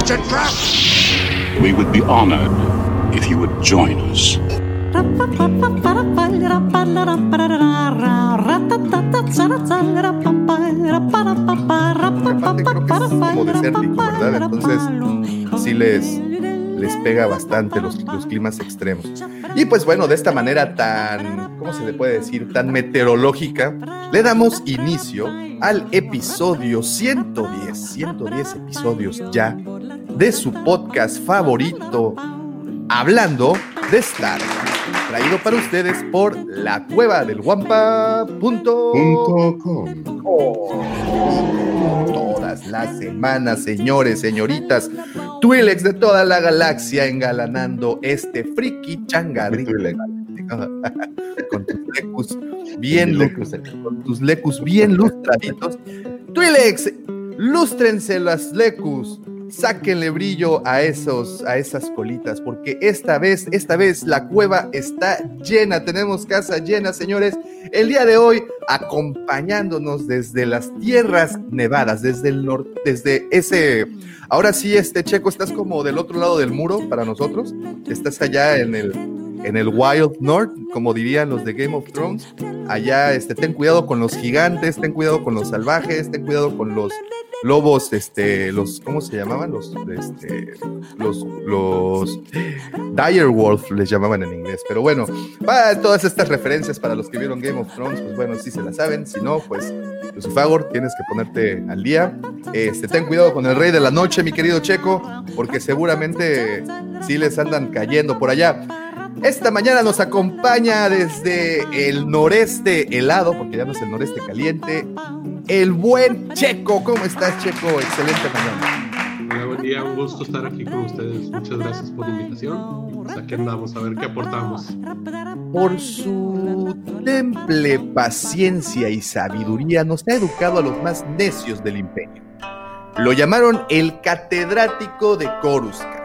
It's a trap! We would be honored if you would join us. como desértico, ¿verdad? Entonces, sí les, les pega bastante los, los climas extremos. Y pues bueno, de esta manera tan, ¿cómo se le puede decir? Tan meteorológica, le damos inicio al episodio 110, 110 episodios ya de su podcast favorito, Hablando de Star. Traído para ustedes por la cueva del guampa.com. Todas las semanas, señores, señoritas, Twilex de toda la galaxia engalanando este friki changarrito. con lecus bien lucos, con tus lecus bien lustraditos. Twilex, lústrense las lecus sáquenle brillo a esos, a esas colitas, porque esta vez, esta vez la cueva está llena, tenemos casa llena, señores. El día de hoy, acompañándonos desde las tierras nevadas, desde el norte, desde ese. Ahora sí, este checo, estás como del otro lado del muro para nosotros. Estás allá en el, en el Wild North, como dirían los de Game of Thrones. Allá, este, ten cuidado con los gigantes, ten cuidado con los salvajes, ten cuidado con los lobos, este, los, ¿cómo se llamaban? Los, este, los, los Direwolf les llamaban en inglés. Pero bueno, para todas estas referencias para los que vieron Game of Thrones, pues bueno, sí se la saben. Si no, pues, Lucifagor, tienes que ponerte al día. Este, ten cuidado con el rey de la noche, mi querido Checo, porque seguramente sí les andan cayendo por allá. Esta mañana nos acompaña desde el noreste helado, porque ya no es el noreste caliente, el buen Checo. ¿Cómo estás, Checo? Excelente mañana. Hola, buen día, un gusto estar aquí con ustedes. Muchas gracias por la invitación. Pues aquí andamos a ver qué aportamos. Por su temple paciencia y sabiduría nos ha educado a los más necios del imperio. Lo llamaron el catedrático de Coruscant.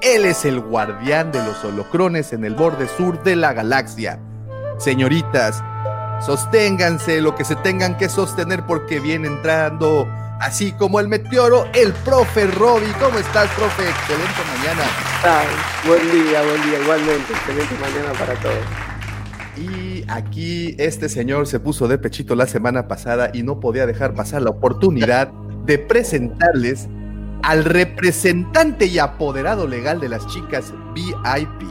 Él es el guardián de los holocrones en el borde sur de la galaxia. Señoritas, sosténganse lo que se tengan que sostener porque viene entrando, así como el meteoro, el profe Roby. ¿Cómo estás, profe? Excelente mañana. Ay, buen día, buen día, igualmente. Excelente mañana para todos. Y aquí este señor se puso de pechito la semana pasada y no podía dejar pasar la oportunidad de presentarles al representante y apoderado legal de las chicas VIP.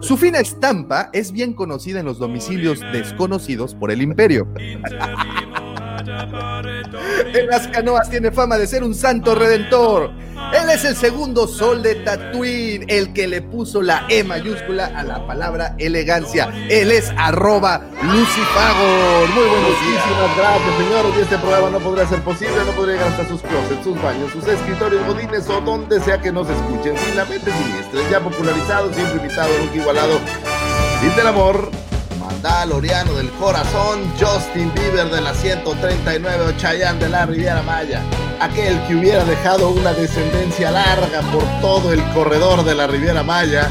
Su fina estampa es bien conocida en los domicilios desconocidos por el imperio. En las canoas tiene fama de ser un santo redentor. Él es el segundo sol de Tatooine, el que le puso la E mayúscula a la palabra elegancia. Él es arroba Lucifagor. Muy buenos días. Muchísimas gracias, señor. Y este programa no podría ser posible, no podría llegar hasta sus closets, sus baños, sus escritorios, godines o donde sea que nos escuchen. Sin la mente siniestra, ya popularizado, siempre invitado, nunca igualado. Sin del amor, Mandaloriano del corazón, Justin Bieber de la 139 o de la Riviera Maya. Aquel que hubiera dejado una descendencia larga por todo el corredor de la Riviera Maya,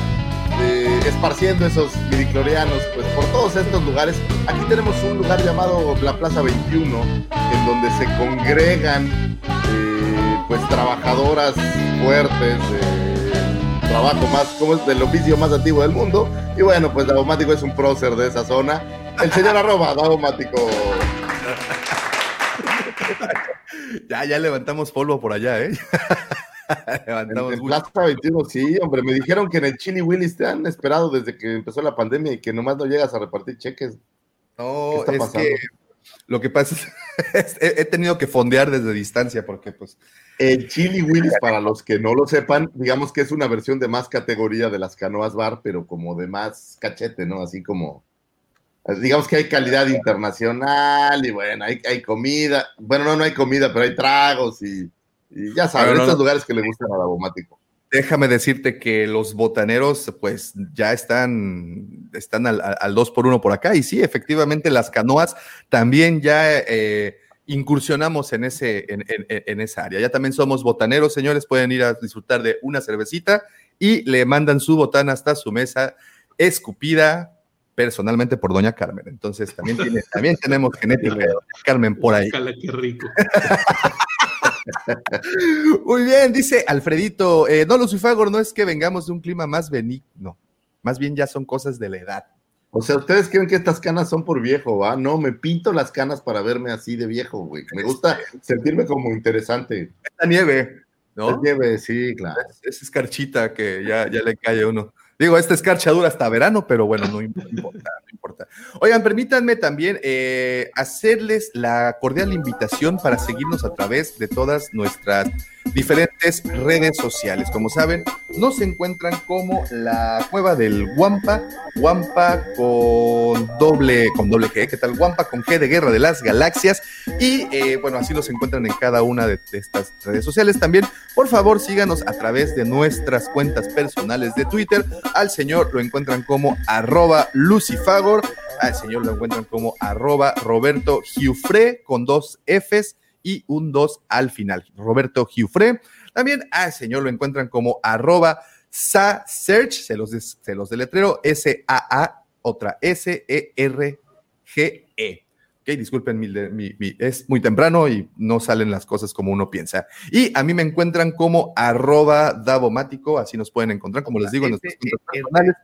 eh, esparciendo esos midiclorianos, pues por todos estos lugares. Aquí tenemos un lugar llamado la Plaza 21, en donde se congregan eh, pues trabajadoras fuertes, de trabajo más, como es del oficio más antiguo del mundo. Y bueno, pues Daumático es un prócer de esa zona. El señor arroba, Daumático. Ya, ya levantamos polvo por allá, ¿eh? levantamos En, en Plaza 21, sí, hombre, me dijeron que en el Chili Willis te han esperado desde que empezó la pandemia y que nomás no llegas a repartir cheques. No, ¿Qué está es pasando? que lo que pasa es, he tenido que fondear desde distancia porque pues El Chili Willis, para los que no lo sepan, digamos que es una versión de más categoría de las canoas bar, pero como de más cachete, ¿no? Así como, digamos que hay calidad internacional y bueno, hay, hay comida. Bueno, no, no hay comida, pero hay tragos y, Y ya saben, estos lugares que le gustan a Davomático. Déjame decirte que los botaneros, pues ya están, están al, al, dos por uno por acá. Y sí, efectivamente, las canoas también ya eh, incursionamos en, ese, en, en, en, esa área. Ya también somos botaneros, señores. Pueden ir a disfrutar de una cervecita y le mandan su botana hasta su mesa, escupida personalmente por Doña Carmen. Entonces también, tiene, también tenemos genética de Doña Carmen por ahí. Qué rico. Muy bien, dice Alfredito, eh, no, Lucifagor, no es que vengamos de un clima más benigno, más bien ya son cosas de la edad. O sea, ustedes creen que estas canas son por viejo, ¿va? No, me pinto las canas para verme así de viejo, güey. Me gusta sentirme como interesante. Esta nieve, ¿no? Esta nieve, sí, claro. Es, es escarchita que ya, ya le cae a uno. Digo, esta escarcha dura hasta verano, pero bueno, no importa, importa. Oigan, permítanme también eh, hacerles la cordial invitación para seguirnos a través de todas nuestras diferentes redes sociales. Como saben, nos encuentran como la cueva del Guampa, Guampa con doble, con doble G, ¿qué tal? Guampa con G de Guerra de las Galaxias. Y eh, bueno, así nos encuentran en cada una de, estas redes sociales. También, por favor, síganos a través de nuestras cuentas personales de Twitter. Al señor lo encuentran como arroba Al señor lo encuentran como arroba Roberto Giufre con dos Fs y un 2 al final. Roberto Giufre. También al señor lo encuentran como arroba sa search, se los, se los deletreo, S-A-A, otra S-E-R-G-E. -E. Ok, disculpen, mi, mi, mi, es muy temprano y no salen las cosas como uno piensa. Y a mí me encuentran como arroba Davomático, así nos pueden encontrar, como les digo, en nuestros personales,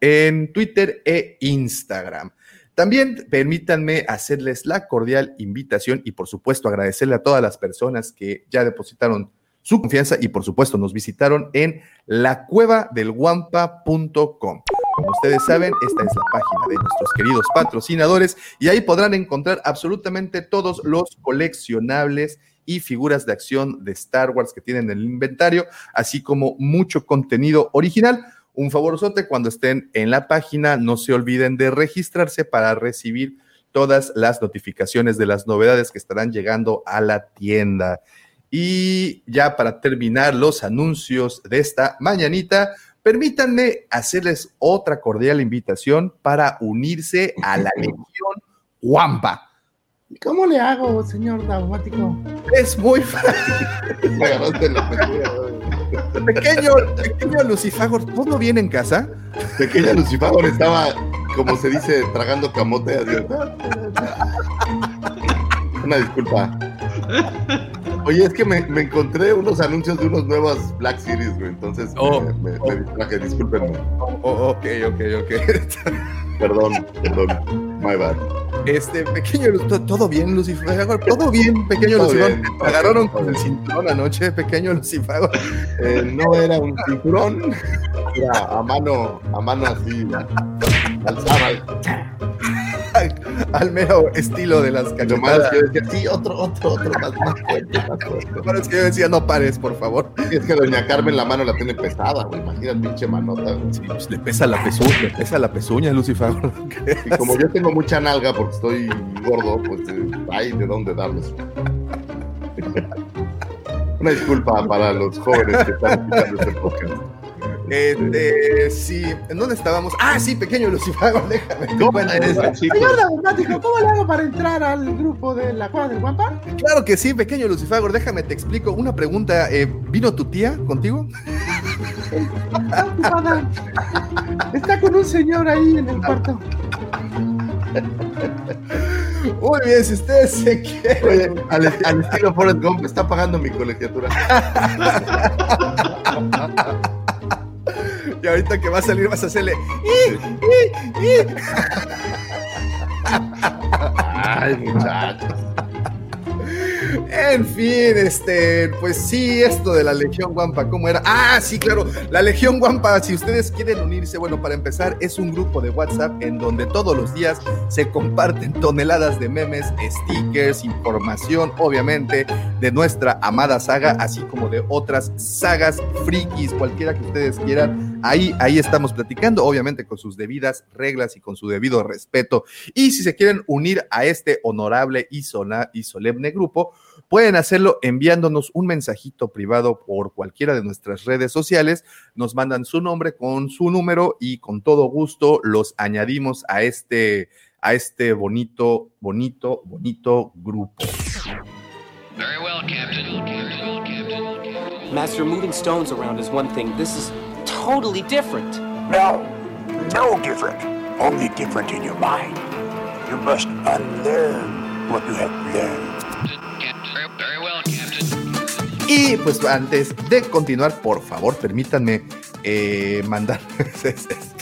en Twitter e Instagram. También permítanme hacerles la cordial invitación y por supuesto agradecerle a todas las personas que ya depositaron su confianza y por supuesto nos visitaron en la cueva del guampa.com. Como ustedes saben, esta es la página de nuestros queridos patrocinadores y ahí podrán encontrar absolutamente todos los coleccionables y figuras de acción de Star Wars que tienen en el inventario, así como mucho contenido original un favorzote cuando estén en la página, no se olviden de registrarse para recibir todas las notificaciones de las novedades que estarán llegando a la tienda. Y ya para terminar los anuncios de esta mañanita, permítanme hacerles otra cordial invitación para unirse a la Legión Wampa. ¿Y cómo le hago, señor Daumático? Es muy fácil. pequeño, pequeño Lucifagor, ¿todo bien en casa? Pequeño Lucifagor estaba, como se dice, tragando camote. Adiós. Una disculpa. Oye, es que me, me, encontré unos anuncios de unos nuevos Black Series, güey. Entonces oh, me, me, oh. me discúlpenme. Oh, ok, ok, ok. Perdón, perdón. My bad. Este, pequeño, todo bien, Lucifer. Todo bien, pequeño Todo Lucifer. bien, Me agarraron con el cinturón anoche, pequeño Lucifer. Eh, no era un cinturón, era a mano, a mano así, alzada. Al mero estilo de las cachetadas. que yo decía, sí, otro, otro, otro, más, más fuerte, más fuerte. Lo es que yo decía, no pares, por favor. Es que doña Carmen la mano la tiene pesada, güey. Imagina pinche manota, güey. Sí, pues le pesa la pezuña, le pesa la pezuña, Lucifer. Y como yo tengo mucha nalga porque estoy gordo, pues eh, hay de dónde darles. Una disculpa para los jóvenes que están escuchando este podcast. Este, sí, ¿en dónde estábamos? Ah, sí, pequeño Lucifer, déjame. te ¿Cómo cuento. eres? Señor Daumático, ¿cómo le hago para entrar al grupo de la cueva del Guampa? Claro que sí, pequeño Lucifer, déjame, te explico. Una pregunta, eh, ¿vino tu tía contigo? Está ocupada. Está con un señor ahí en el cuarto. Muy bien, si ustedes se quieren. Oye, al, al estilo Forrest Gump está pagando mi colegiatura. Y ahorita que va a salir vas a hacerle. Ay, muchachos. En fin, este, pues sí, esto de la Legión Guampa, ¿cómo era? Ah, sí, claro, la Legión Guampa, si ustedes quieren unirse, bueno, para empezar, es un grupo de WhatsApp en donde todos los días se comparten toneladas de memes, stickers, información, obviamente, de nuestra amada saga, así como de otras sagas frikis, cualquiera que ustedes quieran. Ahí, ahí estamos platicando, obviamente con sus debidas reglas y con su debido respeto. Y si se quieren unir a este honorable y, sona- y solemne grupo, pueden hacerlo enviándonos un mensajito privado por cualquiera de nuestras redes sociales. Nos mandan su nombre con su número y con todo gusto los añadimos a este, a este bonito, bonito, bonito grupo. Very well, Captain. Master, moving stones around is one thing. This is totally different. No, no different. Only different in your mind. You must unlearn what you have learned. Very well, Captain. Y pues antes de continuar, por favor, permítanme eh, mandar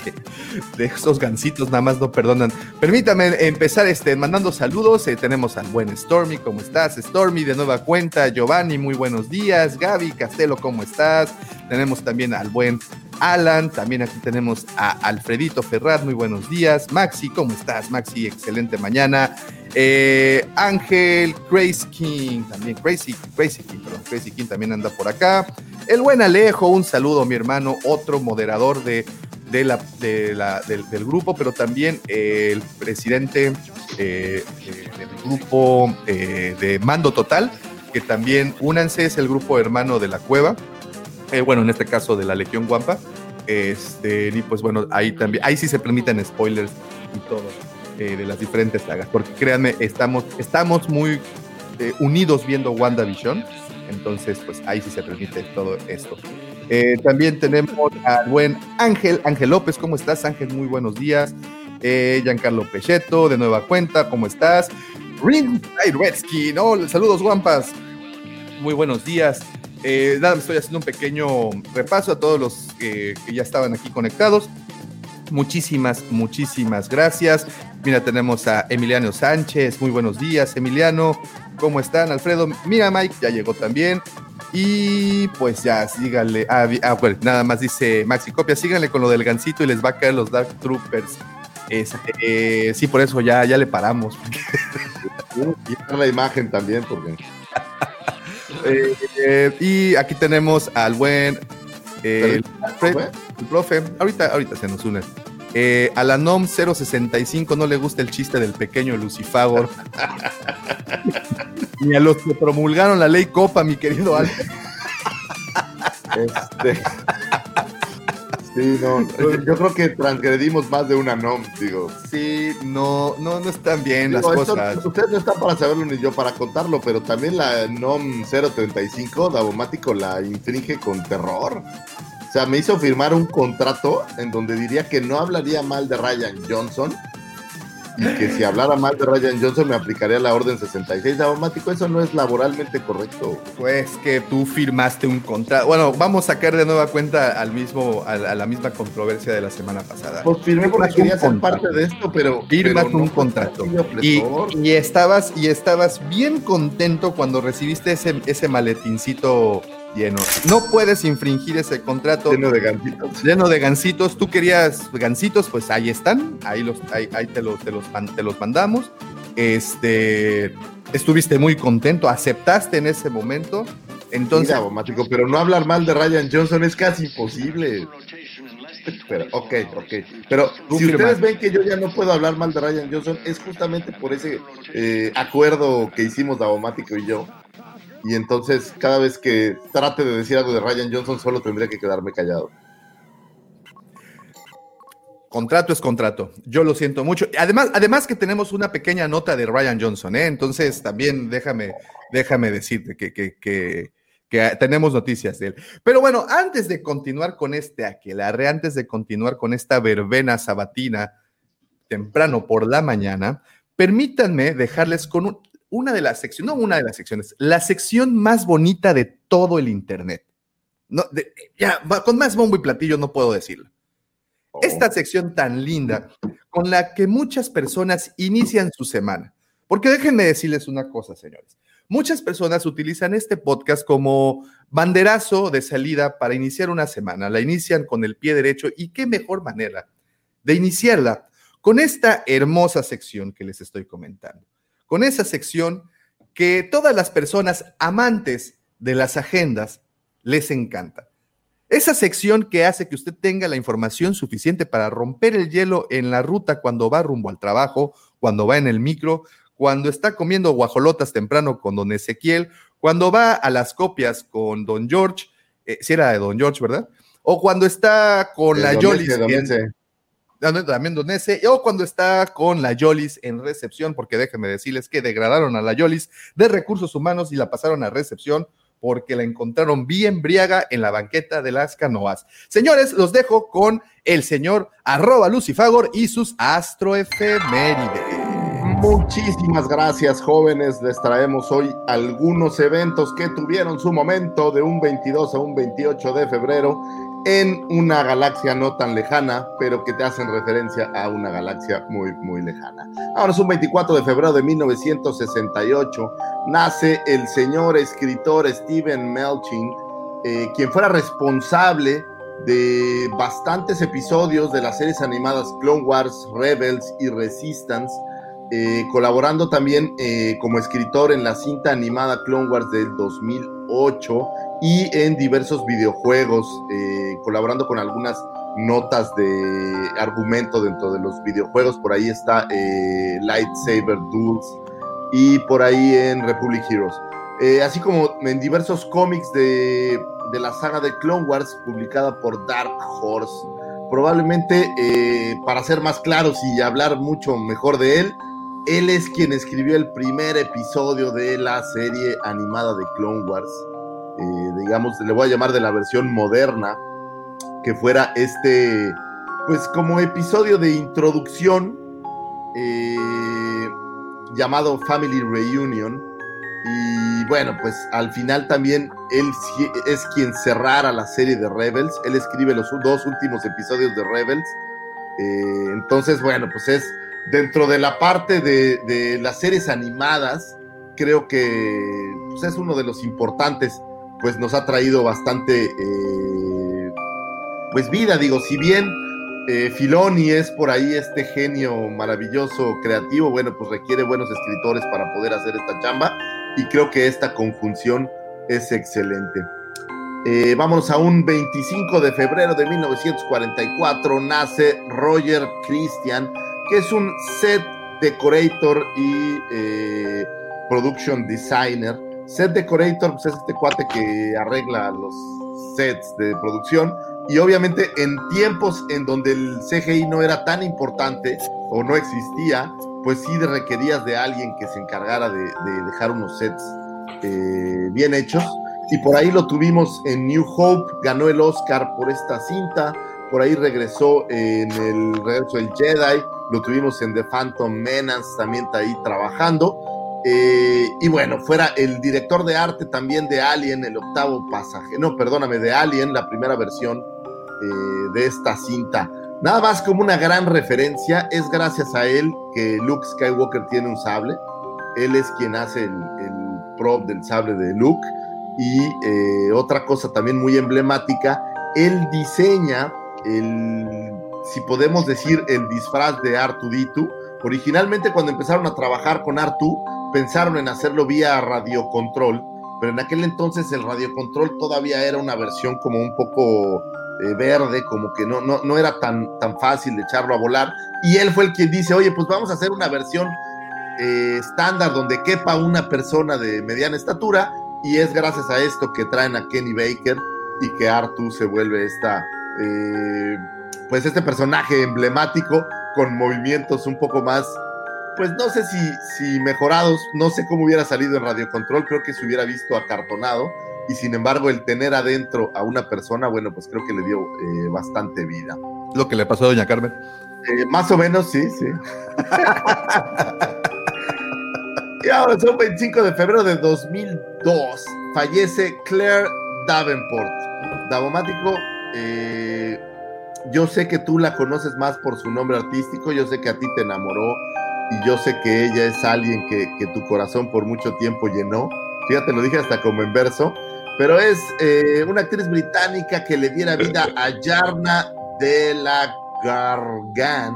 de esos gancitos nada más no perdonan. Permítame empezar este, mandando saludos. Eh, tenemos al buen Stormy, ¿cómo estás? Stormy de nueva cuenta, Giovanni, muy buenos días. Gaby Castelo, ¿cómo estás? Tenemos también al buen Alan, también aquí tenemos a Alfredito Ferrat, muy buenos días. Maxi, ¿cómo estás? Maxi, excelente mañana. Eh, Ángel, Crazy King, también Crazy, Crazy King, perdón, Crazy King también anda por acá. El buen Alejo, un saludo, mi hermano, otro moderador de, de la, de la, del, grupo, pero también eh, el presidente eh, eh, del grupo de Mando Total, que también únanse, es el grupo hermano de la cueva. Bueno, en este caso de la Legión Guampa. Este, y pues bueno, ahí también, ahí sí se permiten spoilers y todo de las diferentes sagas, porque créanme, estamos, estamos muy unidos viendo WandaVision, entonces pues ahí sí se permite todo esto. Eh, también tenemos al buen Ángel, Ángel López, ¿cómo estás Ángel? Muy buenos días. Eh, Giancarlo Pecheto, de nueva cuenta, ¿cómo estás? Ring Redskin, ¿no? Saludos, guampas. Muy buenos días. Eh, nada, estoy haciendo un pequeño repaso a todos los eh, que ya estaban aquí conectados. Muchísimas, muchísimas gracias. Mira, tenemos a Emiliano Sánchez. Muy buenos días, Emiliano. ¿Cómo están, Alfredo? Mira, Mike, ya llegó también. Y pues ya, síganle. Ah, ah, bueno, nada más dice Maxi Copia, síganle con lo del gancito y les va a caer los Dark Troopers. Este, eh, sí, por eso ya, ya le paramos. La imagen también, porque Eh, eh, y aquí tenemos al buen eh, el profe. Ahorita, ahorita se nos une. Eh, a la NOM 065 no le gusta el chiste del pequeño Lucifagor. Ni a los que promulgaron la ley Copa, mi querido Alfred. Este, sí, no, yo creo que transgredimos más de una NOM, digo. Sí, no, no, no están bien Digo, las esto- cosas. usted no está para saberlo ni yo para contarlo, pero también la NOM 035, Davomático, la infringe con terror. O sea, me hizo firmar un contrato en donde diría que no hablaría mal de Ryan Johnson y que si hablara mal de Ryan Johnson me aplicaría la orden 66 Davomático. Eso no es laboralmente correcto. Pues que tú firmaste un contrato. Bueno, vamos a sacar de nueva cuenta al mismo, a, la- a la misma controversia de la semana pasada. Pues firmé porque quería ser parte de esto, pero. Firmas pero no un contrato. Y, y estabas, y estabas bien contento cuando recibiste ese, ese maletincito lleno. No puedes infringir ese contrato. Lleno de gancitos. Lleno de gancitos. Tú querías gancitos, pues ahí están. Ahí, los, ahí, ahí te, los, te, los, te los mandamos. Este, estuviste muy contento, aceptaste en ese momento. Entonces, Davomático, pero no hablar mal de Ryan Johnson es casi imposible. Pero, ok, ok. Pero si ustedes ven que yo ya no puedo hablar mal de Ryan Johnson, es justamente por ese eh, acuerdo que hicimos Davomático y yo. Y entonces, cada vez que trate de decir algo de Ryan Johnson, solo tendría que quedarme callado. Contrato es contrato. Yo lo siento mucho. Además, además que tenemos una pequeña nota de Ryan Johnson, ¿eh? Entonces también déjame, déjame decirte que, que, que, que tenemos noticias de él. Pero bueno, antes de continuar con este aquelarre, antes de continuar con esta verbena sabatina temprano por la mañana, permítanme dejarles con un- una de las secciones, no una de las secciones, la sección más bonita de todo el Internet. No, de- ya, con más bombo y platillo no puedo decirlo. Esta sección tan linda con la que muchas personas inician su semana. Porque déjenme decirles una cosa, señores. Muchas personas utilizan este podcast como banderazo de salida para iniciar una semana. La inician con el pie derecho y qué mejor manera de iniciarla con esta hermosa sección que les estoy comentando. Con esa sección que todas las personas amantes de las agendas les encanta. Esa sección que hace que usted tenga la información suficiente para romper el hielo en la ruta cuando va rumbo al trabajo, cuando va en el micro, cuando está comiendo guajolotas temprano con don Ezequiel, cuando va a las copias con don George, eh, si era de don George, ¿verdad? O cuando está con la Yolis. En- también don ese, o cuando está con la Yolis en recepción, porque déjenme decirles que degradaron a la Yolis de recursos humanos y la pasaron a recepción porque la encontraron bien briaga en la banqueta de las canoas. Señores, los dejo con el señor arroba Lucifagor y sus astroefemérides. Muchísimas gracias, jóvenes. Les traemos hoy algunos eventos que tuvieron su momento de un 22 a un 28 de febrero en una galaxia no tan lejana, pero que te hacen referencia a una galaxia muy, muy lejana. Ahora es un 24 de febrero de 1968. Nace el señor escritor Steven Melching, eh, quien fuera responsable de bastantes episodios de las series animadas Clone Wars, Rebels y Resistance, eh, colaborando también eh, como escritor en la cinta animada Clone Wars del 2008 y en diversos videojuegos, eh, colaborando con algunas notas de argumento dentro de los videojuegos. Por ahí está eh, Lightsaber Duels y por ahí en Republic Heroes. Eh, así como en diversos cómics de, de la saga de Clone Wars publicada por Dark Horse. Probablemente, eh, para ser más claros y hablar mucho mejor de él, él es quien escribió el primer episodio de la serie animada de Clone Wars. Eh, digamos, le voy a llamar de la versión moderna, que fuera este, pues como episodio de introducción eh, llamado Family Reunion. Y bueno, pues al final también él es quien cerrara la serie de Rebels. Él escribe los dos últimos episodios de Rebels. Eh, entonces, bueno, pues es dentro de la parte de, de las series animadas, creo que pues es uno de los importantes, pues nos ha traído bastante, eh, pues vida, digo, si bien eh, Filoni es por ahí este genio maravilloso, creativo, bueno, pues requiere buenos escritores para poder hacer esta chamba y creo que esta conjunción es excelente. Eh, vámonos a un 25 de febrero de 1944, nace Roger Christian, que es un set decorator y eh, production designer. Set decorator pues es este cuate que arregla los sets de producción y obviamente en tiempos en donde el CGI no era tan importante o no existía, pues sí requerías de alguien que se encargara de, de dejar unos sets eh, bien hechos. Y por ahí lo tuvimos en New Hope, ganó el Oscar por esta cinta, por ahí regresó en el regreso del Jedi, lo tuvimos en The Phantom Menace, también está ahí trabajando. Eh, y bueno, fuera el director de arte también de Alien, el octavo pasaje, no, perdóname, de Alien, la primera versión eh, de esta cinta. Nada más como una gran referencia, es gracias a él que Luke Skywalker tiene un sable. Él es quien hace el, prop del sable de Luke. Y eh, otra cosa también muy emblemática, él diseña el, si podemos decir, el disfraz de Artuditu. Originalmente cuando empezaron a trabajar con Artu, pensaron en hacerlo vía radiocontrol, pero en aquel entonces el radiocontrol todavía era una versión como un poco eh, verde, como que no, no, no era tan, tan fácil de echarlo a volar. Y él fue el quien dice, oye, pues vamos a hacer una versión eh, estándar donde quepa una persona de mediana estatura y es gracias a esto que traen a Kenny Baker y que Artu se vuelve esta, eh, pues este personaje emblemático con movimientos un poco más, pues no sé si, si mejorados, no sé cómo hubiera salido en Radio Control, creo que se hubiera visto acartonado y sin embargo el tener adentro a una persona, bueno, pues creo que le dio eh, bastante vida. Lo que le pasó a doña Carmen. Eh, más o menos, sí, sí. y ahora es un 25 de febrero de 2002. Fallece Claire Davenport. Davomático, eh, yo sé que tú la conoces más por su nombre artístico, yo sé que a ti te enamoró y yo sé que ella es alguien que, que tu corazón por mucho tiempo llenó. Fíjate, lo dije hasta como en verso, pero es eh, una actriz británica que le diera vida a Yarna de la Gargan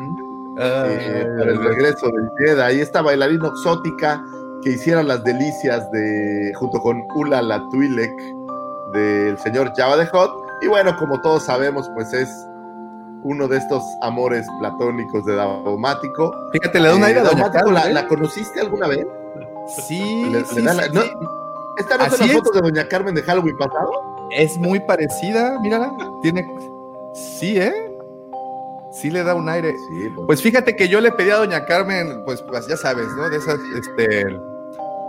eh, para el regreso del Jedi. Esta bailarina exótica que hiciera las delicias de junto con Ula la Twi'lek del señor Java de Hot. Y bueno, como todos sabemos, pues es uno de estos amores platónicos de Daumático. Fíjate, le da un Eh, aire a Doña Daumático, ¿la, ¿eh? la conociste alguna vez? Sí, Le- le sí, da la- sí, no, sí. ¿Esta no es. fotos de Doña Carmen de Halloween pasado? Es muy parecida, mírala. Tiene. Sí, ¿eh? Sí le da un aire. Sí, pues, Pues fíjate que yo le pedí a Doña Carmen, pues, pues ya sabes, ¿no? De esas, este.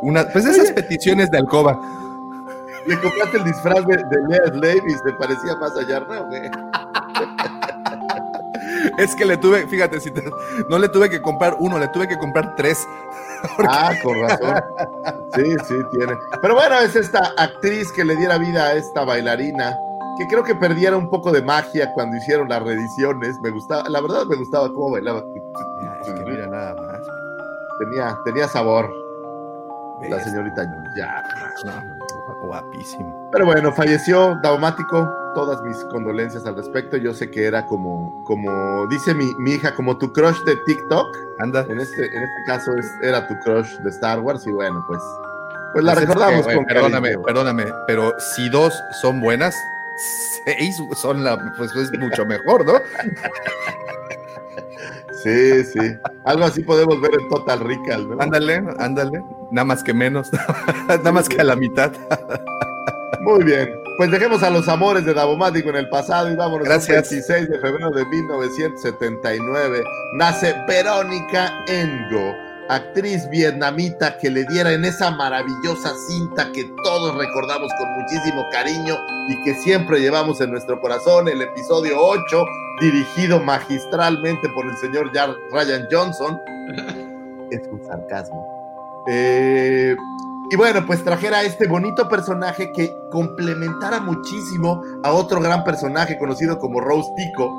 Una, pues esas peticiones de alcoba. le compraste el disfraz de, de Lea y se parecía más a Yarna, ¿o qué? Es que le tuve, fíjate, si te- no le tuve que comprar uno, le tuve que comprar tres. Ah, con razón. Sí, sí, tiene. Pero bueno, es esta actriz que le diera vida a esta bailarina, que creo que perdiera un poco de magia cuando hicieron las reediciones. Me gustaba, la verdad me gustaba cómo bailaba. Es que mira nada más. Tenía, tenía sabor la señorita ya. No, guapísimo. Pero bueno, falleció Daumático. Todas mis condolencias al respecto. Yo sé que era como, como dice mi, mi hija, como tu crush de TikTok. Anda. En este, en este caso es, era tu crush de Star Wars y bueno, pues, pues la Pues es recordamos que, con Perdóname, cariño. perdóname, pero si dos son buenas, seis son la, pues es mucho mejor, ¿no? Sí, sí. Algo así podemos ver en Total Recall, ¿no? Ándale, ándale. Nada más que menos. Nada más que a la mitad. Muy bien. Pues dejemos a los amores de Davomático en el pasado y vámonos Gracias. al 26 de febrero de 1979. Nace Verónica Engo, actriz vietnamita que le diera en esa maravillosa cinta que todos recordamos con muchísimo cariño y que siempre llevamos en nuestro corazón, el episodio 8, dirigido magistralmente por el señor Ryan Johnson. Es un sarcasmo. Eh, y bueno, pues trajera a este bonito personaje que complementara muchísimo a otro gran personaje conocido como Rose Tico.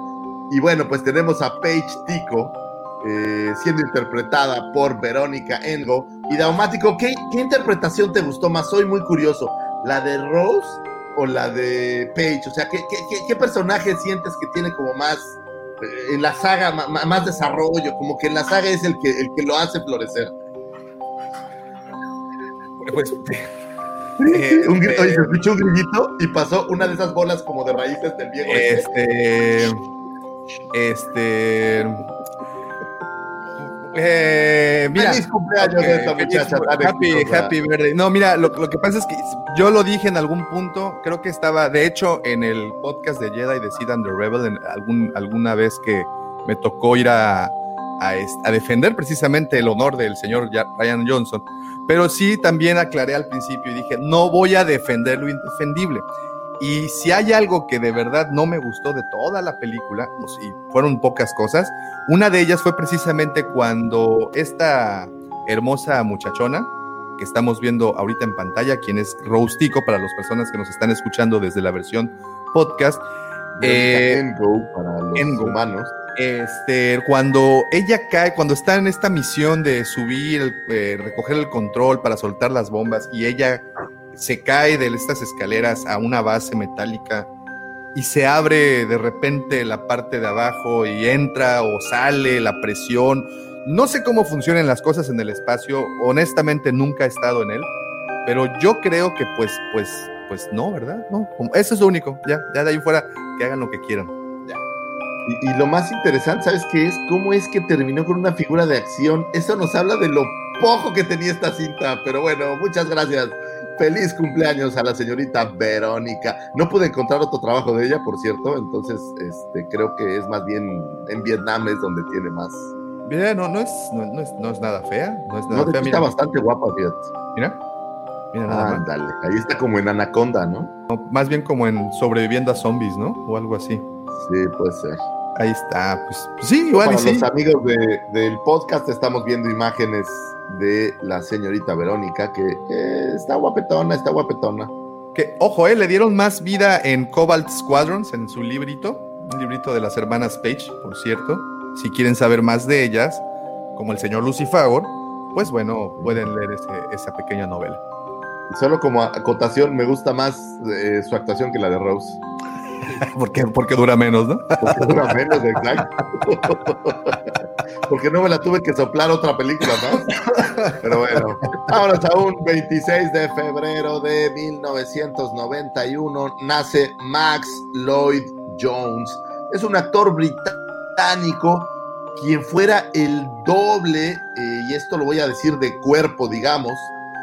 Y bueno, pues tenemos a Paige Tico eh, siendo interpretada por Verónica Engo. Y Daumático, ¿qué, ¿qué interpretación te gustó más? Soy muy curioso. ¿La de Rose o la de Paige? O sea, ¿qué, qué, qué- qué personaje sientes que tiene como más eh, en la saga, más desarrollo? Como que en la saga es el que, el que lo hace florecer. Pues, un grito, eh, oye, se escuchó un grillito y pasó una de esas bolas como de raíces del viejo. este. Este. Este. Eh, mira, Feliz cumpleaños de esta Ok, feliz muchacha happy, happy birthday. No, mira, lo, lo que pasa es que yo lo dije en algún punto, creo que estaba, de hecho, en el podcast de Jedi de Sid and the Rebel, en algún, alguna vez que me tocó ir a, a, defender precisamente el honor del señor Ya- Ryan Johnson, pero sí también aclaré al principio y dije, no voy a defender lo indefendible. Y si hay algo que de verdad no me gustó de toda la película, pues, y fueron pocas cosas, una de ellas fue precisamente cuando esta hermosa muchachona que estamos viendo ahorita en pantalla, quien es Rose Tico, para las personas que nos están escuchando desde la versión podcast, eh, Engo para los Engo. humanos. este, cuando ella cae, cuando está en esta misión de subir, eh, recoger el control para soltar las bombas y ella se cae de estas escaleras a una base metálica y se abre de repente la parte de abajo y entra o sale la presión. No sé cómo funcionan las cosas en el espacio, honestamente nunca he estado en él, pero yo creo que pues, pues, pues no, ¿verdad? No, eso es lo único, ya, ya de ahí fuera, que hagan lo que quieran. Y, y lo más interesante, ¿sabes qué es? ¿Cómo es que terminó con una figura de acción? Eso nos habla de lo poco que tenía esta cinta. Pero bueno, muchas gracias. Feliz cumpleaños a la señorita Verónica. No pude encontrar otro trabajo de ella, por cierto. Entonces, este, creo que es más bien en Vietnam es donde tiene más. Mira, no, no es, no, no es, no es nada fea, no es nada No, fea. Mira, está bastante guapa, fíjate. mira, mira nada más. Ándale, ahí está como en Anaconda, ¿no? No, más bien como en sobreviviendo a zombies, ¿no? O algo así. Sí, puede ser. Ahí está, pues, pues sí, igual y Para sí. los amigos de- del podcast estamos viendo imágenes de la señorita Verónica, que eh, está guapetona, está guapetona. Que, ojo, eh, le dieron más vida en Cobalt Squadrons, en su librito, un librito de las hermanas Page, por cierto. Si quieren saber más de ellas, como el señor Lucifagor, pues bueno, pueden leer ese- esa pequeña novela. Y Solo como acotación, me gusta más eh, su actuación que la de Rose. porque, porque dura menos, ¿no? Porque dura menos, exacto. Porque no me la tuve que soplar otra película más. Pero bueno, vámonos a un 26 de febrero de 1991. Nace Max Lloyd Jones. es un actor británico quien fuera el doble, eh, y esto lo voy a decir de cuerpo, digamos,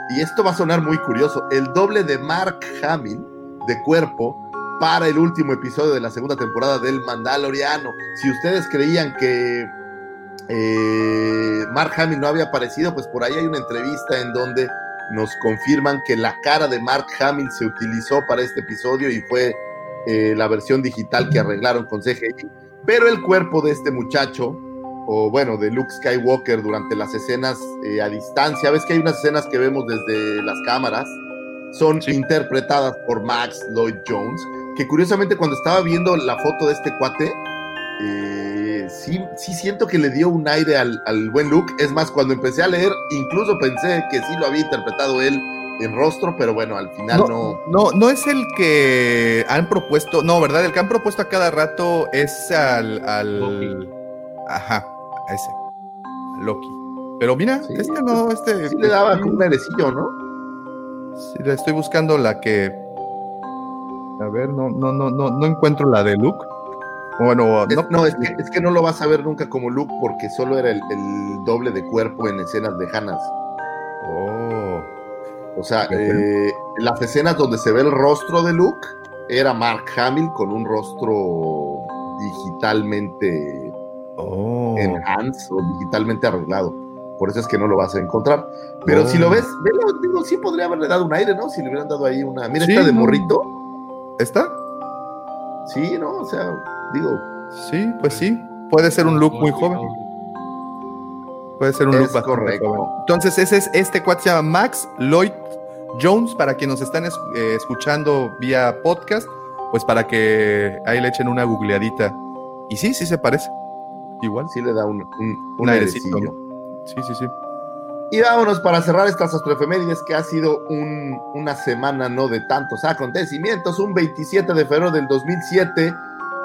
y esto va a sonar muy curioso, el doble de Mark Hamill de cuerpo para el último episodio de la segunda temporada del Mandaloriano. Si ustedes creían que eh, Mark Hamill no había aparecido, pues por ahí hay una entrevista en donde nos confirman que la cara de Mark Hamill se utilizó para este episodio y fue eh, la versión digital que arreglaron con CGI, pero el cuerpo de este muchacho, o bueno, de Luke Skywalker durante las escenas eh, a distancia, ves que hay unas escenas que vemos desde las cámaras, son interpretadas por Max Lloyd Jones, que curiosamente cuando estaba viendo la foto de este cuate, eh, sí, sí siento que le dio un aire al, al buen Luke. Es más, cuando empecé a leer, incluso pensé que sí lo había interpretado él en rostro, pero bueno, al final no. No, no, es el que han propuesto, no, ¿verdad? El que han propuesto a cada rato es al. al ajá, a ese. a Loki. Pero mira, Sí, este no, este. Sí le daba como un airecillo, ¿no? Sí, le estoy buscando la que. A ver, no, no, no, no, no encuentro la de Luke. Bueno, Es- no, no, es, que, es que no lo vas a ver nunca como Luke porque solo era el, el doble de cuerpo en escenas lejanas. Oh. O sea, eh, las escenas donde se ve el rostro de Luke era Mark Hamill con un rostro digitalmente Oh. enhanced o digitalmente arreglado. Por eso es que no lo vas a encontrar. Pero si lo ves, velo, digo, sí podría haberle dado un aire, ¿no? Si le hubieran dado ahí una. Mira, Sí, esta de no. morrito. ¿Está? Sí, ¿no? O sea, digo. Sí, pues sí. Puede ser un look muy joven. Puede ser un look Es correcto. joven. Entonces, ese es este cuate se llama Max Lloyd Jones, para quienes nos están es- eh, escuchando vía podcast, pues para que ahí le echen una googleadita. Y sí, sí se parece. Igual. Sí le da un, un, Un airecito. Sí, sí, sí. Y vámonos para cerrar estas astroefemérides que ha sido un- una semana no de tantos acontecimientos. Un 27 de febrero del 2007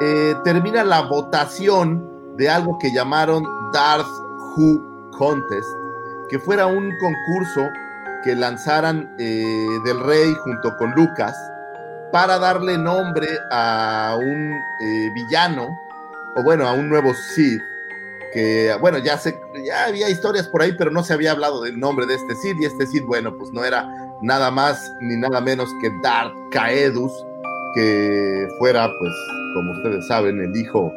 eh, termina la votación de algo que llamaron Darth Who Contest, que fuera un concurso que lanzaran eh, del rey junto con Lucas para darle nombre a un eh, villano, o bueno, a un nuevo Sith que bueno, ya se, ya había historias por ahí, pero no se había hablado del nombre de este Cid, y este Cid, bueno, pues no era nada más ni nada menos que Darth Caedus, que fuera, pues, como ustedes saben, el hijo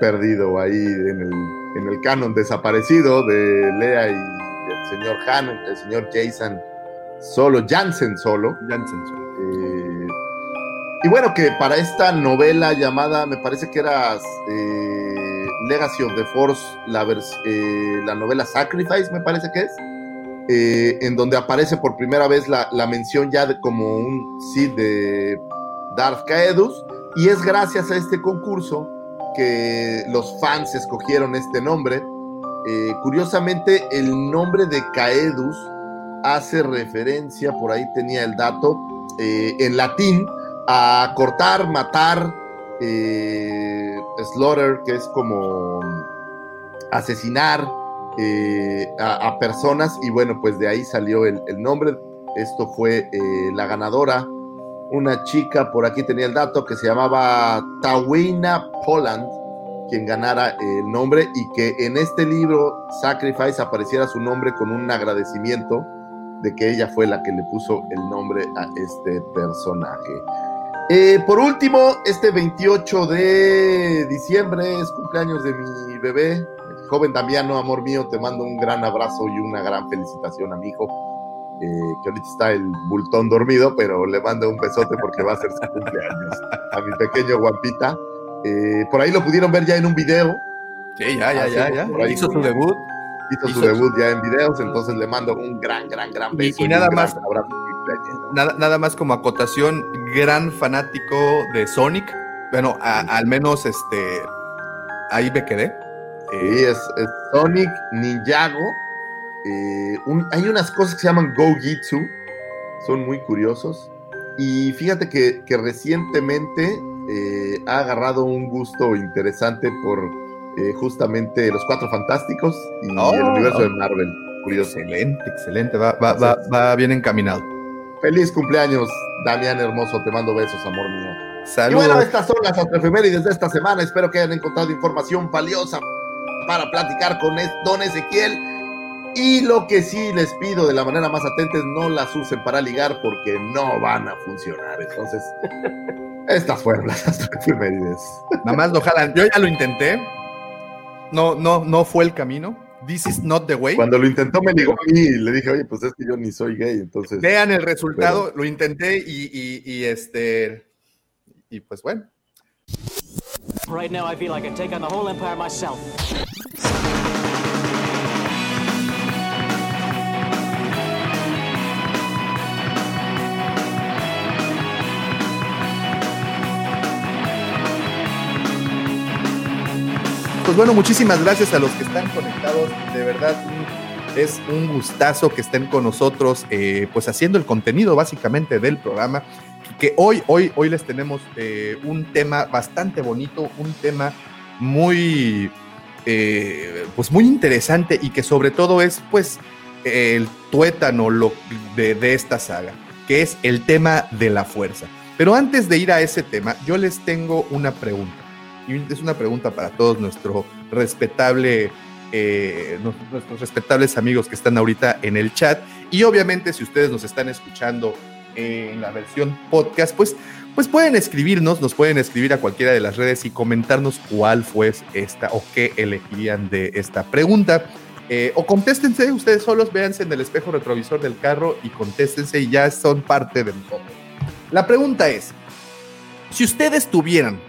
perdido ahí en el, en el canon desaparecido de Lea y el señor Han, el señor Jason solo, Jansen solo. Jansen solo. Eh, y bueno, que para esta novela llamada, me parece que era eh, Legacy of the Force, eh, la novela Sacrifice, me parece que es, eh, en donde aparece por primera vez la, mención ya de como un Sith de Darth Caedus, y es gracias a este concurso que los fans escogieron este nombre. Eh, curiosamente, el nombre de Caedus hace referencia, por ahí tenía el dato, en latín, a cortar, matar, eh, slaughter, que es como asesinar eh, a, personas, y bueno, pues de ahí salió el, el nombre. Esto fue eh, la ganadora, una chica, por aquí tenía el dato, que se llamaba Tawina Poland, quien ganara el nombre, y que en este libro, Sacrifice, apareciera su nombre con un agradecimiento de que ella fue la que le puso el nombre a este personaje. Eh, por último, este 28 de diciembre es cumpleaños de mi bebé, el joven Damiano, amor mío, te mando un gran abrazo y una gran felicitación a mi hijo, eh, que ahorita está el bultón dormido, pero le mando un besote porque va a ser su cumpleaños. A mi pequeño guapita. Eh, por ahí lo pudieron ver ya en un video. Sí, ya, ya, ya, ya. Por ahí Hizo su debut. Hizo, Hizo su debut ya en videos, entonces le mando un gran, gran, gran beso. y nada más- abrazo. Nada, nada más como acotación, gran fanático de Sonic. Bueno, a- al menos este ahí me quedé. Eh, Sí, es, es Sonic, Ninjago. eh, un- hay unas cosas que se llaman Go-Jitsu. Son muy curiosos. Y fíjate que, que recientemente eh, ha agarrado un gusto interesante por eh, justamente los Cuatro Fantásticos y Oh, el universo oh. de Marvel. Curioso. Excelente, excelente. Va, va, va, va bien encaminado. Feliz cumpleaños, Damián Hermoso. Te mando besos, amor mío. Y Saludos. bueno, estas son las efemérides de esta semana. Espero que hayan encontrado información valiosa para platicar con don Ezequiel. Y lo que sí les pido de la manera más atenta es no las usen para ligar porque no van a funcionar. Entonces, estas fueron las efemérides. Nada más no jalan. Yo ya lo intenté. No, no, no fue el camino. This is not the way. Cuando lo intentó me ligó a mí y le dije, oye, pues es que yo ni soy gay, entonces... Vean el resultado, lo intenté y, y- y, este. Y pues bueno. Right now, I feel I can take on the whole empire myself. Pues bueno, muchísimas gracias a los que están conectados. De verdad, es un gustazo que estén con nosotros, eh, pues haciendo el contenido básicamente del programa. Que hoy, hoy, hoy les tenemos eh, un tema bastante bonito, un tema muy, eh, pues muy interesante y que sobre todo es, pues, el tuétano de esta saga, que es el tema de la fuerza. Pero antes de ir a ese tema, yo les tengo una pregunta es una pregunta para todos nuestro respetable, eh, nu- nuestros respetables amigos que están ahorita en el chat. Y obviamente, si ustedes nos están escuchando en la versión podcast, pues, pues pueden escribirnos, nos pueden escribir a cualquiera de las redes y comentarnos cuál fue esta o qué elegirían de esta pregunta. Eh, o contéstense ustedes solos, véanse en el espejo retrovisor del carro y contéstense y ya son parte de nosotros. La pregunta es, si ustedes tuvieran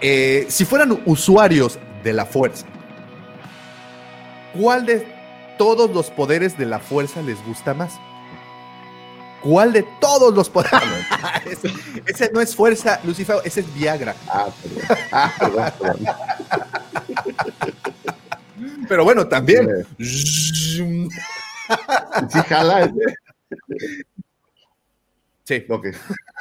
eh, si fueran usuarios de la fuerza, ¿cuál de todos los poderes de la fuerza les gusta más? ¿Cuál de todos los poderes? ese, ese no es fuerza, Lucifer, ese es Viagra. Ah, perdón. Ah, perdón, perdón. Pero bueno, también. Sí, jala. Sí. Ok.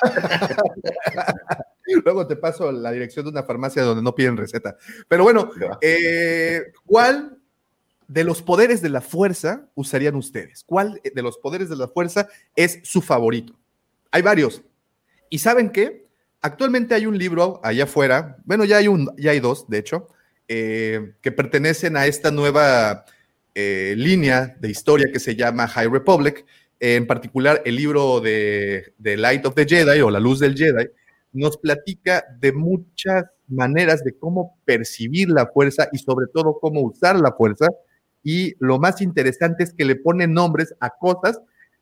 Luego te paso la dirección de una farmacia donde no piden receta. Pero bueno, eh, ¿cuál de los poderes de la fuerza usarían ustedes? ¿Cuál de los poderes de la fuerza es su favorito? Hay varios. ¿Y saben qué? Actualmente hay un libro allá afuera, bueno, ya hay, un, ya hay dos, de hecho, eh, que pertenecen a esta nueva eh, línea de historia que se llama High Republic, en particular el libro de, de Light of the Jedi o La Luz del Jedi, nos platica de muchas maneras de cómo percibir la fuerza y sobre todo cómo usar la fuerza. Y lo más interesante es que le pone nombres a cosas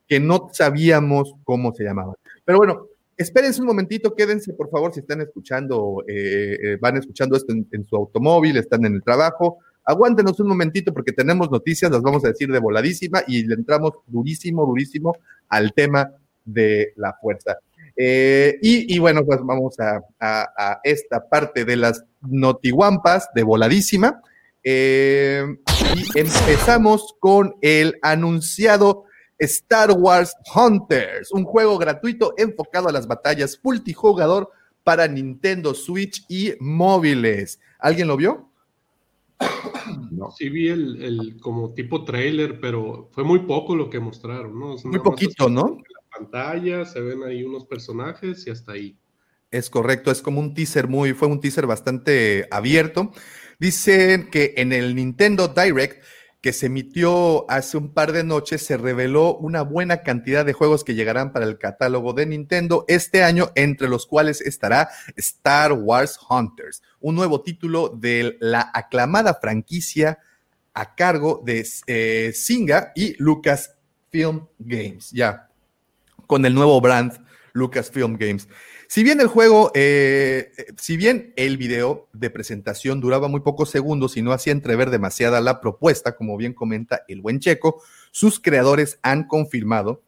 que no sabíamos cómo se llamaban. Pero bueno, espérense un momentito, quédense por favor si están escuchando, eh, eh, van escuchando esto en, en, su automóvil, están en el trabajo. Aguántenos un momentito porque tenemos noticias, las vamos a decir de voladísima y le entramos durísimo, durísimo al tema de la fuerza. Eh, y, bueno, pues vamos a, esta parte de las notiguampas de voladísima. Eh, y empezamos con el anunciado Star Wars Hunters, un juego gratuito enfocado a las batallas multijugador para Nintendo Switch y móviles. ¿Alguien lo vio? No. Sí vi el, el, como tipo trailer, pero fue muy poco lo que mostraron, ¿no? Muy poquito, ¿no? La pantalla se ven ahí unos personajes y hasta ahí. Es correcto, es como un teaser muy, fue un teaser bastante abierto. Dicen que en el Nintendo Direct que se emitió hace un par de noches se reveló una buena cantidad de juegos que llegarán para el catálogo de Nintendo este año, entre los cuales estará Star Wars Hunters, un nuevo título de la aclamada franquicia a cargo de eh, Singa y Lucasfilm Games, ya, con el nuevo brand Lucasfilm Games. Si bien el juego, eh, si bien el video de presentación duraba muy pocos segundos y no hacía entrever demasiada la propuesta, como bien comenta el buen Checo, sus creadores han confirmado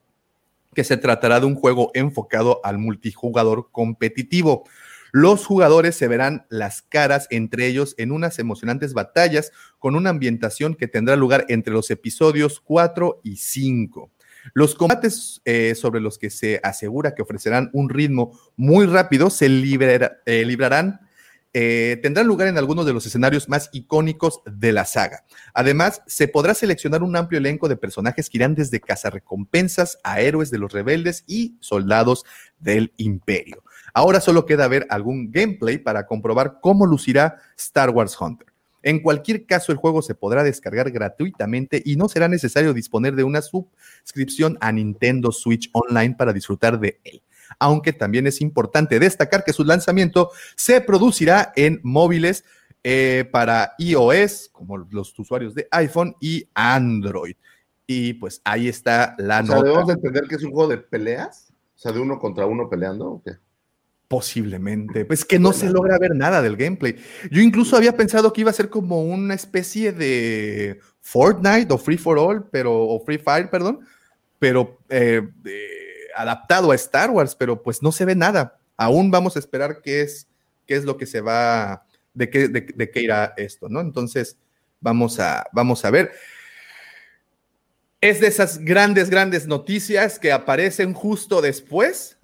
que se tratará de un juego enfocado al multijugador competitivo. Los jugadores se verán las caras entre ellos en unas emocionantes batallas con una ambientación que tendrá lugar entre los episodios 4 y 5. Los combates eh, sobre los que se asegura que ofrecerán un ritmo muy rápido se eh, librarán, eh, tendrán lugar en algunos de los escenarios más icónicos de la saga. Además, se podrá seleccionar un amplio elenco de personajes que irán desde cazarrecompensas a héroes de los rebeldes y soldados del imperio. Ahora solo queda ver algún gameplay para comprobar cómo lucirá Star Wars Hunter. En cualquier caso, el juego se podrá descargar gratuitamente y no será necesario disponer de una suscripción a Nintendo Switch Online para disfrutar de él. Aunque también es importante destacar que su lanzamiento se producirá en móviles eh, para iOS, como los usuarios de iPhone y Android. Y pues ahí está la O sea, debemos de entender que es un juego de peleas, o sea, de uno contra uno peleando, ¿o qué? Posiblemente. Pues que no se logra ver nada del gameplay. Yo incluso había pensado que iba a ser como una especie de Fortnite o Free for All, pero, o Free Fire, perdón, pero eh, eh, adaptado a Star Wars, pero pues no se ve nada. Aún vamos a esperar qué es, qué es lo que se va, de qué, de, de qué irá esto, ¿no? Entonces, vamos a, vamos a ver. Es de esas grandes, grandes noticias que aparecen justo después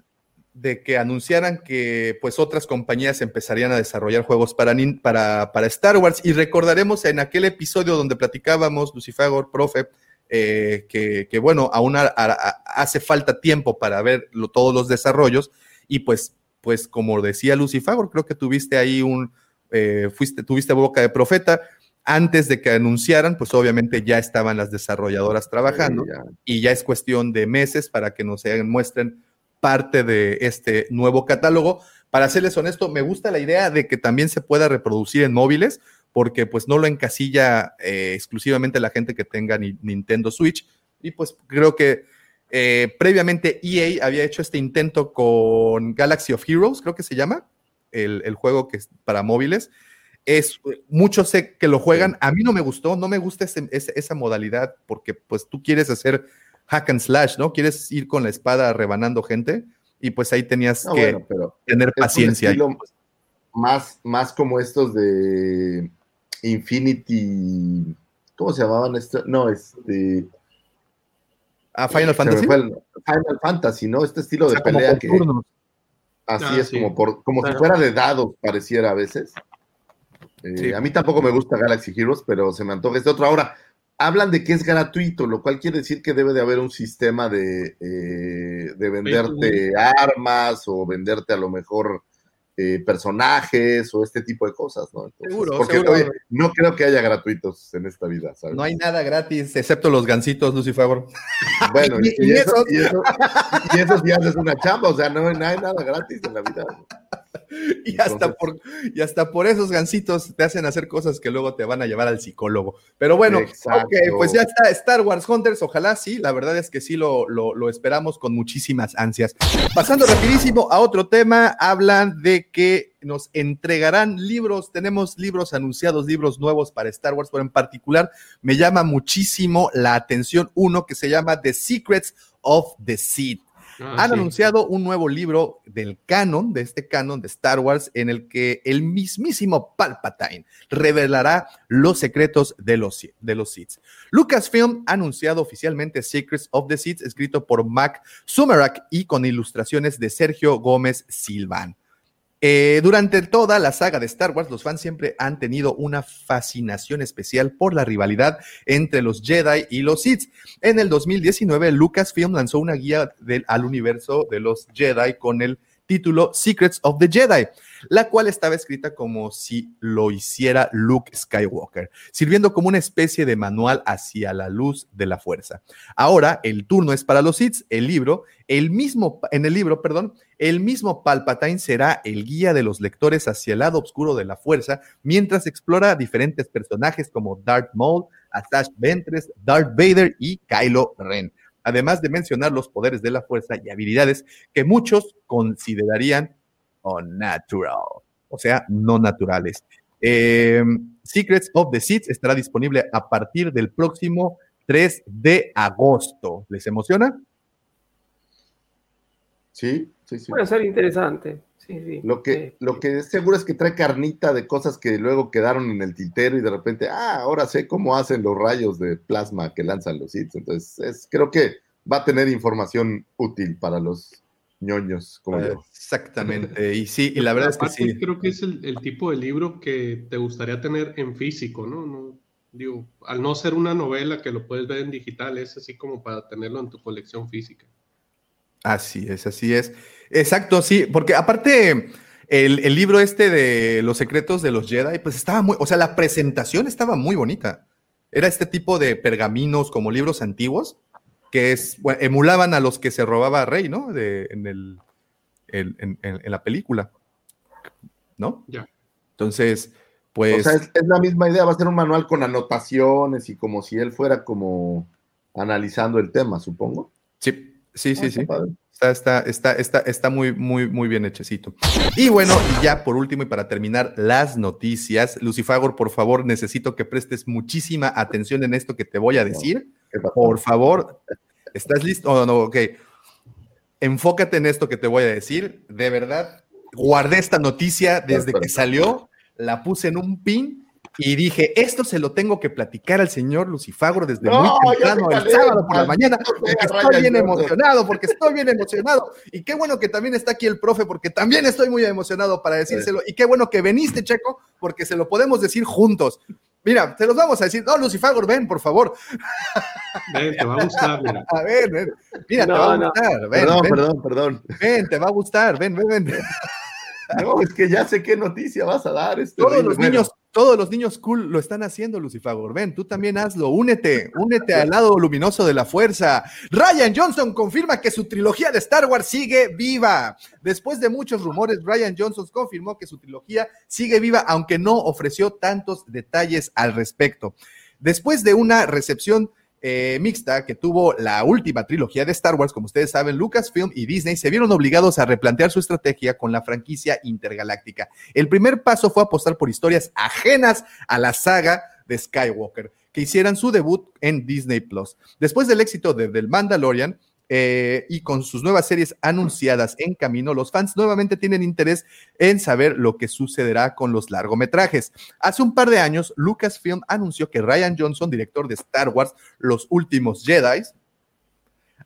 de que anunciaran que pues otras compañías empezarían a desarrollar juegos para, para, para Star Wars. Y recordaremos en aquel episodio donde platicábamos, Lucifagor, profe, eh, que, que, bueno, aún a- a- hace falta tiempo para ver lo- todos los desarrollos. Y pues, pues como decía Lucifagor, creo que tuviste ahí un, eh, fuiste, tuviste boca de profeta, antes de que anunciaran, pues obviamente ya estaban las desarrolladoras trabajando ya. y ya es cuestión de meses para que nos muestren parte de este nuevo catálogo. Para serles honesto, me gusta la idea de que también se pueda reproducir en móviles, porque pues no lo encasilla eh, exclusivamente la gente que tenga ni- Nintendo Switch. Y pues creo que eh, previamente EA había hecho este intento con Galaxy of Heroes, creo que se llama, el, el juego que es para móviles. Es, muchos sé que lo juegan, a mí no me gustó, no me gusta ese- ese- esa modalidad porque pues tú quieres hacer hack and slash, ¿no? Quieres ir con la espada rebanando gente y pues ahí tenías No, que bueno, pero tener es un paciencia. estilo más, más como estos de Infinity. ¿Cómo se llamaban esto? No, este. ¿A Final se me Fantasy? Final Fantasy, ¿no? Este estilo O de sea, pelea que. Así Ah, es, sí. como, por, como si fuera de dados, pareciera a veces. Eh, Sí. A mí tampoco me gusta Galaxy Heroes, pero se me antoja este otro. Ahora, hablan de que es gratuito, lo cual quiere decir que debe de haber un sistema de, eh, de venderte armas o venderte a lo mejor eh, personajes o este tipo de cosas, ¿no? Entonces, Seguro, porque seguro. oye, no creo que haya gratuitos en esta vida, ¿sabes? No hay nada gratis, excepto los gancitos, Lucifer. Bueno, y, Y- y y eso, esos- y, eso, y eso sí haces una chamba, o sea, no, no hay nada gratis en la vida. Y hasta, por, y hasta por esos gancitos te hacen hacer cosas que luego te van a llevar al psicólogo. Pero bueno, pues ya está Star Wars Hunters, ojalá sí, la verdad es que sí lo, lo, lo esperamos con muchísimas ansias. Pasando rapidísimo a otro tema, hablan de que nos entregarán libros, tenemos libros anunciados, libros nuevos para Star Wars, pero en particular me llama muchísimo la atención uno que se llama The Secrets of the Sith. Ah, Han sí. anunciado un nuevo libro del canon, de este canon de Star Wars, en el que el mismísimo Palpatine revelará los secretos de los, de los Sith. Lucasfilm ha anunciado oficialmente Secrets of the Sith, escrito por Mac Sumerak y con ilustraciones de Sergio Gómez Silvan. Eh, durante toda la saga de Star Wars, los fans siempre han tenido una fascinación especial por la rivalidad entre los Jedi y los Sith. En el 2019, Lucasfilm lanzó una guía del, al universo de los Jedi con el título Secrets of the Jedi, la cual estaba escrita como si lo hiciera Luke Skywalker, sirviendo como una especie de manual hacia la luz de la fuerza. Ahora el turno es para los Sith, el libro, el mismo, en el libro, perdón, el mismo Palpatine será el guía de los lectores hacia el lado oscuro de la fuerza, mientras explora diferentes personajes como Darth Maul, Asash Ventress, Darth Vader y Kylo Ren. Además de mencionar los poderes de la fuerza y habilidades que muchos considerarían unnatural, o sea, no naturales. Eh, Secrets of the Sith estará disponible a partir del próximo 3 de agosto. ¿Les emociona? Sí, sí, sí. Puede ser interesante. Sí, sí. Lo que, lo que es seguro es que trae carnita de cosas que luego quedaron en el tintero y de repente, ah, ahora sé cómo hacen los rayos de plasma que lanzan los hits. Entonces, es, creo que va a tener información útil para los ñoños como yo. Exactamente. Y sí, y la verdad es que sí. creo que es el, el tipo de libro que te gustaría tener en físico, ¿no? No, Digo, al no ser una novela que lo puedes ver en digital, es así como para tenerlo en tu colección física. Así es, así es. Exacto, sí, porque aparte el, el libro este de los secretos de los Jedi, pues estaba muy, o sea, la presentación estaba muy bonita. Era este tipo de pergaminos como libros antiguos que es, bueno, emulaban a los que se robaba Rey, ¿no? De, en, el, en, en- en la película, ¿no? Ya. Entonces, pues... o sea, es, es la misma idea, va a ser un manual con anotaciones y como si él fuera como analizando el tema, supongo. Sí, sí, sí, Ah, sí. está. Está, está, está, está, muy, muy, muy bien hechecito. Y bueno, y ya por último y para terminar las noticias, Lucifagor, por favor, necesito que prestes muchísima atención en esto que te voy a decir. Por favor, ¿estás listo? Oh, no, ok. Enfócate en esto que te voy a decir. De verdad, guardé esta noticia desde que salió, la puse en un pin y dije, esto se lo tengo que platicar al señor Lucifagro desde No, muy temprano, el sábado por la mañana, porque estoy bien emocionado, porque estoy bien emocionado. Y qué bueno que también está aquí el profe, porque también estoy muy emocionado para decírselo. Y qué bueno que veniste, Checo, porque se lo podemos decir juntos. Mira, te los vamos a decir. No, Lucifagor, ven, por favor. Ven, te va a gustar, mira. A ver, ven. Mira, te No, va a no. gustar. Ven, Perdón, ven, perdón, perdón. ven, te va a gustar. Ven, ven, ven. No, es que ya sé qué noticia vas a dar. Este Todos los niños, todos los niños cool lo están haciendo, Lucifagor. Ven, tú también hazlo. Únete, únete al lado luminoso de la fuerza. Ryan Johnson confirma que su trilogía de Star Wars sigue viva. Después de muchos rumores, Ryan Johnson confirmó que su trilogía sigue viva, aunque no ofreció tantos detalles al respecto. Después de una recepción eh, mixta que tuvo la última trilogía de Star Wars, como ustedes saben, Lucasfilm y Disney se vieron obligados a replantear su estrategia con la franquicia intergaláctica. El primer paso fue apostar por historias ajenas a la saga de Skywalker, que hicieran su debut en Disney Plus. Después del éxito de The Mandalorian, eh, y con sus nuevas series anunciadas en camino, los fans nuevamente tienen interés en saber lo que sucederá con los largometrajes. Hace un par de años, Lucasfilm anunció que Ryan Johnson, director de Star Wars, Los Últimos Jedi,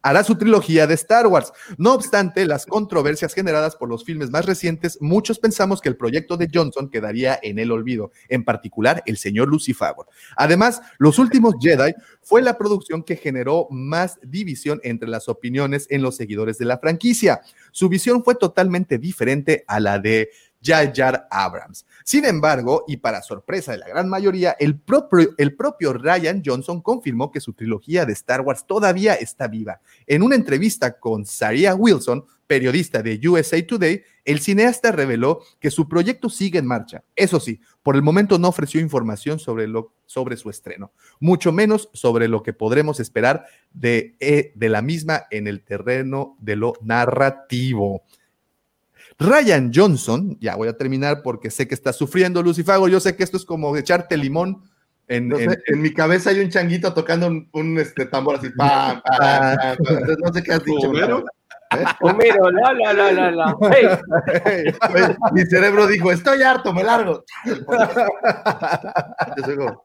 hará su trilogía de Star Wars. No obstante, las controversias generadas por los filmes más recientes, muchos pensamos que el proyecto de Johnson quedaría en el olvido, en particular el señor Lucifagor. Además, Los Últimos Jedi fue la producción que generó más división entre las opiniones en los seguidores de la franquicia. Su visión fue totalmente diferente a la de Jar Abrams. Sin embargo, y para sorpresa de la gran mayoría, el propio, el propio Ryan Johnson confirmó que su trilogía de Star Wars todavía está viva. En una entrevista con Saria Wilson, periodista de USA Today, el cineasta reveló que su proyecto sigue en marcha. Eso sí, por el momento no ofreció información sobre, lo, sobre su estreno, mucho menos sobre lo que podremos esperar de, eh, de la misma en el terreno de lo narrativo. Ryan Johnson, ya voy a terminar porque sé que está sufriendo Lucifago, yo sé que esto es como echarte limón en, No sé, en- en mi cabeza hay un changuito tocando un, un, este, tambor así. pam, pam, pam, pam. Entonces, no sé qué has dicho. ¿Homero? ¿Eh? Homero, la, la, la, la, la. Hey. Mi cerebro dijo, estoy harto, me largo. Yo soy como,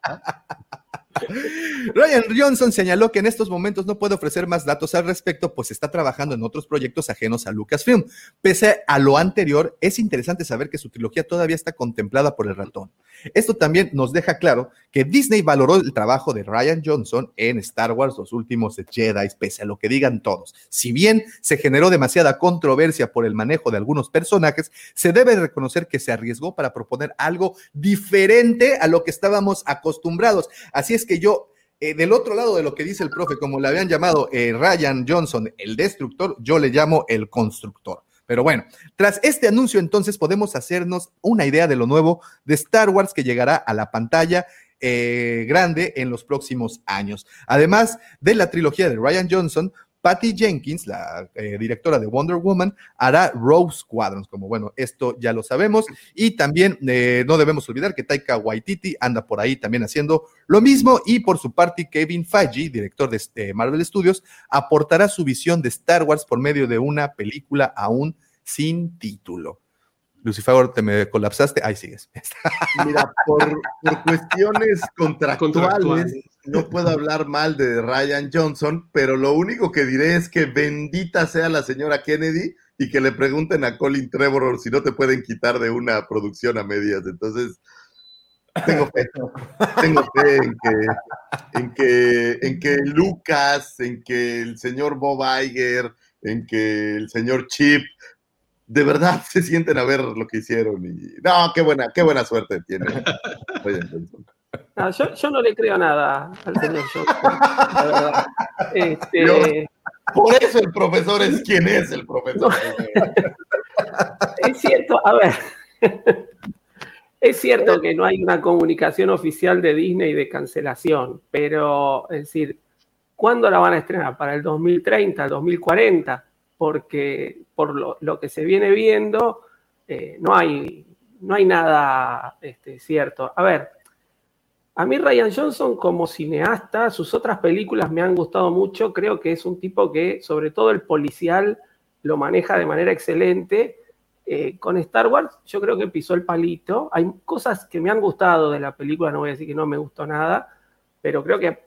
Ryan Johnson señaló que en estos momentos no puede ofrecer más datos al respecto, pues está trabajando en otros proyectos ajenos a Lucasfilm. Pese a lo anterior, es interesante saber que su trilogía todavía está contemplada por el ratón. Esto también nos deja claro que Disney valoró el trabajo de Ryan Johnson en Star Wars, los últimos Jedi, pese a lo que digan todos. Si bien se generó demasiada controversia por el manejo de algunos personajes, se debe reconocer que se arriesgó para proponer algo diferente a lo que estábamos acostumbrados. Así es que yo eh, del otro lado de lo que dice el profe, como le habían llamado eh, Ryan Johnson, el destructor, yo le llamo el constructor. Pero bueno, tras este anuncio entonces podemos hacernos una idea de lo nuevo de Star Wars que llegará a la pantalla eh, grande en los próximos años. Además de la trilogía de Ryan Johnson, Patty Jenkins, la eh, directora de Wonder Woman, hará Rogue Squadrons, como bueno, esto ya lo sabemos. Y también eh, no debemos olvidar que Taika Waititi anda por ahí también haciendo lo mismo. Y por su parte, Kevin Feige, director de este Marvel Studios, aportará su visión de Star Wars por medio de una película aún sin título. Lucifer, te me colapsaste. Ahí sigues. Mira, por, por cuestiones contractuales, Contractuales. no puedo hablar mal de Ryan Johnson, pero lo único que diré es que bendita sea la señora Kennedy y que le pregunten a Colin Trevor si no te pueden quitar de una producción a medias. Entonces, tengo fe, tengo fe en que, en que, en que Lucas, en que el señor Bob Iger, en que el señor Chip de verdad se sienten a ver lo que hicieron y no, qué buena, qué buena suerte tiene. No, yo, yo, no le creo nada al señor Johnson. Este... Yo, por eso el profesor es quien es el profesor. es cierto, a ver. Es cierto que no hay una comunicación oficial de Disney de cancelación, pero es decir, ¿cuándo la van a estrenar? ¿Para el 2030, el 2040? Porque por lo, lo que se viene viendo, eh, no, hay, no hay nada este, cierto. A ver, a mí Ryan Johnson como cineasta, sus otras películas me han gustado mucho, creo que es un tipo que sobre todo el policial lo maneja de manera excelente eh, con Star Wars yo creo que pisó el palito. Hay cosas que me han gustado de la película, no voy a decir que no me gustó nada, pero creo que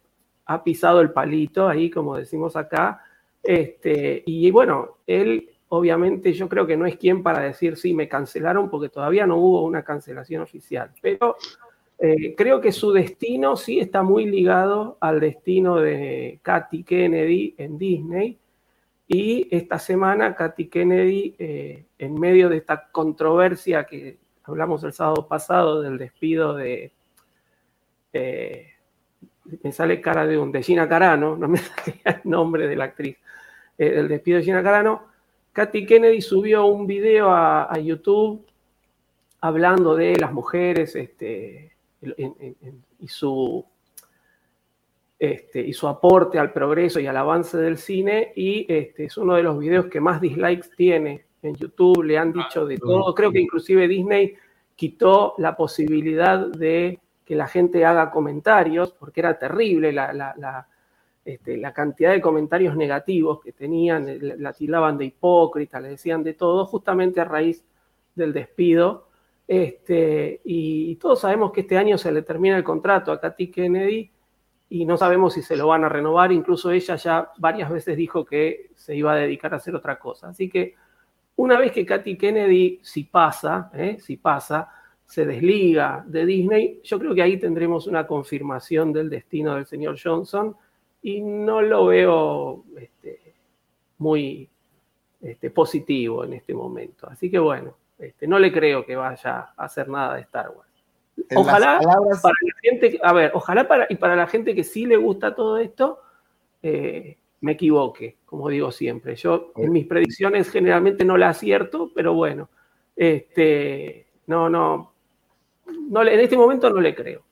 ha pisado el palito ahí, como decimos acá. Este, y bueno, él obviamente yo creo que no es quien para decir sí, me cancelaron porque todavía no hubo una cancelación oficial, pero eh, creo que su destino sí está muy ligado al destino de Katy Kennedy en Disney y esta semana, Katy Kennedy, eh, en medio de esta controversia que hablamos el sábado pasado del despido de. Eh, me sale cara de un de Gina Carano, no me sale el nombre de la actriz, eh, del despido de Gina Carano. Katy Kennedy subió un video a, a YouTube hablando de las mujeres este, en, en, y su este, y su aporte al progreso y al avance del cine, y este, es uno de los videos que más dislikes tiene en YouTube, le han dicho de todo, creo que inclusive Disney quitó la posibilidad de que la gente haga comentarios, porque era terrible la, la, la, este, la cantidad de comentarios negativos que tenían, la tildaban de hipócrita, le decían de todo, justamente a raíz del despido. Este, y todos sabemos que este año se le termina el contrato a Katy Kennedy y no sabemos si se lo van a renovar. Incluso ella ya varias veces dijo que se iba a dedicar a hacer otra cosa. Así que una vez que Katy Kennedy, si pasa, ¿eh? si pasa, se desliga de Disney, yo creo que ahí tendremos una confirmación del destino del señor Johnson y no lo veo este, muy este, positivo en este momento. Así que bueno, este, no le creo que vaya a hacer nada de Star Wars ojalá para la gente, a ver, ojalá para, y para la gente que sí le gusta todo esto, eh, me equivoque, como digo siempre. Yo en mis predicciones generalmente no la acierto, pero bueno, este, no, no, no en este momento no le creo.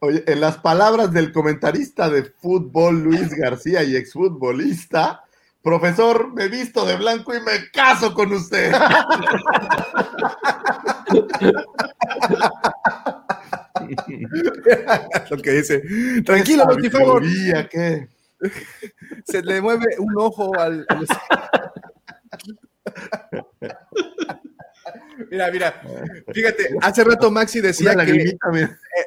Oye, en las palabras del comentarista de fútbol Luis García y exfutbolista, profesor, me visto de blanco y me caso con usted. Lo que dice. Tranquilo, Lucifer. ¿Qué? Se le mueve un ojo al. Mira, mira, fíjate, hace rato Maxi decía que, eh,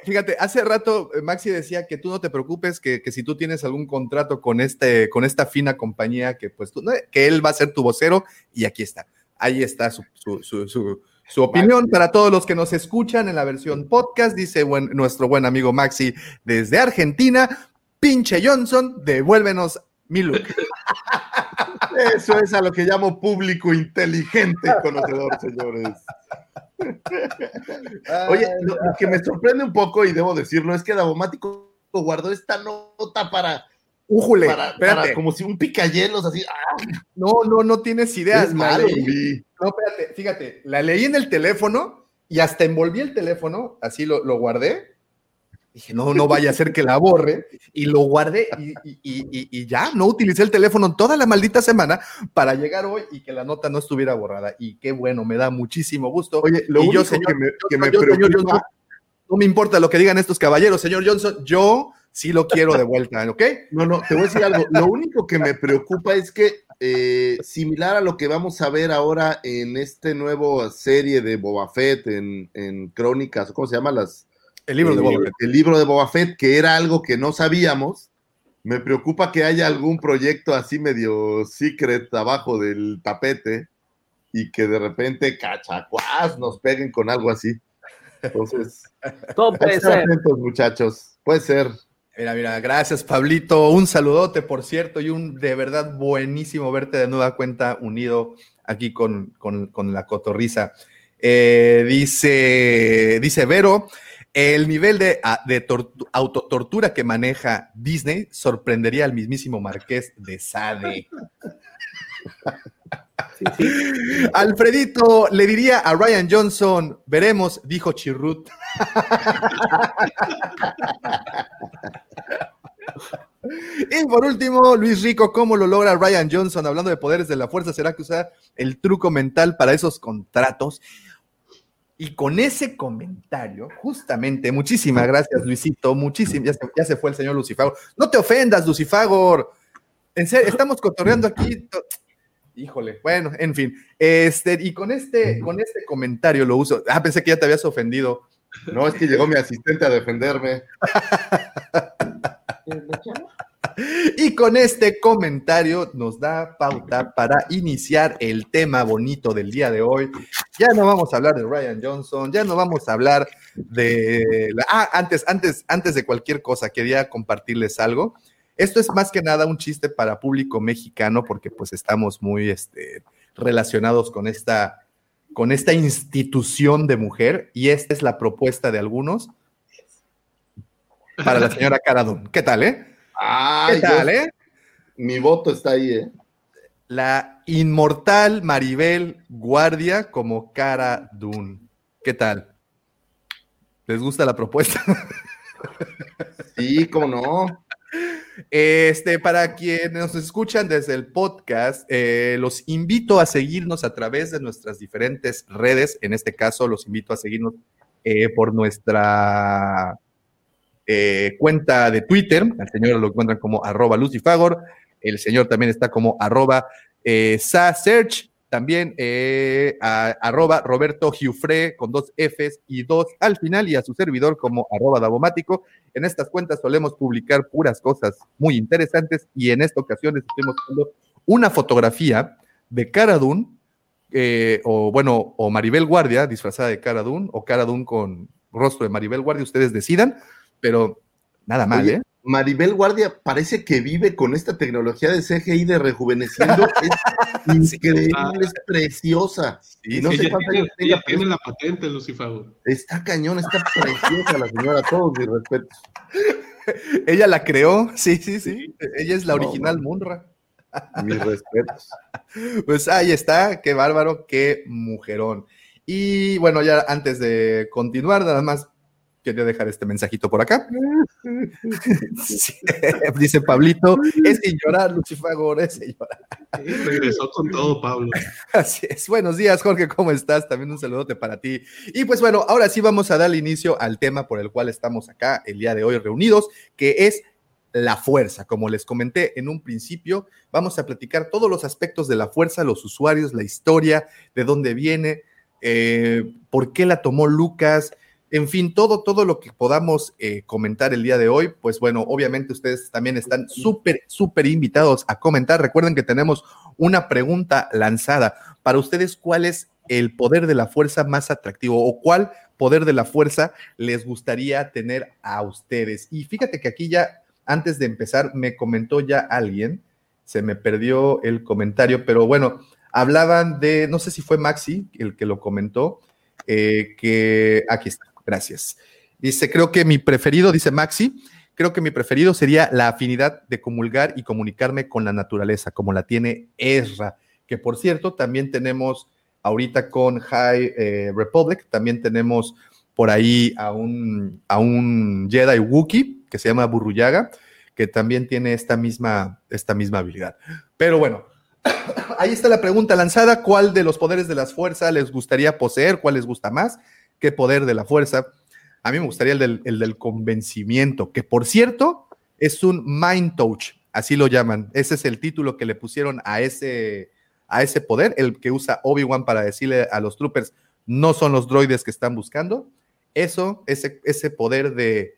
fíjate, hace rato eh, Maxi decía que tú no te preocupes, que, que, si tú tienes algún contrato con este, con esta fina compañía, que pues tú, que él va a ser tu vocero, y aquí está, ahí está su, su, su, su opinión para todos los que nos escuchan en la versión podcast, dice nuestro buen amigo Maxi desde Argentina. Pinche Johnson, devuélvenos mi look. Eso es a lo que llamo público inteligente y conocedor, señores. Oye, lo, que me sorprende un poco, y debo decirlo, es que Davomático guardó esta nota para. Újule, para, como si un picayelos así. ¡ah! No, no, no tienes ideas. Malo, no, espérate, fíjate, la leí en el teléfono y hasta envolví el teléfono, así lo, lo guardé. Dije, no, no vaya a ser que la borre. Y lo guardé y, y, y, y, ya, no utilicé el teléfono toda la maldita semana para llegar hoy y que la nota no estuviera borrada. Y qué bueno, me da muchísimo gusto. Oye, lo único yo, que me, que me preocupa... no me importa lo que digan estos caballeros, señor Johnson, yo sí lo quiero de vuelta, ¿ok? No, no, te voy a decir algo. Lo único que me preocupa es que eh, similar a lo que vamos a ver ahora en este nuevo serie de Boba Fett en, en Crónicas, ¿cómo se llama? Las, el libro de Boba Fett. El libro de Boba Fett, que era algo que no sabíamos. Me preocupa que haya algún proyecto así medio secret abajo del tapete y que de repente cachacuás nos peguen con algo así. Entonces, todo puede ser. Atentos, muchachos. Puede ser. Mira, mira, gracias Pablito, un saludote por cierto y un de verdad buenísimo verte de nueva cuenta unido aquí con, con, con la cotorriza. Eh, dice, dice Vero, el nivel de, ah, de autotortura que maneja Disney sorprendería al mismísimo Marqués de Sade. Alfredito le diría a Ryan Johnson, veremos, dijo Chirrut. Y por último, Luis Rico, ¿cómo lo logra Ryan Johnson? Hablando de poderes de la fuerza, ¿será que usa el truco mental para esos contratos? Y con ese comentario, justamente, muchísimas gracias, Luisito, muchísimas, ya se, fue el señor Lucifagor. No te ofendas, Lucifagor. En serio, estamos cotorreando aquí. Híjole, bueno, en fin. Este, y con este, con este comentario lo uso. Ah, pensé que ya te habías ofendido. No, es que llegó mi asistente a defenderme. Y con este comentario nos da pauta para iniciar el tema bonito del día de hoy. Ya no vamos a hablar de Ryan Johnson, ya no vamos a hablar de... Ah, antes, antes, antes de cualquier cosa, quería compartirles algo. Esto es más que nada un chiste para público mexicano porque pues estamos muy este, relacionados con esta, con esta institución de mujer y esta es la propuesta de algunos para la señora Caradón. ¿Qué tal, eh? ¿Qué tal, eh? Mi voto está ahí, ¿eh? La inmortal Maribel Guardia como Cara Dune. ¿Qué tal? ¿Les gusta la propuesta? Sí, cómo no. Este, para quienes nos escuchan desde el podcast, eh, los invito a seguirnos a través de nuestras diferentes redes. En este caso, los invito a seguirnos eh, por nuestra eh, cuenta de Twitter. Al señor lo encuentran como arroba lucifagor. El señor también está como arroba eh, search. También eh, Roberto Giufre con dos Fs y dos al final y a su servidor como arroba Davomático. En estas cuentas solemos publicar puras cosas muy interesantes y en esta ocasión les estoy mostrando una fotografía de Cara o bueno, o Maribel Guardia disfrazada de Cara o Cara con rostro de Maribel Guardia, ustedes decidan pero nada mal, ¿eh? Maribel Guardia parece que vive con esta tecnología de CGI de rejuveneciendo. es increíble, es preciosa. y no sé cuántos años tenga. tiene la patente, Lucifer. Está cañón, está preciosa la señora, todos mis respetos. Ella la creó, sí, sí, sí. Ella es la original Munra. Mis respetos. Pues ahí está, qué bárbaro, qué mujerón. Y bueno, ya antes de continuar, nada más quería dejar este mensajito por acá. dice Pablito, es sin llorar, Lucifagor, es sin llorar. regresó con todo, Pablo. Así es. Buenos días, Jorge, ¿cómo estás? También un saludote para ti. Y pues bueno, ahora sí vamos a dar inicio al tema por el cual estamos acá el día de hoy reunidos, que es la fuerza. Como les comenté en un principio, vamos a platicar todos los aspectos de la fuerza, los usuarios, la historia, de dónde viene, eh, por qué la tomó Lucas, en fin, todo, todo lo que podamos eh, comentar el día de hoy, pues bueno, obviamente ustedes también están súper, súper invitados a comentar. Recuerden que tenemos una pregunta lanzada. Para ustedes, ¿cuál es el poder de la fuerza más atractivo o cuál poder de la fuerza les gustaría tener a ustedes? Y fíjate que aquí ya, antes de empezar, me comentó ya alguien, se me perdió el comentario, pero bueno, hablaban de, no sé si fue Maxi el que lo comentó, eh, que aquí está Gracias. Dice, creo que mi preferido, dice Maxi, creo que mi preferido sería la afinidad de comulgar y comunicarme con la naturaleza, como la tiene Ezra, que por cierto, también tenemos ahorita con High eh, Republic, también tenemos por ahí a un, a un Jedi Wookiee que se llama Burruyaga, que también tiene esta misma, esta misma habilidad. Pero bueno, ahí está la pregunta lanzada, ¿cuál de los poderes de las fuerzas les gustaría poseer? ¿Cuál les gusta más? Qué poder de la fuerza. A mí me gustaría el del, convencimiento, que por cierto es un mind touch, así lo llaman. Ese es el título que le pusieron a ese, a ese poder, el que usa Obi-Wan para decirle a los troopers, no son los droides que están buscando. Eso, ese, ese poder de,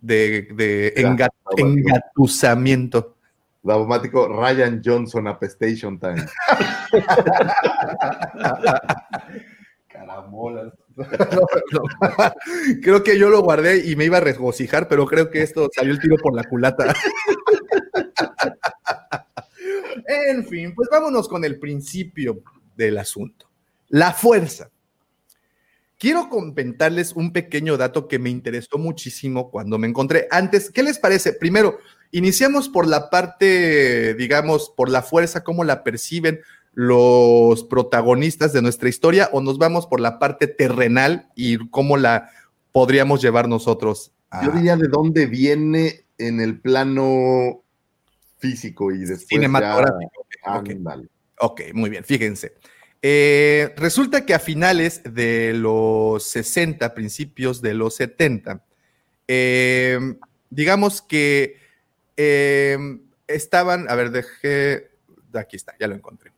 de, de engatusamiento. Ryan Johnson a Station Creo que yo lo guardé y me iba a regocijar, pero creo que esto salió el tiro por la culata. en fin, pues vámonos con el principio del asunto. La fuerza. Quiero comentarles un pequeño dato que me interesó muchísimo cuando me encontré. Antes, ¿qué les parece? Primero, iniciamos por la parte, digamos, por la fuerza, cómo la perciben los protagonistas de nuestra historia, o nos vamos por la parte terrenal y cómo la podríamos llevar nosotros. A... Yo diría de dónde viene en el plano físico y después cinematográfico. Ya... Okay. Okay. ok, muy bien, fíjense. Eh, resulta que a finales de los 60, principios de los 70, eh, digamos que eh, estaban, a ver, dejé, aquí está, ya lo encontré.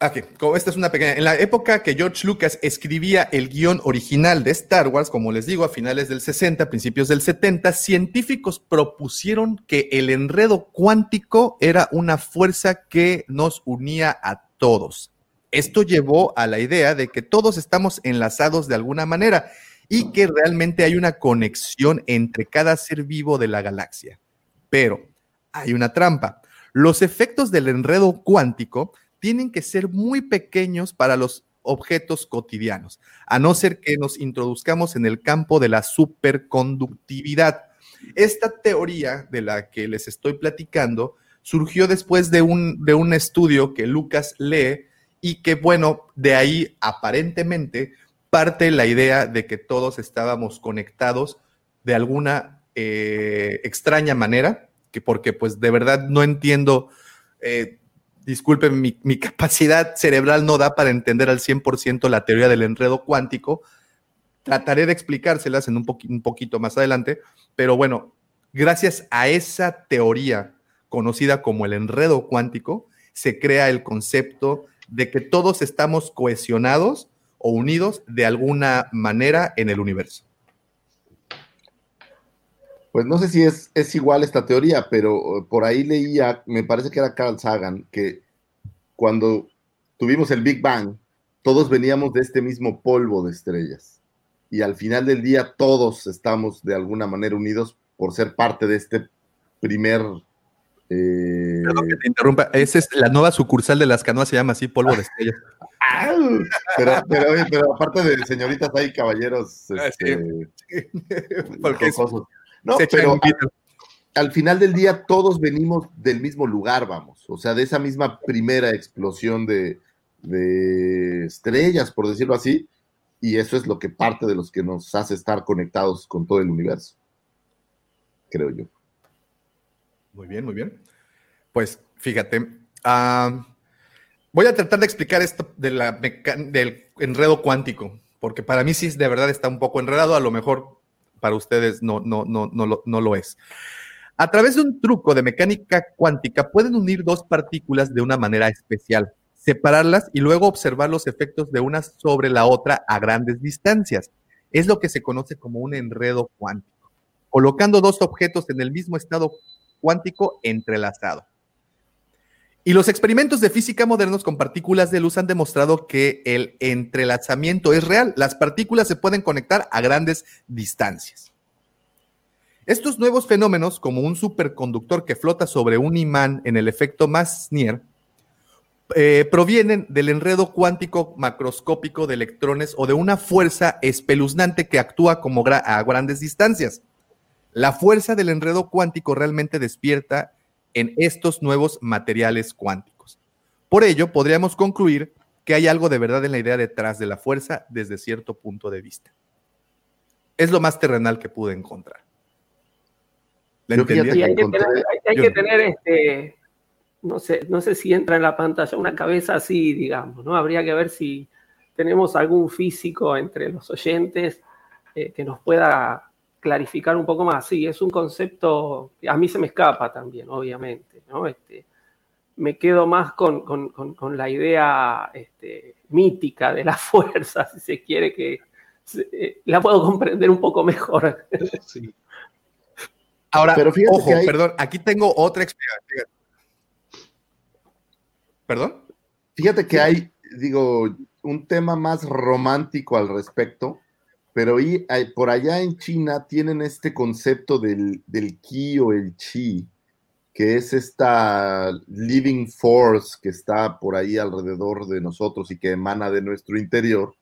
Aquí, como esta es una pequeña. En la época que George Lucas escribía el guion original de Star Wars, como les digo, a finales del 60, principios del 70, científicos propusieron que el enredo cuántico era una fuerza que nos unía a todos. Esto llevó a la idea de que todos estamos enlazados de alguna manera y que realmente hay una conexión entre cada ser vivo de la galaxia. Pero hay una trampa. Los efectos del enredo cuántico tienen que ser muy pequeños para los objetos cotidianos, a no ser que nos introduzcamos en el campo de la superconductividad. Esta teoría de la que les estoy platicando surgió después de un, de un estudio que Lucas lee y que, bueno, de ahí aparentemente parte la idea de que todos estábamos conectados de alguna eh, extraña manera, que porque pues de verdad no entiendo eh, disculpen, mi, capacidad cerebral no da para entender al 100% la teoría del enredo cuántico. Trataré de explicárselas en un poquito más adelante, pero bueno, gracias a esa teoría conocida como el enredo cuántico, se crea el concepto de que todos estamos cohesionados o unidos de alguna manera en el universo. Pues no sé si es, es igual esta teoría, pero por ahí leía, me parece que era Carl Sagan, que cuando tuvimos el Big Bang, todos veníamos de este mismo polvo de estrellas. Y al final del día todos estamos de alguna manera unidos por ser parte de este primer... Eh... Perdón que te interrumpa, esa es la nueva sucursal de las canoas, se llama así, polvo de estrellas. pero, pero, pero aparte de señoritas hay caballeros este, sí. Porque no, pero al, al, final del día todos venimos del mismo lugar, vamos. O sea, de esa misma primera explosión de, de, estrellas, por decirlo así. Y eso es lo que parte de los que nos hace estar conectados con todo el universo. Creo yo. Muy bien, muy bien. Pues fíjate, uh, voy a tratar de explicar esto de la del enredo cuántico, porque para mí sí de verdad está un poco enredado, a lo mejor para ustedes no, no, no, no, lo, no lo es. A través de un truco de mecánica cuántica pueden unir dos partículas de una manera especial, separarlas y luego observar los efectos de una sobre la otra a grandes distancias. Es lo que se conoce como un enredo cuántico, colocando dos objetos en el mismo estado cuántico entrelazado. Y los experimentos de física modernos con partículas de luz han demostrado que el entrelazamiento es real. Las partículas se pueden conectar a grandes distancias. Estos nuevos fenómenos, como un superconductor que flota sobre un imán en el efecto Masnier, eh, provienen del enredo cuántico macroscópico de electrones o de una fuerza espeluznante que actúa a grandes distancias. La fuerza del enredo cuántico realmente despierta en estos nuevos materiales cuánticos. Por ello, podríamos concluir que hay algo de verdad en la idea detrás de la fuerza desde cierto punto de vista. Es lo más terrenal que pude encontrar. ¿La sí, hay, que tener, hay, hay que tener este, no sé, no sé si entra en la pantalla una cabeza así, digamos, ¿no? Habría que ver si tenemos algún físico entre los oyentes eh, que nos pueda clarificar un poco más. Sí, es un concepto, a mí se me escapa también, obviamente, ¿no? Este, me quedo más con, con, con, con la idea este, mítica de la fuerza, si se quiere, que se, la puedo comprender un poco mejor. Sí. Ahora, Pero ojo, hay... perdón, aquí tengo otra explicación. ¿Perdón? Fíjate que hay digo, un tema más romántico al respecto, pero ahí, por allá en China tienen este concepto del, del ki o el chi, que es esta living force que está por ahí alrededor de nosotros y que emana de nuestro interior,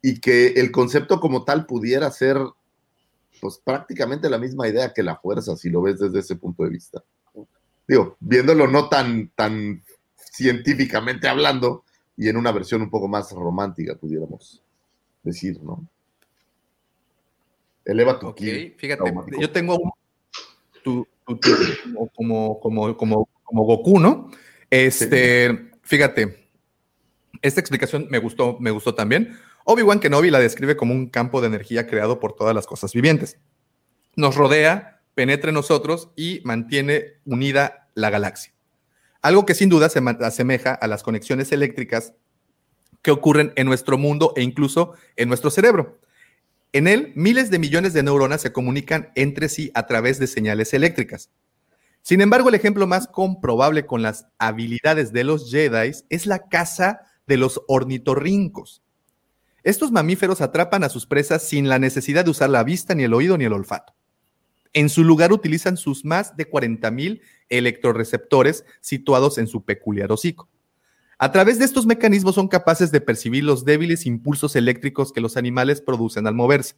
y que el concepto como tal pudiera ser pues prácticamente la misma idea que la fuerza, si lo ves desde ese punto de vista. Digo, viéndolo no tan, tan científicamente hablando y en una versión un poco más romántica, pudiéramos decir, ¿no? Eleva tu ki fíjate, traumático. yo tengo un, tu- tu- tu- como, como, como, como Goku, ¿no? Este, fíjate, esta explicación me gustó, me gustó también. Obi-Wan Kenobi la describe como un campo de energía creado por todas las cosas vivientes. Nos rodea, penetra en nosotros y mantiene unida la galaxia. Algo que sin duda se asemeja a las conexiones eléctricas que ocurren en nuestro mundo e incluso en nuestro cerebro. En él, miles de millones de neuronas se comunican entre sí a través de señales eléctricas. Sin embargo, el ejemplo más comprobable con las habilidades de los Jedi es la caza de los ornitorrincos. Estos mamíferos atrapan a sus presas sin la necesidad de usar la vista, ni el oído, ni el olfato. En su lugar utilizan sus más de 40.000 electroreceptores situados en su peculiar hocico. A través de estos mecanismos son capaces de percibir los débiles impulsos eléctricos que los animales producen al moverse.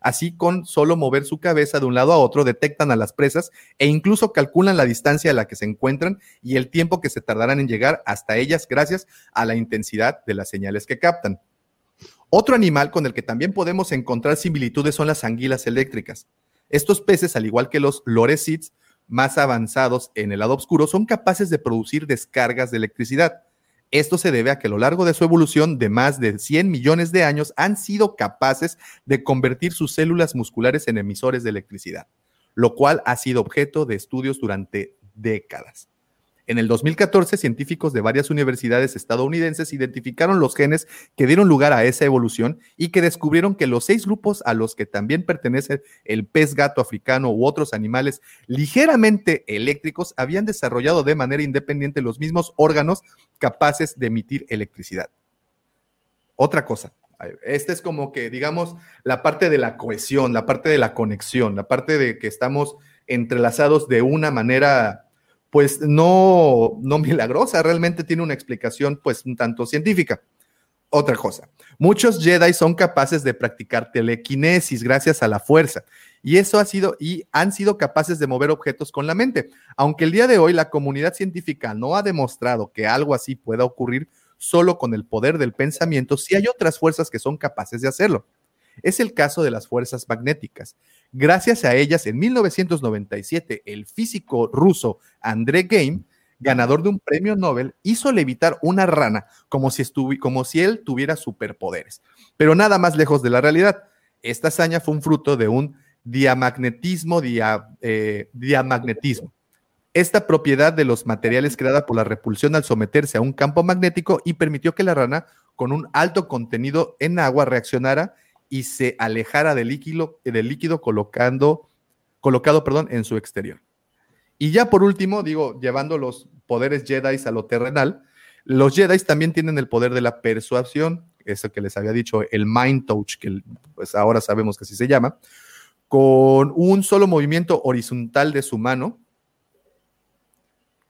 Así, con solo mover su cabeza de un lado a otro, detectan a las presas e incluso calculan la distancia a la que se encuentran y el tiempo que se tardarán en llegar hasta ellas gracias a la intensidad de las señales que captan. Otro animal con el que también podemos encontrar similitudes son las anguilas eléctricas. Estos peces, al igual que los loresids más avanzados en el lado oscuro, son capaces de producir descargas de electricidad. Esto se debe a que a lo largo de su evolución de más de 100 millones de años han sido capaces de convertir sus células musculares en emisores de electricidad, lo cual ha sido objeto de estudios durante décadas. En el 2014, científicos de varias universidades estadounidenses identificaron los genes que dieron lugar a esa evolución y que descubrieron que los seis grupos a los que también pertenece el pez gato africano u otros animales ligeramente eléctricos habían desarrollado de manera independiente los mismos órganos capaces de emitir electricidad. Otra cosa, esta es como que, digamos, la parte de la cohesión, la parte de la conexión, la parte de que estamos entrelazados de una manera, pues no, no milagrosa, realmente tiene una explicación, pues un tanto científica. Otra cosa, muchos Jedi son capaces de practicar telequinesis gracias a la fuerza y eso ha sido y han sido capaces de mover objetos con la mente. Aunque el día de hoy la comunidad científica no ha demostrado que algo así pueda ocurrir solo con el poder del pensamiento, sí hay otras fuerzas que son capaces de hacerlo. Es el caso de las fuerzas magnéticas. Gracias a ellas, en 1997, el físico ruso André Game ganador de un premio Nobel, hizo levitar una rana como si, como si él tuviera superpoderes. Pero nada más lejos de la realidad. Esta hazaña fue un fruto de un diamagnetismo, dia- eh, diamagnetismo. Esta propiedad de los materiales creada por la repulsión al someterse a un campo magnético y permitió que la rana, con un alto contenido en agua, reaccionara y se alejara del líquido, del líquido colocando, colocado perdón, en su exterior. Y ya por último, digo, llevando los poderes Jedi a lo terrenal, los Jedi también tienen el poder de la persuasión, eso que les había dicho, el Mind Touch, que pues ahora sabemos que así se llama, con un solo movimiento horizontal de su mano,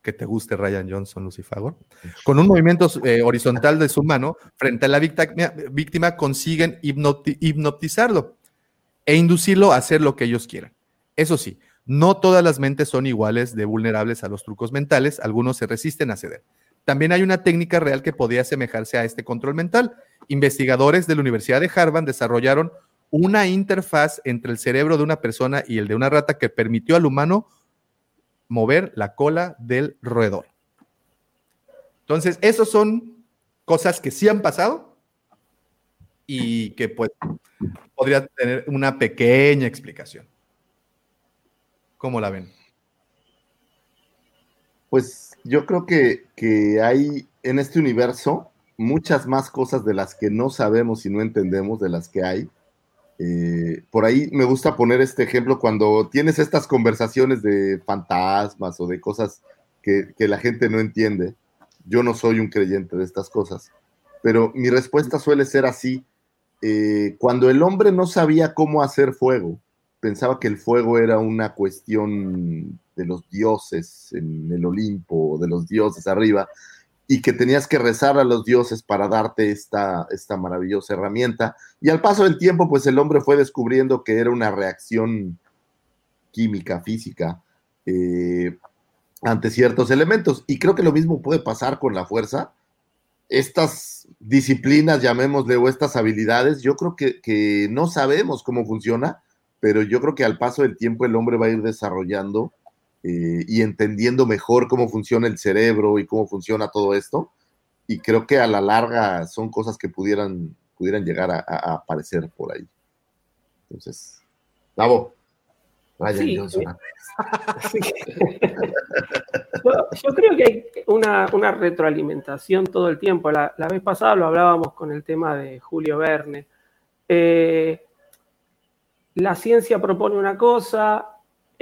que te guste Ryan Johnson, Lucifago, con un movimiento eh, horizontal de su mano frente a la víctima, víctima consiguen hipnoti- hipnotizarlo e inducirlo a hacer lo que ellos quieran. Eso sí, no todas las mentes son iguales de vulnerables a los trucos mentales, algunos se resisten a ceder. También hay una técnica real que podría asemejarse a este control mental. Investigadores de la Universidad de Harvard desarrollaron una interfaz entre el cerebro de una persona y el de una rata que permitió al humano mover la cola del roedor. Entonces, esas son cosas que sí han pasado y que pues podría tener una pequeña explicación. ¿Cómo la ven? Pues yo creo que, que hay en este universo muchas más cosas de las que no sabemos y no entendemos, de las que hay. Eh, por ahí me gusta poner este ejemplo cuando tienes estas conversaciones de fantasmas o de cosas que, la gente no entiende. Yo no soy un creyente de estas cosas, pero mi respuesta suele ser así. Eh, cuando el hombre no sabía cómo hacer fuego, pensaba que el fuego era una cuestión de los dioses en el Olimpo, de los dioses arriba, y que tenías que rezar a los dioses para darte esta, esta maravillosa herramienta. Y al paso del tiempo, pues el hombre fue descubriendo que era una reacción química, física, eh, ante ciertos elementos. Y creo que lo mismo puede pasar con la fuerza. Estas disciplinas, llamémosle, o estas habilidades, yo creo que, que no sabemos cómo funciona, pero yo creo que al paso del tiempo el hombre va a ir desarrollando eh, y entendiendo mejor cómo funciona el cerebro y cómo funciona todo esto. Y creo que a la larga son cosas que pudieran, pudieran llegar a, a aparecer por ahí. Entonces, Bravo. Ryan Sí, Johnson. eh, Sí. yo, yo creo que hay una, una retroalimentación todo el tiempo. La, la vez pasada lo hablábamos con el tema de Julio Verne. Eh, la ciencia propone una cosa,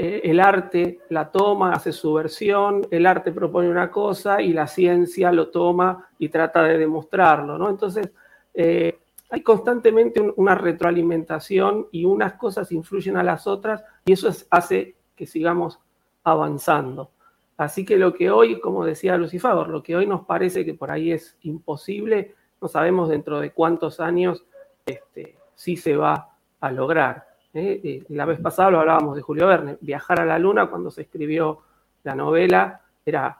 eh, el arte la toma, hace su versión, el arte propone una cosa y la ciencia lo toma y trata de demostrarlo, ¿no? Entonces, eh, hay constantemente un- una retroalimentación y unas cosas influyen a las otras y eso es- hace que sigamos avanzando. Así que lo que hoy, como decía Lucifer, lo que hoy nos parece que por ahí es imposible, no sabemos dentro de cuántos años este, sí se va a lograr. ¿Eh? Eh, La vez pasada lo hablábamos de Julio Verne, viajar a la luna cuando se escribió la novela era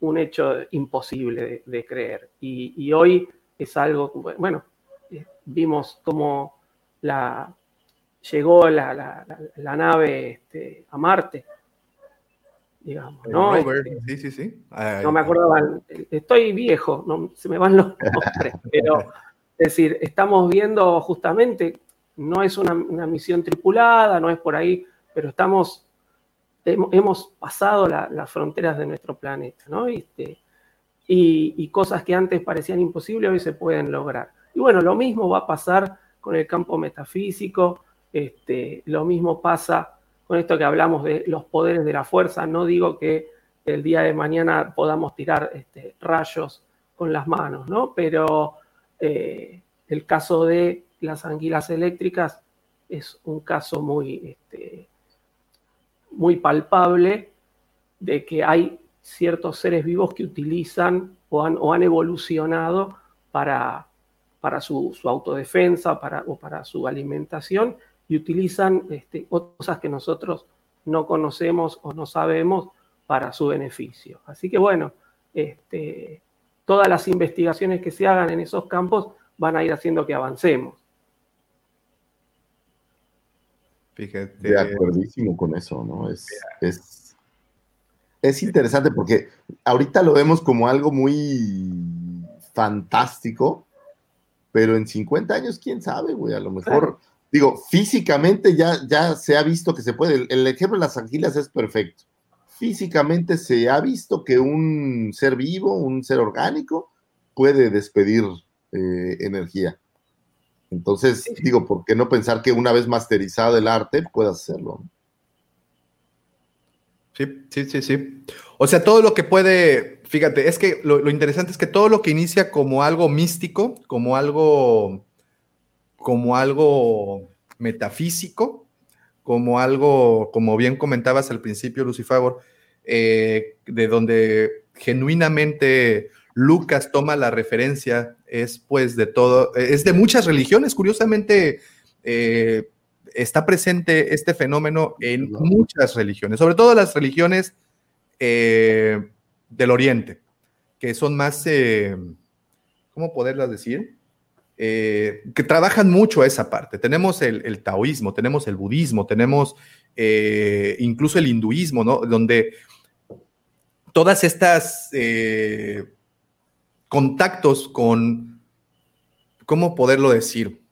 un hecho imposible de, de creer. Y, y hoy es algo, bueno, eh, vimos cómo la, llegó la, la- la- la nave este, a Marte, digamos, ¿no? Este, sí, sí, sí. Ay, no me acordaba, estoy viejo, no, se me van los nombres, pero es decir, estamos viendo justamente, no es una, una misión tripulada, no es por ahí, pero estamos, hemos, pasado la- las fronteras de nuestro planeta, ¿no? Este, y, y cosas que antes parecían imposibles hoy se pueden lograr. Y bueno, lo mismo va a pasar con el campo metafísico, este, lo mismo pasa con esto que hablamos de los poderes de la fuerza. No digo que el día de mañana podamos tirar este, rayos con las manos, ¿no? Pero eh, el caso de las anguilas eléctricas es un caso muy, este, muy palpable de que hay ciertos seres vivos que utilizan o han, o han evolucionado para, para su, autodefensa para, o para su alimentación y utilizan este, cosas que nosotros no conocemos o no sabemos para su beneficio. Así que bueno, este, todas las investigaciones que se hagan en esos campos van a ir haciendo que avancemos. Fíjate. De acuerdísimo con eso, ¿no? Es, es, es interesante porque ahorita lo vemos como algo muy fantástico, pero en 50 años, quién sabe, güey, a lo mejor, digo, físicamente ya, ya se ha visto que se puede, el, el ejemplo de las angilas es perfecto. Físicamente se ha visto que un ser vivo, un ser orgánico, puede despedir eh, energía. Entonces, digo, ¿por qué no pensar que una vez masterizado el arte puedas hacerlo? Sí, sí, sí, sí. O sea, todo lo que puede, fíjate, es que lo, lo interesante es que todo lo que inicia como algo místico, como algo, como algo metafísico, como algo, como bien comentabas al principio, Lucifer, eh, de donde genuinamente Lucas toma la referencia, es pues de todo, es de muchas religiones, curiosamente. eh, está presente este fenómeno en muchas religiones, sobre todo las religiones eh, del Oriente, que son más, eh, ¿cómo poderlas decir? Eh, que trabajan mucho esa parte. Tenemos el, el taoísmo, tenemos el budismo, tenemos eh, incluso el hinduismo, ¿no? Donde todas estas eh, contactos con, ¿cómo poderlo decir?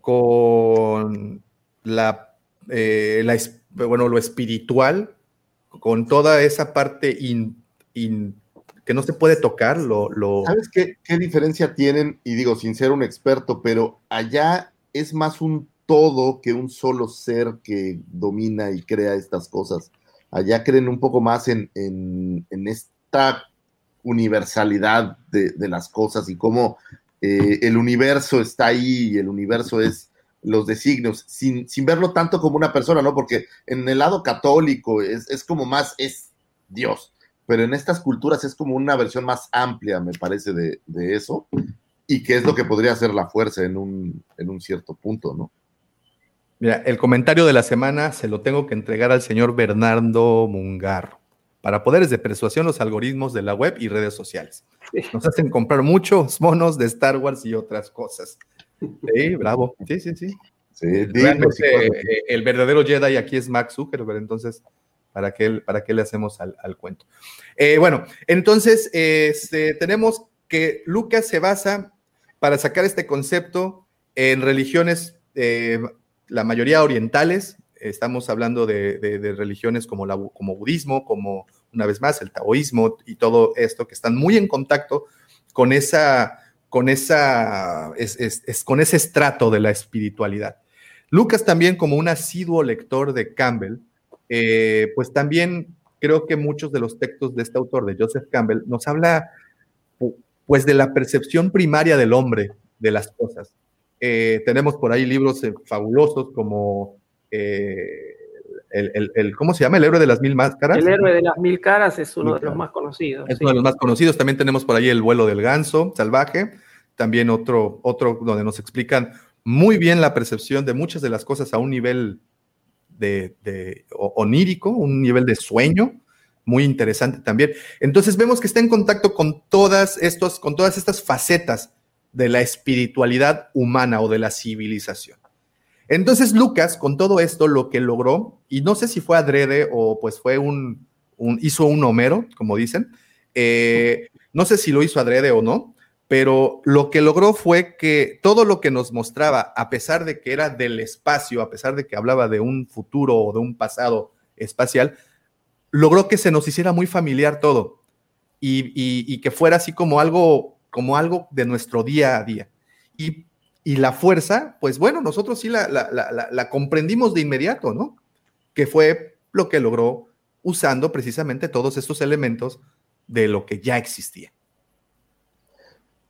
con la, eh, bueno, lo espiritual, con toda esa parte que no se puede tocar, lo, lo- ¿Sabes qué, qué diferencia tienen? Y digo, sin ser un experto, pero allá es más un todo que un solo ser que domina y crea estas cosas. Allá creen un poco más en, en- en esta universalidad de, las cosas y cómo eh, el universo está ahí y el universo es los designios, sin, sin, verlo tanto como una persona, ¿no? Porque en el lado católico es, es, como más, es Dios, pero en estas culturas es como una versión más amplia, me parece, de, de eso, y que es lo que podría ser la fuerza en un, en un cierto punto, ¿no? Mira, el comentario de la semana se lo tengo que entregar al señor Bernardo Mungarro. Para poderes de persuasión, los algoritmos de la web y redes sociales. Nos hacen comprar muchos monos de Star Wars y otras cosas. Sí, bravo. Sí, sí, sí. sí Realmente, eh, el verdadero Jedi aquí es Max Zuckerberg, entonces, ¿para qué, para qué le hacemos al, al cuento? Eh, bueno, entonces, este, tenemos que Lucas se basa para sacar este concepto en religiones, eh, la mayoría orientales, estamos hablando de, religiones como, la, como budismo, como una vez más el taoísmo y todo esto, que están muy en contacto con esa, con esa, es, es, es, con ese estrato de la espiritualidad. Lucas también como un asiduo lector de Campbell, eh, pues también creo que muchos de los textos de este autor, de Joseph Campbell, nos habla pues de la percepción primaria del hombre de las cosas. Eh, tenemos por ahí libros eh, fabulosos como eh, el, el, el, ¿cómo se llama? El héroe de las mil máscaras. El héroe de las mil caras es uno de los más conocidos. Es sí. uno de los más conocidos. También tenemos por ahí el vuelo del ganso salvaje. También otro, otro donde nos explican muy bien la percepción de muchas de las cosas a un nivel de, de onírico, un nivel de sueño muy interesante también. Entonces vemos que está en contacto con todas, estos, con todas estas facetas de la espiritualidad humana o de la civilización. Entonces Lucas, con todo esto, lo que logró, y no sé si fue adrede o pues fue un, hizo un Homero, como dicen, eh, no sé si lo hizo adrede o no, pero lo que logró fue que todo lo que nos mostraba, a pesar de que era del espacio, a pesar de que hablaba de un futuro o de un pasado espacial, logró que se nos hiciera muy familiar todo y, que fuera así como algo, como algo de nuestro día a día. Y, y la fuerza, pues bueno, nosotros sí la, la, la, comprendimos de inmediato, ¿no? Que fue lo que logró usando precisamente todos estos elementos de lo que ya existía.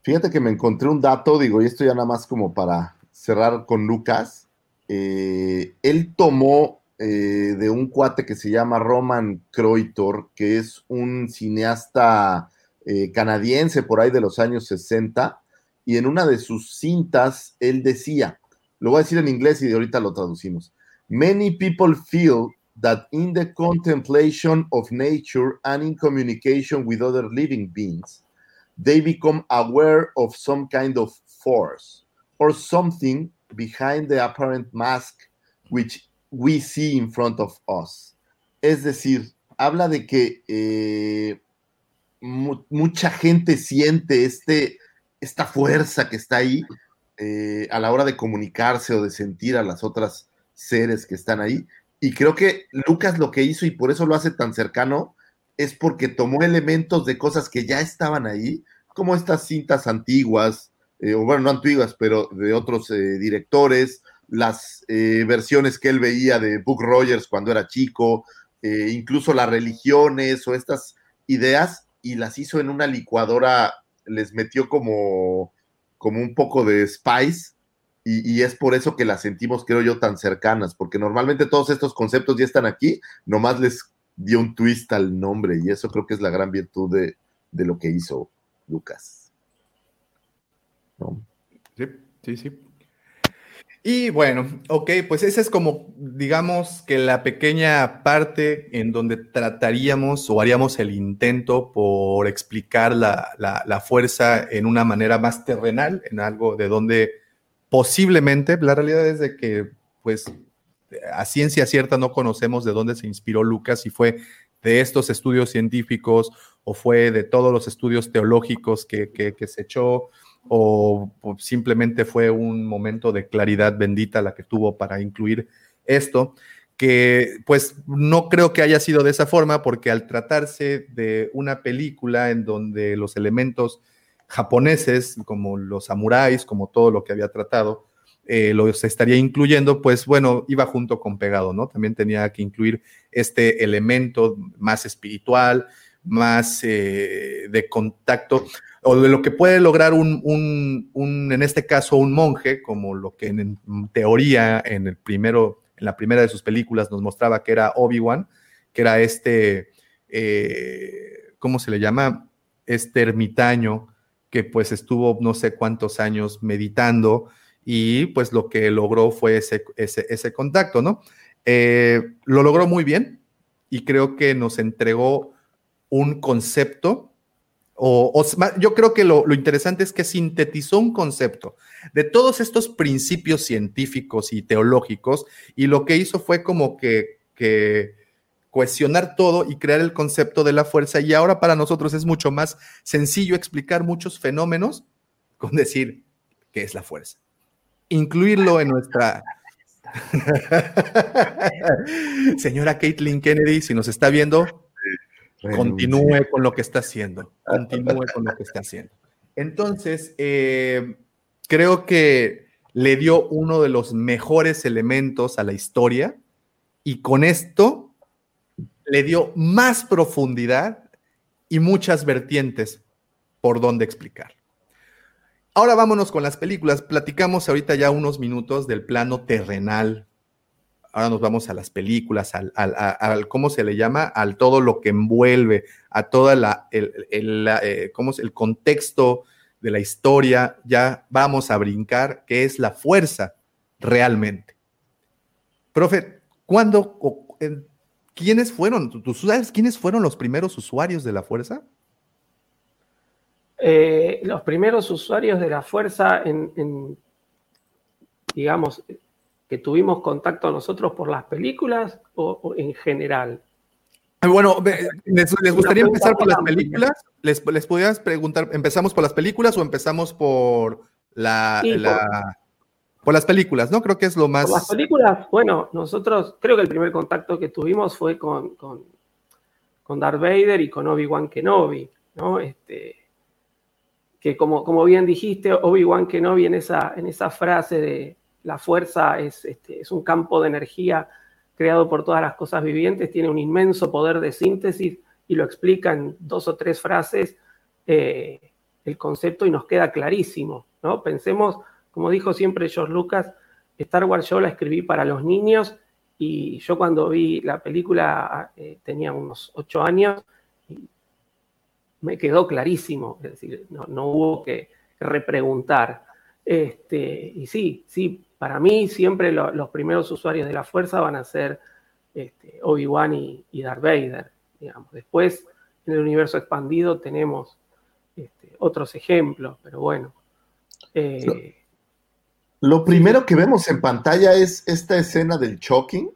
Fíjate que me encontré un dato, digo, y esto ya nada más como para cerrar con Lucas. Eh, él tomó eh, de un cuate que se llama Roman Croitor, que es un cineasta eh, canadiense por ahí de los años 60, y en una de sus cintas él decía, lo voy a decir en inglés y de ahorita lo traducimos, Many people feel that in the contemplation of nature and in communication with other living beings, they become aware of some kind of force or something behind the apparent mask which we see in front of us. Es decir, habla de que eh, mu mucha gente siente este, esta fuerza que está ahí eh, a la hora de comunicarse o de sentir a las otras seres que están ahí. Y creo que Lucas lo que hizo y por eso lo hace tan cercano es porque tomó elementos de cosas que ya estaban ahí, como estas cintas antiguas, eh, o bueno, no antiguas, pero de otros eh, directores, las versiones que él veía de Book Rogers cuando era chico, incluso las religiones o estas ideas, y las hizo en una licuadora, les metió como, como un poco de spice, y, es por eso que las sentimos, creo yo, tan cercanas, porque normalmente todos estos conceptos ya están aquí, nomás les dio un twist al nombre, y eso creo que es la gran virtud de, de lo que hizo Lucas. Sí, sí, sí. Y bueno, ok, pues esa es como, digamos, que la pequeña parte en donde trataríamos o haríamos el intento por explicar la, la, fuerza en una manera más terrenal, en algo de donde posiblemente, la realidad es de que, pues, a ciencia cierta no conocemos de dónde se inspiró Lucas, si fue de estos estudios científicos o fue de todos los estudios teológicos que, que se echó o, simplemente fue un momento de claridad bendita la que tuvo para incluir esto, que pues no creo que haya sido de esa forma porque al tratarse de una película en donde los elementos japoneses, como los samuráis, como todo lo que había tratado, eh, los estaría incluyendo, pues bueno, iba junto con pegado, ¿no? También tenía que incluir este elemento más espiritual, más eh, de contacto, o de lo que puede lograr un, un, un, en este caso, un monje, como lo que en, teoría en el primero, en la primera de sus películas nos mostraba que era Obi-Wan, que era este, eh, ¿cómo se le llama? Este ermitaño que pues estuvo no sé cuántos años meditando y pues lo que logró fue ese, ese, ese contacto, ¿no? Eh, lo logró muy bien y creo que nos entregó un concepto, o, o yo creo que lo, interesante es que sintetizó un concepto de todos estos principios científicos y teológicos y lo que hizo fue como que, que cohesionar todo y crear el concepto de la fuerza y ahora para nosotros es mucho más sencillo explicar muchos fenómenos con decir qué es la fuerza. Incluirlo en nuestra... Señora Caitlin Kennedy, si nos está viendo, continúe con lo que está haciendo. Continúe con lo que está haciendo. Entonces, eh, creo que le dio uno de los mejores elementos a la historia y con esto le dio más profundidad y muchas vertientes por donde explicar. Ahora vámonos con las películas. Platicamos ahorita ya unos minutos del plano terrenal. Ahora nos vamos a las películas, al, al, al ¿cómo se le llama? Al todo lo que envuelve, a toda la, el, el, eh, el contexto de la historia. Ya vamos a brincar, qué es la fuerza realmente. Profe, ¿cuándo, ¿quiénes fueron? ¿Tú sabes quiénes fueron los primeros usuarios de la fuerza? Eh, los primeros usuarios de la fuerza en, digamos, que tuvimos contacto nosotros por las películas o, o en general? Bueno, les, les gustaría empezar por las películas. Les, les podías preguntar, ¿empezamos por las películas o empezamos por la, Sí, la- por- por las películas? ¿No? Creo que es lo más. Por las películas, bueno, nosotros creo que el primer contacto que tuvimos fue con, con, con Darth Vader y con Obi-Wan Kenobi, ¿no? Este, que como, como bien dijiste, Obi-Wan Kenobi en esa, en esa frase de la fuerza es, este, es un campo de energía creado por todas las cosas vivientes, tiene un inmenso poder de síntesis y lo explica en dos o tres frases eh, el concepto y nos queda clarísimo, ¿no? Pensemos, como dijo siempre George Lucas, Star Wars yo la escribí para los niños y yo cuando vi la película eh, tenía unos ocho años y me quedó clarísimo, es decir, no, no hubo que repreguntar. Este, y sí, sí, para mí siempre lo- los primeros usuarios de la fuerza van a ser este, Obi-Wan y, y Darth Vader, digamos. Después, en el universo expandido tenemos este, otros ejemplos, pero bueno. Eh, Lo primero que vemos en pantalla es esta escena del choking.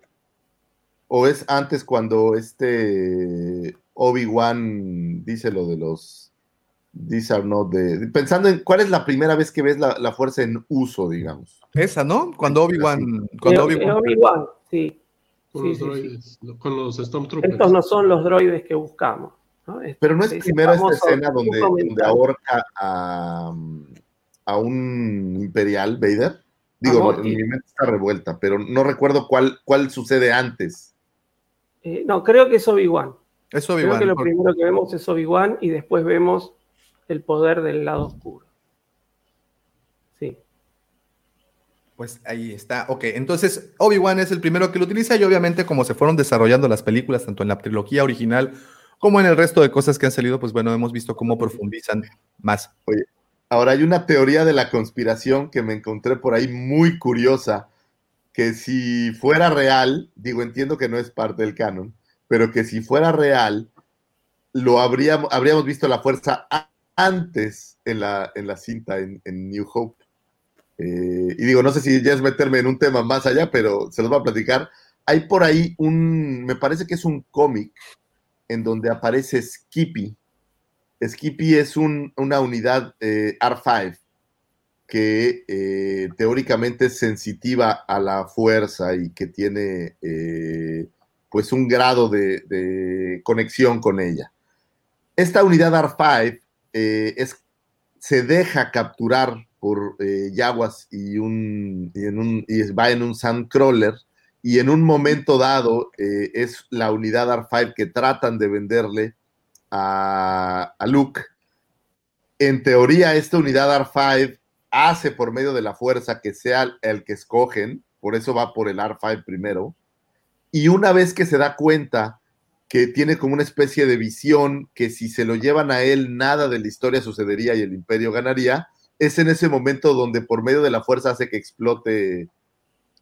¿O es antes cuando este Obi-Wan dice lo de los. These are not the- Pensando en cuál es la primera vez que ves la, la fuerza en uso, digamos. Esa, ¿no? Cuando Obi-Wan. Cuando Obi-Wan. Obi-Wan, sí. Con Sí, los sí, sí. droides, con los Stormtroopers. Estos no son los droides que buscamos. ¿no? Este- Pero no es primero esta escena donde, donde ahorca a, a un imperial Vader. Digo, A Motti. mi mente está revuelta, pero no recuerdo cuál, cuál sucede antes. Eh, no, creo que es Obi-Wan. Es Creo Obi-Wan. que lo por- primero que vemos es Obi-Wan y después vemos el poder del lado oscuro. Sí. Pues ahí está. Ok, entonces Obi-Wan es el primero que lo utiliza y obviamente como se fueron desarrollando las películas, tanto en la trilogía original como en el resto de cosas que han salido, pues bueno, hemos visto cómo profundizan más. Oye, ahora hay una teoría de la conspiración que me encontré por ahí muy curiosa, que si fuera real, digo, entiendo que no es parte del canon, pero que si fuera real, lo habríamos, habríamos visto la fuerza antes en la, en la cinta en, New Hope. Eh, y digo, no sé si ya es meterme en un tema más allá, pero se los voy a platicar. Hay por ahí un, me parece que es un cómic en donde aparece Skippy. Skippy es un- una unidad eh, R5 que eh, teóricamente es sensitiva a la fuerza y que tiene pues un grado de, de conexión con ella. Esta unidad R5 eh, es, se deja capturar por eh, Yaguas y, un, y, en un, y va en un Sandcrawler y en un momento dado eh, es la unidad R5 que tratan de venderle a, a Luke, en teoría esta unidad R5 hace por medio de la fuerza que sea el que escogen, por eso va por el R5 primero, y una vez que se da cuenta que tiene como una especie de visión que si se lo llevan a él nada de la historia sucedería y el imperio ganaría, es en ese momento donde por medio de la fuerza hace que explote,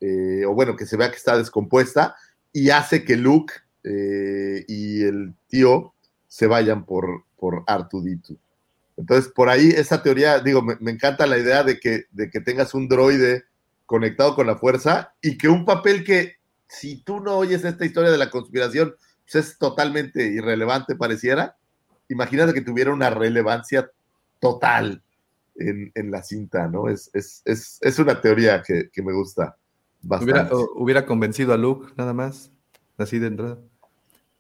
eh, o bueno, que se vea que está descompuesta, y hace que Luke eh, y el tío se vayan por, por Artudito. Entonces, por ahí esa teoría, digo, me, me, encanta la idea de que, de que tengas un droide conectado con la fuerza y que un papel que, si tú no oyes esta historia de la conspiración, pues es totalmente irrelevante, pareciera. Imagínate que tuviera una relevancia total en, en la cinta, ¿no? Es, es, es, es una teoría que, que, me gusta bastante. Hubiera, hubiera convencido a Luke, nada más, así de entrada.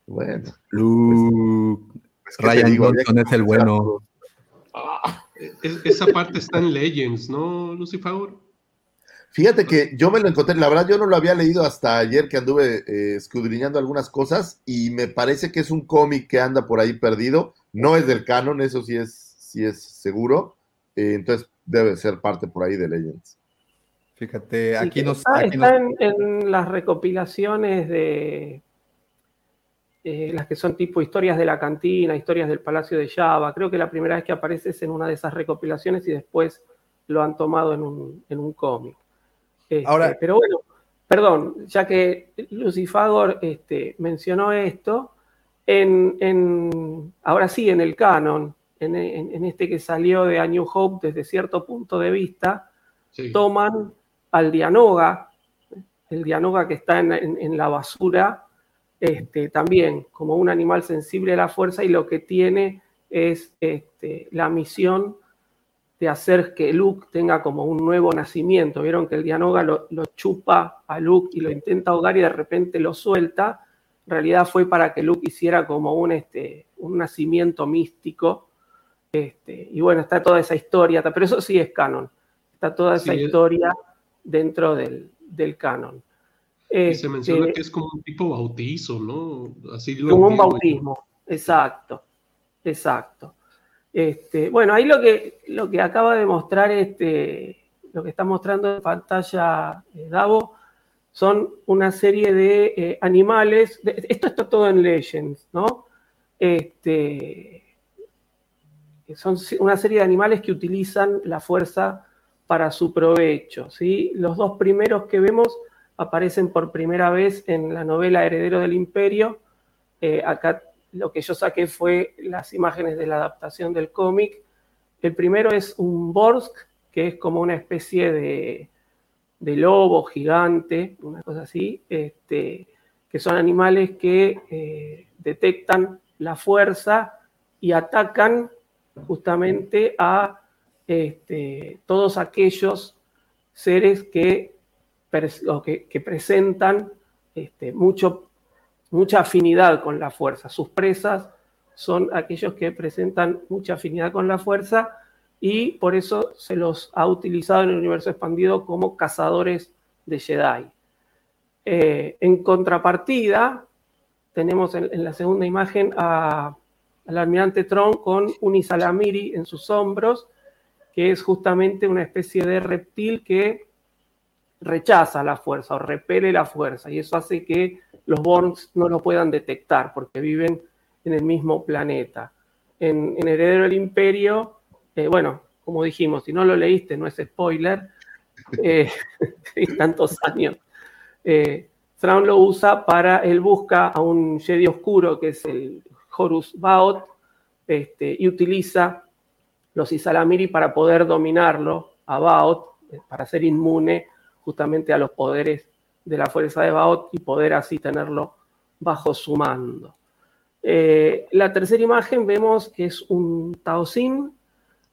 Bueno. Luke. Pues, Ryan Johnson es el bueno. Ah, esa parte está en Legends, ¿no, Lucifer? Fíjate que yo me lo encontré, la verdad yo no lo había leído hasta ayer que anduve eh, escudriñando algunas cosas y me parece que es un cómic que anda por ahí perdido, no es del canon, eso sí es, sí es seguro, eh, entonces debe ser parte por ahí de Legends. Fíjate, aquí sí, nos... Está, aquí está nos... en, en, las recopilaciones de eh, las que son tipo historias de la cantina, historias del Palacio de Java, creo que la primera vez que aparece es en una de esas recopilaciones y después lo han tomado en un, en un cómic. Este, Ahora, pero bueno, perdón, ya que Lucifagor este, mencionó esto, en, en, ahora sí, en el canon, en, en, este que salió de A New Hope desde cierto punto de vista, sí. toman al Dianoga, el Dianoga que está en, la basura, este, también como un animal sensible a la fuerza y lo que tiene es este, la misión de hacer que Luke tenga como un nuevo nacimiento. Vieron que el Dianoga lo, lo, chupa a Luke y lo intenta ahogar y de repente lo suelta. En realidad fue para que Luke hiciera como un, este, un nacimiento místico. Este, y bueno, está toda esa historia, pero eso sí es canon. Está toda esa sí, historia dentro del, del canon. Y se menciona este, que es como un tipo bautizo, ¿no? Así como un bautismo, exacto, exacto. Este, bueno, ahí lo que, lo que acaba de mostrar, este, lo que está mostrando en pantalla eh, Davo, son una serie de eh, animales. Esto está todo en Legends, ¿no? Este, son una serie de animales que utilizan la fuerza para su provecho. ¿sí? Los dos primeros que vemos aparecen por primera vez en la novela Heredero del Imperio. Eh, acá lo que yo saqué fue las imágenes de la adaptación del cómic. El primero es un Borsk, que es como una especie de, de lobo gigante, una cosa así, este, que son animales que eh, detectan la fuerza y atacan justamente a este, todos aquellos seres que, que, presentan este, mucho mucha afinidad con la fuerza. Sus presas son aquellos que presentan mucha afinidad con la fuerza y por eso se los ha utilizado en el universo expandido como cazadores de Jedi. Eh, en contrapartida, tenemos en, la segunda imagen al almirante Tron con un Isalamiri en sus hombros, que es justamente una especie de reptil que rechaza la fuerza o repele la fuerza y eso hace que los Borns no lo puedan detectar porque viven en el mismo planeta. En, en Heredero del Imperio, eh, bueno, como dijimos, si no lo leíste, no es spoiler, eh, tantos años. Eh, Thrawn lo usa para, él busca a un Jedi oscuro que es el Horus Baot este, y utiliza los Isalamiri para poder dominarlo a Baot, para ser inmune justamente a los poderes de la fuerza de Baot y poder así tenerlo bajo su mando. Eh, la tercera imagen vemos que es un Taosin,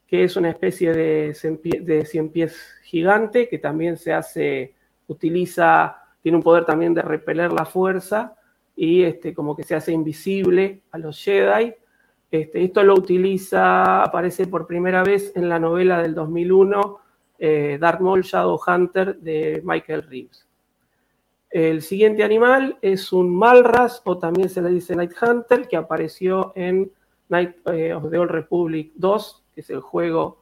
que es una especie de cien, pies, de cien pies gigante que también se hace, utiliza, tiene un poder también de repeler la fuerza y este, como que se hace invisible a los Jedi. Este, esto lo utiliza, aparece por primera vez en la novela del 2001 eh, Darth Maul Shadow Hunter de Michael Reeves. El siguiente animal es un Malras, o también se le dice Night Hunter, que apareció en Night eh, of the Old Republic 2, que es el juego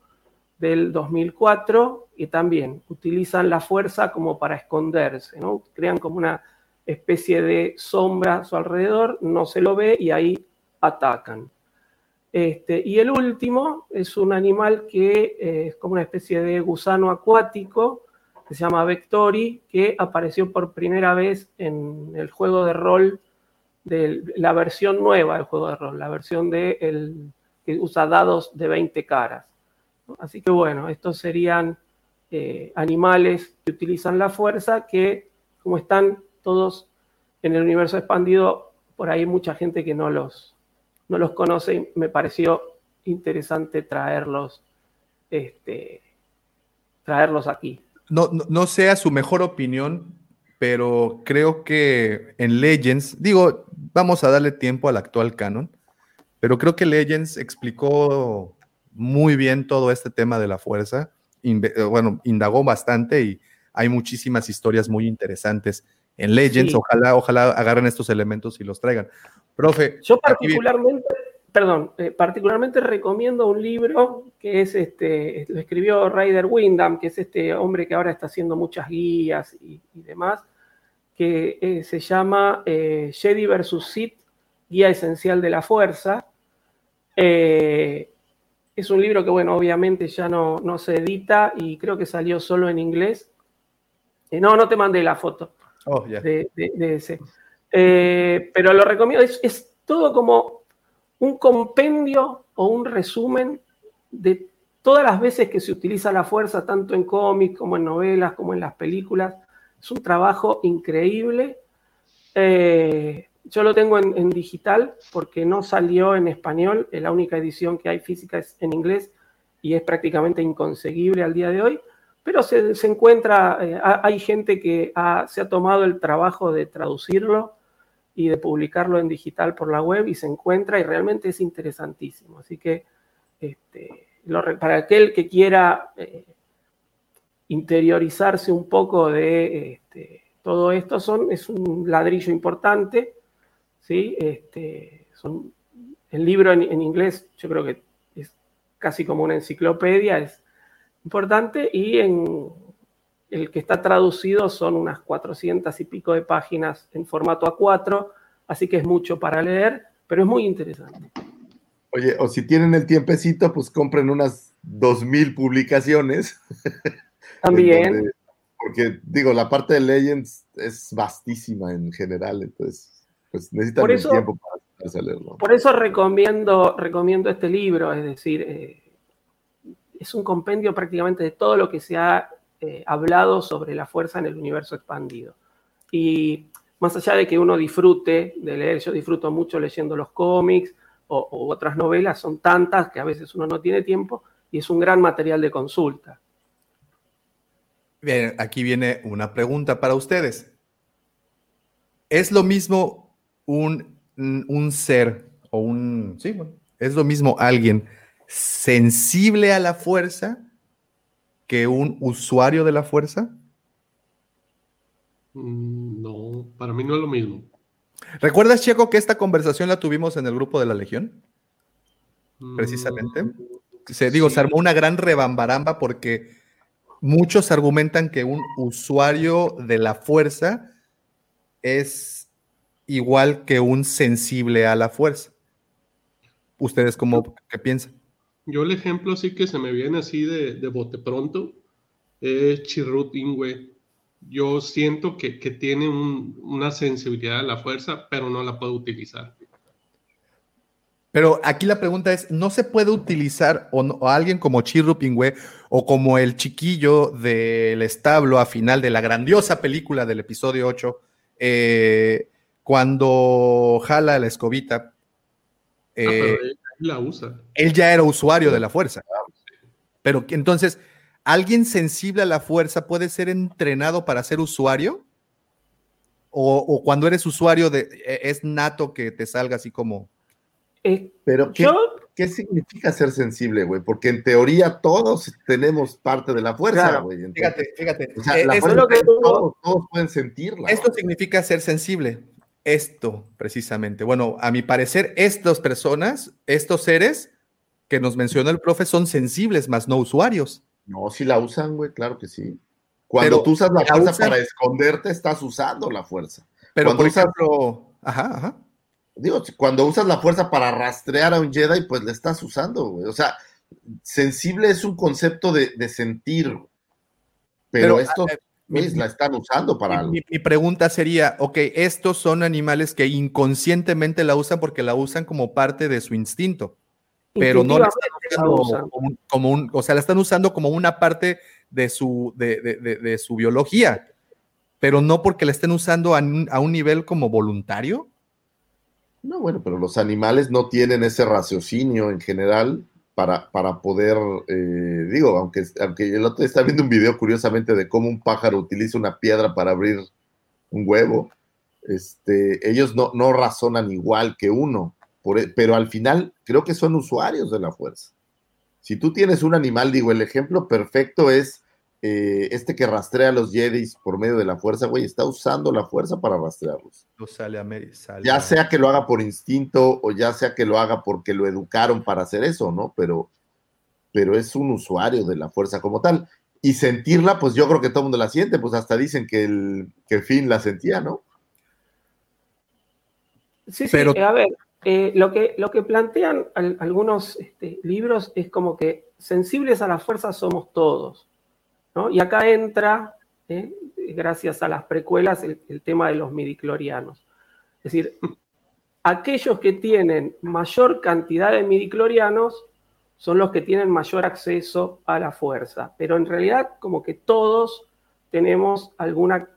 del 2004, y también utilizan la fuerza como para esconderse. Crean como una especie de sombra a su alrededor, no se lo ve y ahí atacan. Este, y el último es un animal que eh, es como una especie de gusano acuático, que se llama Vectori, que apareció por primera vez en el juego de rol, de la versión nueva del juego de rol, la versión de el, que usa dados de 20 caras. Así que bueno, estos serían eh, animales que utilizan la fuerza, que como están todos en el universo expandido, por ahí mucha gente que no los, no los conoce y me pareció interesante traerlos, este, traerlos aquí. No, no, no sea su mejor opinión, pero creo que en Legends, digo, vamos a darle tiempo al actual canon, pero creo que Legends explicó muy bien todo este tema de la fuerza, bueno, indagó bastante y hay muchísimas historias muy interesantes en Legends. Ojalá, ojalá agarren estos elementos y los traigan. Profe. Yo particularmente, perdón, eh, particularmente recomiendo un libro que es este, lo escribió Ryder Windham, que es este hombre que ahora está haciendo muchas guías y, demás, que eh, se llama eh, Jedi vs. Sith, Guía Esencial de la Fuerza. es un libro que, bueno, obviamente ya no, no se edita y creo que salió solo en inglés. no, no te mandé la foto oh, de, ese. pero lo recomiendo, es, todo como un compendio o un resumen de todas las veces que se utiliza la fuerza, tanto en cómics como en novelas, como en las películas. Es un trabajo increíble. Eh, yo lo tengo en, digital porque no salió en español. La única edición que hay física es en inglés y es prácticamente inconseguible al día de hoy. Pero se, encuentra, eh, hay gente que se ha tomado el trabajo de traducirlo y de publicarlo en digital por la web y se encuentra y realmente es interesantísimo. Así que este, para aquel que quiera eh, interiorizarse un poco de este, todo esto, son, es un ladrillo importante. ¿sí? Este, son, el libro en, en inglés yo creo que es casi como una enciclopedia, es importante y en, el que está traducido son unas 400 y pico de páginas en formato A4, así que es mucho para leer, pero es muy interesante. Oye, o si tienen el tiempecito, pues compren unas 2.000 publicaciones. También. porque digo, la parte de Legends es vastísima en general, entonces pues necesitan el tiempo para leerlo. Por eso recomiendo, recomiendo este libro, es decir, eh, es un compendio prácticamente de todo lo que se ha eh, hablado sobre la fuerza en el universo expandido. Y más allá de que uno disfrute de leer, yo disfruto mucho leyendo los cómics o, otras novelas, son tantas que a veces uno no tiene tiempo y es un gran material de consulta. Bien, aquí viene una pregunta para ustedes. ¿Es lo mismo un, un ser o un... Sí, bueno, es lo mismo alguien sensible a la fuerza que un usuario de la fuerza? Mm, no, para mí no es lo mismo. ¿Recuerdas, Checo, que esta conversación la tuvimos en el grupo de la Legión? Precisamente. Mm, se, digo, se armó una gran rebambaramba porque muchos argumentan que un usuario de la fuerza es igual que un sensible a la fuerza. ¿Ustedes cómo qué piensan? Yo el ejemplo sí que se me viene así de, de bote pronto es Chirrut Ingwe. Yo siento que, tiene una sensibilidad a la fuerza, pero no la puedo utilizar. Pero aquí la pregunta es, ¿no se puede utilizar o, alguien como Chirru Pingüe o como el chiquillo del establo a final de la grandiosa película del episodio 8, eh, cuando jala la escobita? Ah, eh, la usa. Él ya era usuario de la fuerza. Pero entonces, ¿alguien sensible a la fuerza puede ser entrenado para ser usuario? O, cuando eres usuario de, e, es nato que te salga así como. Eh, Pero ¿qué, ¿qué, significa ser sensible, güey? Porque en teoría todos tenemos parte de la fuerza, güey. fíjate, fíjate. O sea, la fuerza que todos, todos, pueden sentirla. Esto significa ser sensible. Esto precisamente. Bueno, a mi parecer, estas personas, estos seres que nos mencionó el profe son sensibles, más no usuarios. No, si la usan, güey, claro que sí. Cuando tú usas la, fuerza para esconderte, estás usando la fuerza. Pero cuando por ejemplo, ajá, ajá. Digo, cuando usas la fuerza para rastrear a un Jedi, pues le estás usando, güey. O sea, sensible es un concepto de, sentir. Pero, estos la están usando para mi, Mi, pregunta sería, ok, estos son animales que inconscientemente la usan porque la usan como parte de su instinto, pero no la están usando como, un, o sea, la están usando como una parte de su, de, de, su biología, pero no porque la estén usando a un nivel como voluntario. No, bueno, pero los animales no tienen ese raciocinio en general para, para poder, eh, digo, aunque, aunque el otro está viendo un video curiosamente de cómo un pájaro utiliza una piedra para abrir un huevo, este, ellos no, no razonan igual que uno, e, pero al final creo que son usuarios de la fuerza. Si tú tienes un animal, digo, el ejemplo perfecto es eh, este que rastrea a los Jedis por medio de la fuerza, güey, está usando la fuerza para rastrearlos. ya sea que lo haga por instinto o ya sea que lo haga porque lo educaron para hacer eso, ¿no? Pero, pero es un usuario de la fuerza como tal. Y sentirla, pues yo creo que todo el mundo la siente, pues hasta dicen que el, que Finn la sentía, ¿no? Sí, sí, pero... a ver, eh, lo, que, lo que plantean algunos este, libros es como que sensibles a la fuerza somos todos. Y acá entra, ¿eh? gracias a las precuelas, el, tema de los midiclorianos. Es decir, aquellos que tienen mayor cantidad de midiclorianos son los que tienen mayor acceso a la fuerza, pero en realidad como que todos tenemos alguna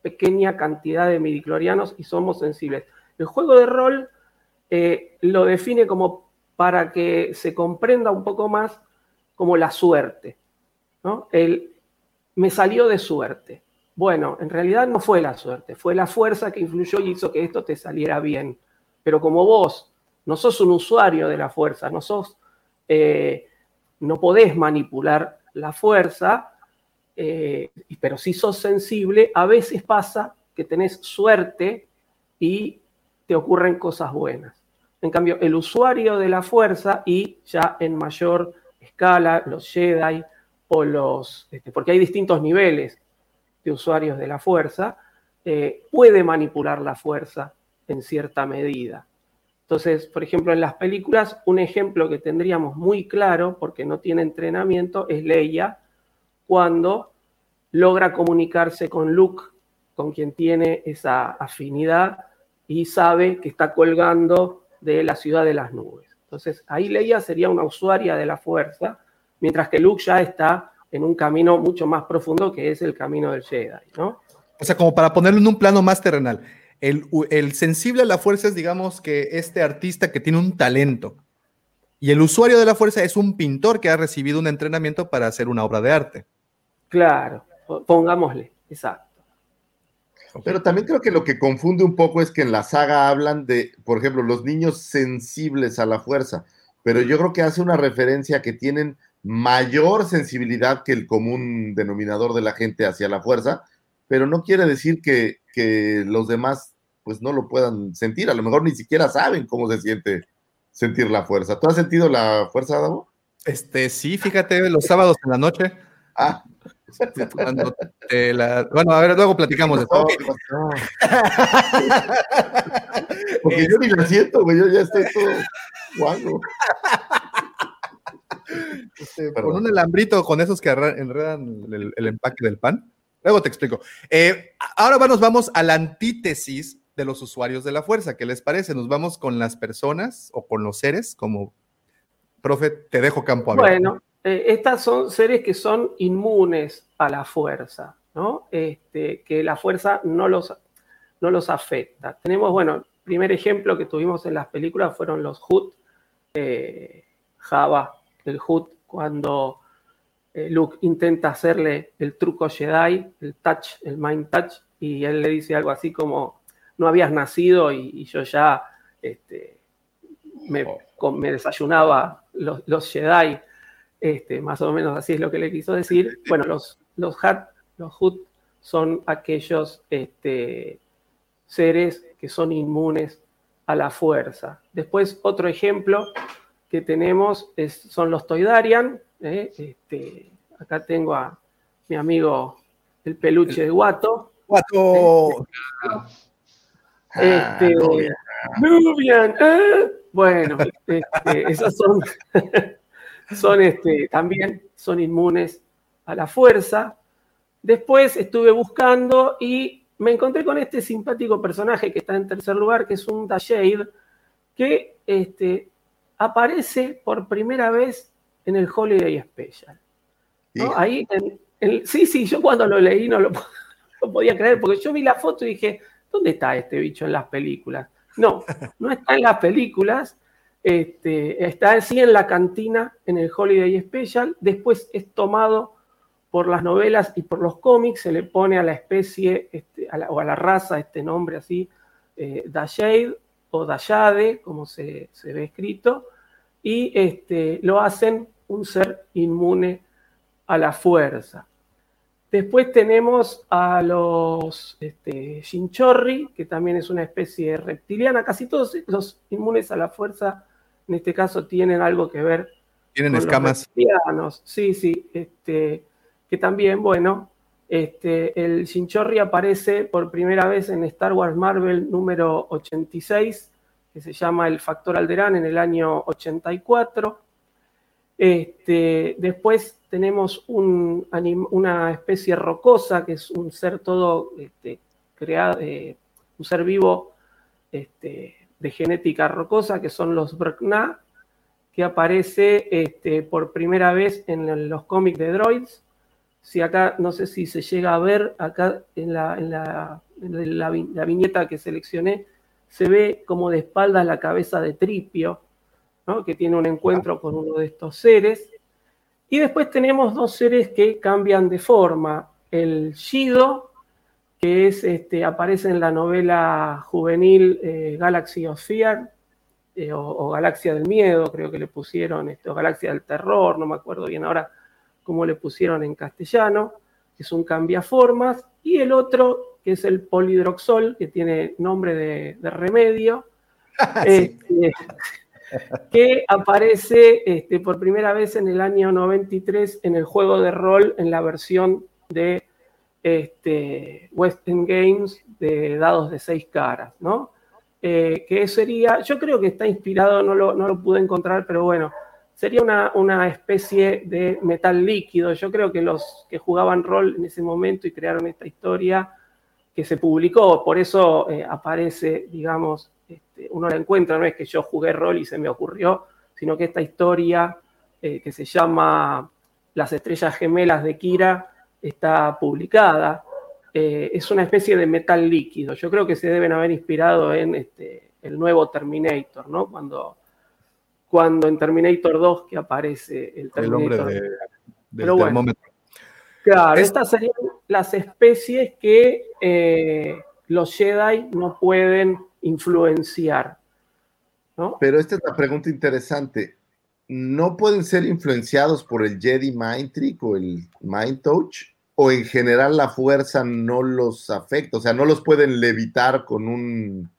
pequeña cantidad de midiclorianos y somos sensibles. El juego de rol eh, lo define como para que se comprenda un poco más como la suerte. ¿no? El, me salió de suerte. Bueno, en realidad no fue la suerte, fue la fuerza que influyó y hizo que esto te saliera bien. Pero como vos no sos un usuario de la fuerza, no sos, eh, no podés manipular la fuerza, eh, pero si sos sensible, a veces pasa que tenés suerte y te ocurren cosas buenas. En cambio, el usuario de la fuerza y ya en mayor escala, los Jedi, los, este, porque hay distintos niveles de usuarios de la fuerza, eh, puede manipular la fuerza en cierta medida. Entonces, por ejemplo, en las películas, un ejemplo que tendríamos muy claro, porque no tiene entrenamiento, es Leia, cuando logra comunicarse con Luke, con quien tiene esa afinidad, y sabe que está colgando de la ciudad de las nubes. Entonces, ahí Leia sería una usuaria de la fuerza, mientras que Luke ya está en un camino mucho más profundo que es el camino del Jedi, ¿no? O sea, como para ponerlo en un plano más terrenal. El, el sensible a la fuerza es, digamos, que este artista que tiene un talento. Y el usuario de la fuerza es un pintor que ha recibido un entrenamiento para hacer una obra de arte. Claro, pongámosle, exacto. Pero también creo que lo que confunde un poco es que en la saga hablan de, por ejemplo, los niños sensibles a la fuerza, pero yo creo que hace una referencia que tienen mayor sensibilidad que el común denominador de la gente hacia la fuerza, pero no quiere decir que, los demás pues no lo puedan sentir, a lo mejor ni siquiera saben cómo se siente sentir la fuerza. ¿Tú has sentido la fuerza, Davo? Este, sí, fíjate, los sábados en la noche. Ah. Bueno, a ver, luego platicamos de eso. Porque yo ni la siento, güey, yo ya estoy todo guango. Este, con un alambrito con esos que enredan el, empaque del pan. Luego te explico. Eh, ahora nos vamos a la antítesis de los usuarios de la fuerza. ¿Qué les parece? Nos vamos con las personas o con los seres, como, profe, te dejo campo abierto. Bueno, eh, estas son seres que son inmunes a la fuerza, ¿no? Este, que la fuerza no los, no los afecta. Tenemos, bueno, el primer ejemplo que tuvimos en las películas fueron los Hood, eh, Java, el Hood cuando eh, Luke intenta hacerle el truco Jedi, el touch, el mind touch, y él le dice algo así como, no habías nacido y, yo ya este, me, desayunaba los, Jedi, este, más o menos así es lo que le quiso decir. Bueno, los, los, los Hood son aquellos este, seres que son inmunes a la fuerza. Después, otro ejemplo que tenemos es- son los Toidarian. ¿eh? Este, acá tengo a mi amigo el peluche de Guato. ¡Guato! Este, Nubian, ¿eh? Bueno, este, esos son, son este, también son inmunes a la fuerza. Después estuve buscando y me encontré con este simpático personaje que está en tercer lugar, que es un Dashade, que este, aparece por primera vez en el Holiday Special. ¿no? Ahí, en- en- sí, sí, yo cuando lo leí no lo, no lo podía creer, porque yo vi la foto y dije, ¿dónde está este bicho en las películas? No, no está en las películas, este, está así en la cantina, en el Holiday Special, después es tomado por las novelas y por los cómics, se le pone a la especie este, a la- o a la raza este nombre así, eh, Dashade o Dayade, como se, se ve escrito, y este, lo hacen un ser inmune a la fuerza. Después tenemos a los este, Shinchorri, que también es una especie reptiliana. Casi todos los inmunes a la fuerza, en este caso, tienen algo que ver Tienen con los escamas. reptilianos. Sí, sí. Este, que también, bueno, este, el Shinchorri aparece por primera vez en Star Wars Marvel número 86, que se llama El Factor Alderán en el año 84. Este, después tenemos un una especie rocosa, que es un ser todo este, creado, eh, un ser vivo este, de genética rocosa, que son los Brkna, que aparece este, por primera vez en los cómics de Droids. Si acá, no sé si se llega a ver, acá en la, en la- la la viñeta que seleccioné, se ve como de espaldas la cabeza de Tripio, que tiene un encuentro con uno de estos seres. Y después tenemos dos seres que cambian de forma. El Shido, que es, este, aparece en la novela juvenil eh, Galaxy of Fear, eh, o, o Galaxia del Miedo, creo que le pusieron, este, o Galaxia del Terror, no me acuerdo bien ahora cómo le pusieron en castellano, que es un cambiaformas, y el otro, que es el polidroxol, que tiene nombre de, de remedio, este, que aparece este, por primera vez en el año 93 en el juego de rol, en la versión de este, Western Games de dados de seis caras, ¿no? Eh, que sería, yo creo que está inspirado, no lo, no lo pude encontrar, pero bueno, sería una, una especie de metal líquido. Yo creo que los que jugaban rol en ese momento y crearon esta historia que se publicó, por eso eh, aparece, digamos, este, uno la encuentra, no es que yo jugué rol y se me ocurrió, sino que esta historia eh, que se llama Las estrellas gemelas de Kira está publicada. Eh, es una especie de metal líquido. Yo creo que se deben haber inspirado en este, el nuevo Terminator, ¿no? Cuando, cuando en Terminator 2 que aparece el El hombre Terminator. de- del Pero bueno. Claro, Es- estas serían las especies que eh, los Jedi no pueden influenciar. ¿no? Pero esta es la pregunta interesante. ¿No pueden ser influenciados por el Jedi Mind Trick o el Mind Touch? ¿O en general la fuerza no los afecta? O sea, ¿no los pueden levitar con un,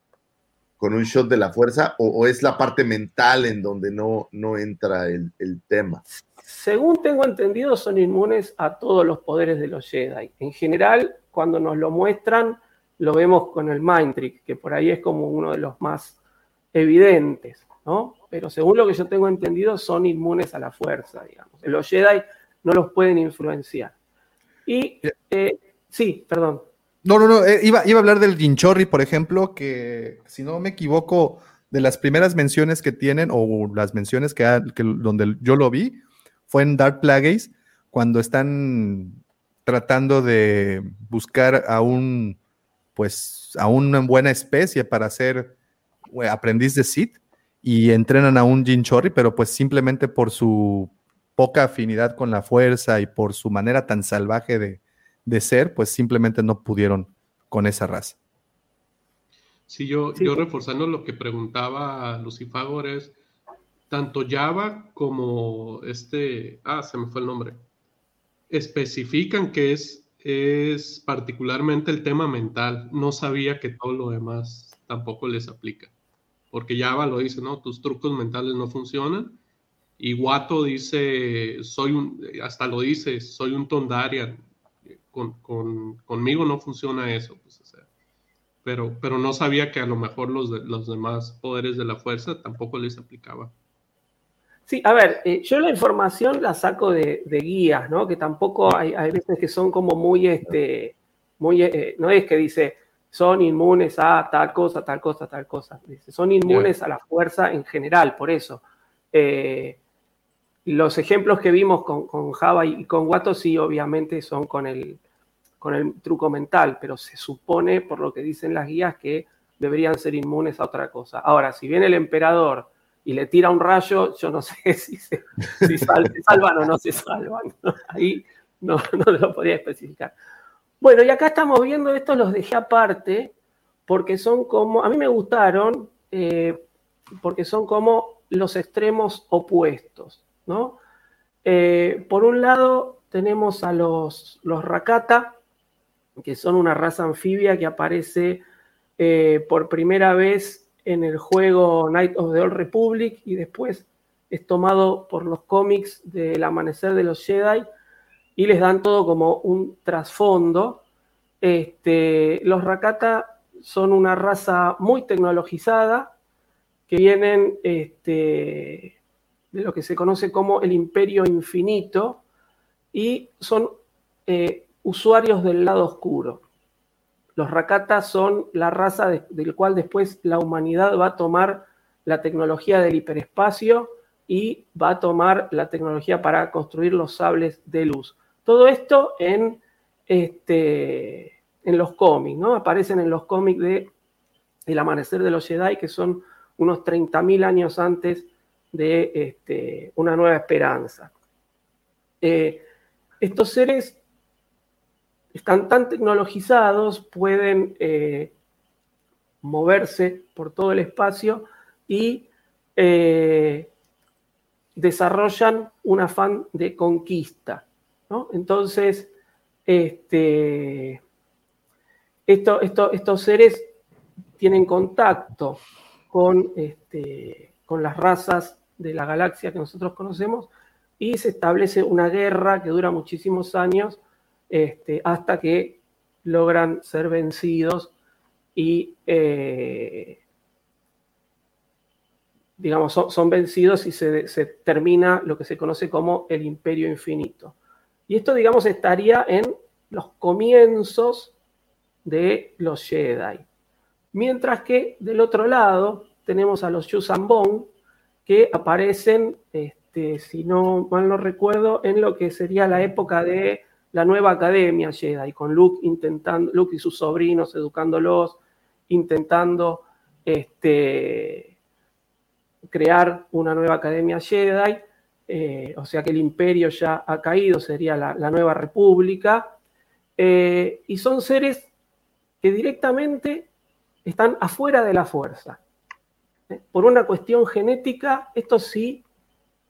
con un shot de la fuerza? ¿O, o es la parte mental en donde no, no entra el, el tema? Según tengo entendido, son inmunes a todos los poderes de los Jedi. En general, cuando nos lo muestran, lo vemos con el Mind Trick, que por ahí es como uno de los más evidentes, ¿no? Pero según lo que yo tengo entendido, son inmunes a la fuerza, digamos. Los Jedi no los pueden influenciar. Y, eh, sí, perdón. No, no, no, eh, iba, iba a hablar del Ginchorri, por ejemplo, que si no me equivoco, de las primeras menciones que tienen, o las menciones que, que donde yo lo vi, fue en Dark Plagueis, cuando están tratando de buscar a un, pues, a una buena especie para ser eh, aprendiz de Sith, y entrenan a un Ginchorri, pero pues simplemente por su poca afinidad con la fuerza y por su manera tan salvaje de, de ser, pues simplemente no pudieron con esa raza. Sí, yo, yo reforzando lo que preguntaba Lucifagor es, tanto Java como este, ah, se me fue el nombre, especifican que es es particularmente el tema mental. No sabía que todo lo demás tampoco les aplica. Porque Java lo dice, ¿no? Tus trucos mentales no funcionan. Y Wato dice, soy un, hasta lo dice, soy un Tondarian. Con, con, conmigo no funciona eso. Pues, o sea, pero, pero no sabía que a lo mejor los, de, los demás poderes de la fuerza tampoco les aplicaba. Sí, a ver, eh, yo la información la saco de, de guías, ¿no? Que tampoco hay, hay, veces que son como muy, este, muy, eh, no es que dice, son inmunes a tal cosa, tal cosa, tal cosa. Dice, son inmunes yeah. a la fuerza en general, por eso. Eh, los ejemplos que vimos con, con, Java y con Watto sí, obviamente, son con el, con el truco mental, pero se supone, por lo que dicen las guías, que deberían ser inmunes a otra cosa. Ahora, si viene el emperador y le tira un rayo, yo no sé si se, salvan o no se salvan. Ahí no, no lo podía especificar. Bueno, y acá estamos viendo esto, los dejé aparte, porque son como, a mí me gustaron, eh, porque son como los extremos opuestos, ¿no? Eh, por un lado tenemos a los, los Rakata, que son una raza anfibia que aparece eh, por primera vez en el juego Night of the Old Republic y después es tomado por los cómics del Amanecer de los Jedi y les dan todo como un trasfondo. Este, los Rakata son una raza muy tecnologizada que vienen este, de lo que se conoce como el Imperio Infinito y son eh, usuarios del lado oscuro. Los Rakata son la raza de, del cual después la humanidad va a tomar la tecnología del hiperespacio y va a tomar la tecnología para construir los sables de luz. Todo esto en, este, en los cómics, ¿no? Aparecen en los cómics de El Amanecer de los Jedi, que son unos 30.000 años antes de este, Una Nueva Esperanza. Eh, estos seres están tan tecnologizados, pueden eh, moverse por todo el espacio y eh, desarrollan un afán de conquista. ¿no? Entonces, este, esto, esto, estos seres tienen contacto con, este, con las razas de la galaxia que nosotros conocemos y se establece una guerra que dura muchísimos años este, hasta que logran ser vencidos y, eh, digamos, son, vencidos y se, termina lo que se conoce como el imperio infinito. Y esto, digamos, estaría en los comienzos de los Jedi. Mientras que del otro lado tenemos a los Yusambon, que aparecen, este, si no mal no recuerdo, en lo que sería la época de la nueva academia Jedi, con Luke intentando, Luke y sus sobrinos educándolos, intentando este, crear una nueva academia Jedi, eh, o sea que el imperio ya ha caído, sería la, la nueva república, eh, y son seres que directamente están afuera de la fuerza. ¿eh? Por una cuestión genética, esto sí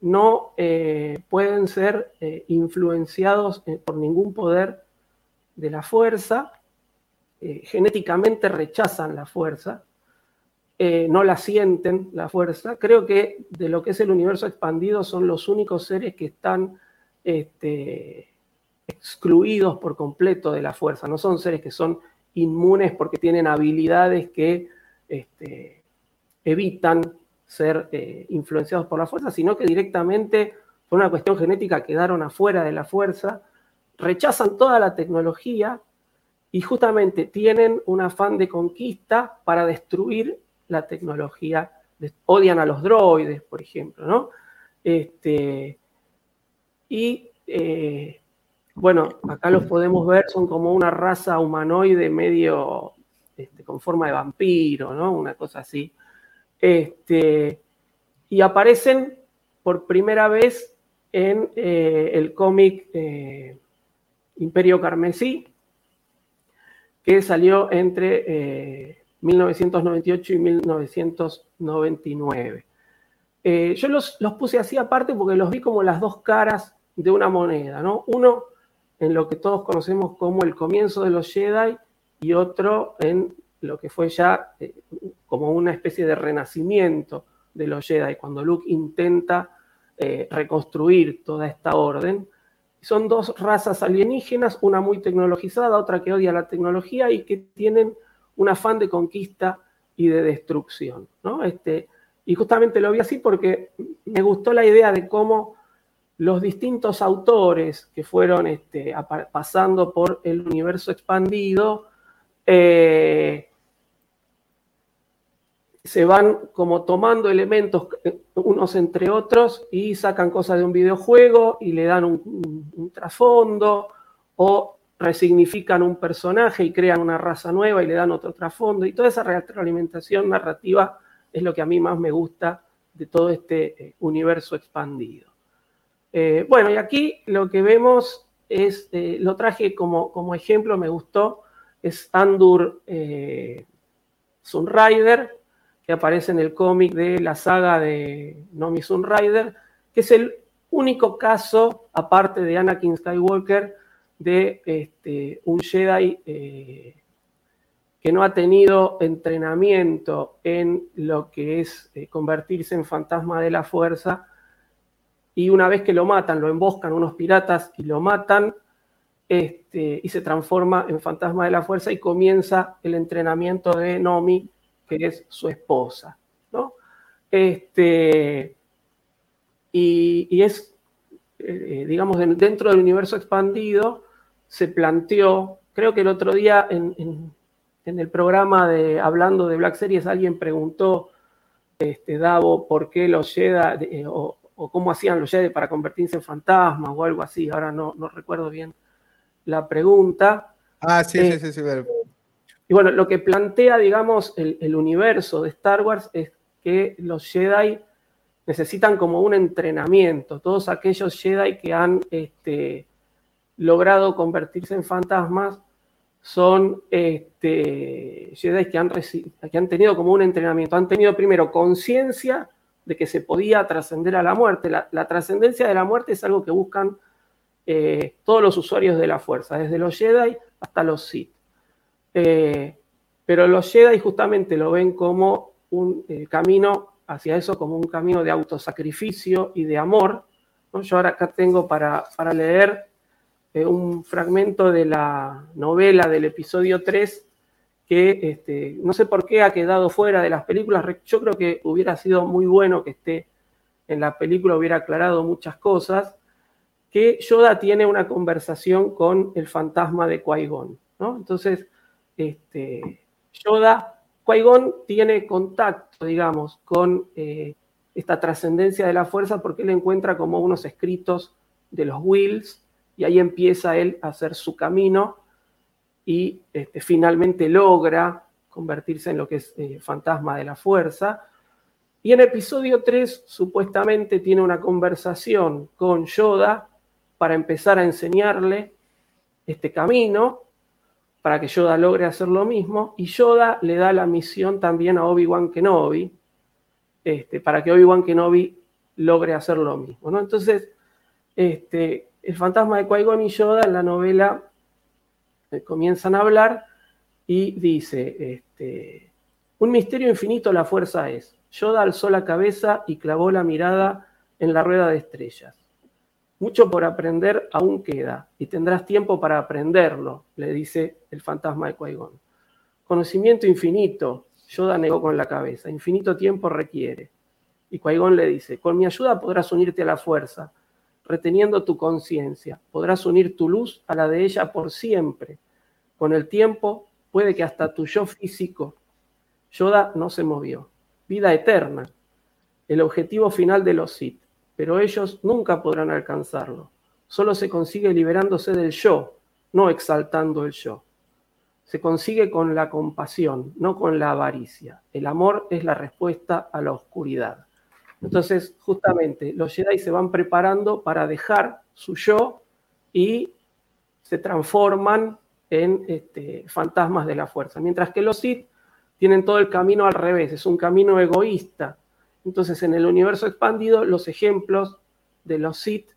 no eh, pueden ser eh, influenciados eh, por ningún poder de la fuerza, genéticamente rechazan la fuerza, no la sienten la fuerza. Creo que de lo que es el universo expandido son los únicos seres que están este, excluidos por completo de la fuerza, no son seres que son inmunes porque tienen habilidades que este, evitan ser eh, influenciados por la fuerza, sino que directamente por una cuestión genética quedaron afuera de la fuerza, rechazan toda la tecnología y justamente tienen un afán de conquista para destruir la tecnología. Odian a los droides, por ejemplo, ¿no? Este, y eh, bueno, acá los podemos ver, son como una raza humanoide medio este, con forma de vampiro, ¿no? Una cosa así. Este, y aparecen por primera vez en eh, el cómic eh, Imperio Carmesí, que salió entre eh, 1998 y 1999. Eh, yo los, los, puse así aparte porque los vi como las dos caras de una moneda, ¿no? Uno en lo que todos conocemos como el comienzo de los Jedi y otro en lo que fue ya eh, como una especie de renacimiento de los Jedi, cuando Luke intenta eh, reconstruir toda esta orden. Son dos razas alienígenas, una muy tecnologizada, otra que odia la tecnología y que tienen un afán de conquista y de destrucción. ¿no? Este, y justamente lo vi así porque me gustó la idea de cómo los distintos autores que fueron este, pasando por el universo expandido eh, se van como tomando elementos eh, unos entre otros y sacan cosas de un videojuego y le dan un, trasfondo o resignifican un personaje y crean una raza nueva y le dan otro trasfondo y toda esa retroalimentación narrativa es lo que a mí más me gusta de todo este eh, universo expandido. Eh, bueno, y aquí lo que vemos es, lo traje como, como, ejemplo, me gustó, es Andur Sunrider, que aparece en el cómic de la saga de Nomi Sunrider, que es el único caso, aparte de Anakin Skywalker, de este, un Jedi eh, que no ha tenido entrenamiento en lo que es eh, convertirse en fantasma de la fuerza, y una vez que lo matan, lo emboscan unos piratas y lo matan, este, y se transforma en fantasma de la fuerza y comienza el entrenamiento de Nomi que es su esposa, ¿no? Este, y, es, eh, digamos, dentro del universo expandido, se planteó, creo que el otro día en, el programa de Hablando de Black Series alguien preguntó, este, Davo, por qué los Jedi, eh, o, cómo hacían los Jedi para convertirse en fantasmas o algo así, ahora no, no recuerdo bien la pregunta. Ah, sí, sí, sí, sí, y bueno, lo que plantea, digamos, el, universo de Star Wars es que los Jedi necesitan como un entrenamiento. Todos aquellos Jedi que han este, logrado convertirse en fantasmas son este, Jedi que han, tenido como un entrenamiento. Han tenido primero conciencia de que se podía trascender a la muerte. La, trascendencia de la muerte es algo que buscan eh, todos los usuarios de la fuerza, desde los Jedi hasta los Sith. Eh, pero los Jedi justamente lo ven como un eh, camino hacia eso, como un camino de autosacrificio y de amor. Yo ahora acá tengo para, para leer eh, un fragmento de la novela del episodio 3 que este, no sé por qué ha quedado fuera de las películas. Yo creo que hubiera sido muy bueno que esté en la película, hubiera aclarado muchas cosas, que Yoda tiene una conversación con el fantasma de Qui-Gon. Entonces, este, Yoda, Qui-Gon tiene contacto, digamos, con eh, esta trascendencia de la fuerza porque él encuentra como unos escritos de los Wills y ahí empieza él a hacer su camino y este, finalmente logra convertirse en lo que es eh, fantasma de la fuerza. Y en episodio 3 supuestamente tiene una conversación con Yoda para empezar a enseñarle este camino para que Yoda logre hacer lo mismo, y Yoda le da la misión también a Obi-Wan Kenobi, este, para que Obi-Wan Kenobi logre hacer lo mismo. ¿no? Entonces, este, el fantasma de Qui-Gon y Yoda en la novela eh, comienzan a hablar y dice, este, un misterio infinito la fuerza es. Yoda alzó la cabeza y clavó la mirada en la rueda de estrellas. Mucho por aprender aún queda, y tendrás tiempo para aprenderlo, le dice el fantasma de qui Conocimiento infinito, Yoda negó con la cabeza, infinito tiempo requiere. Y qui le dice, con mi ayuda podrás unirte a la fuerza, reteniendo tu conciencia, podrás unir tu luz a la de ella por siempre. Con el tiempo puede que hasta tu yo físico, Yoda no se movió. Vida eterna, el objetivo final de los Sith pero ellos nunca podrán alcanzarlo. Solo se consigue liberándose del yo, no exaltando el yo. Se consigue con la compasión, no con la avaricia. El amor es la respuesta a la oscuridad. Entonces, justamente, los Jedi se van preparando para dejar su yo y se transforman en este, fantasmas de la fuerza. Mientras que los Sith tienen todo el camino al revés, es un camino egoísta, entonces, en el universo expandido, los ejemplos de los Sith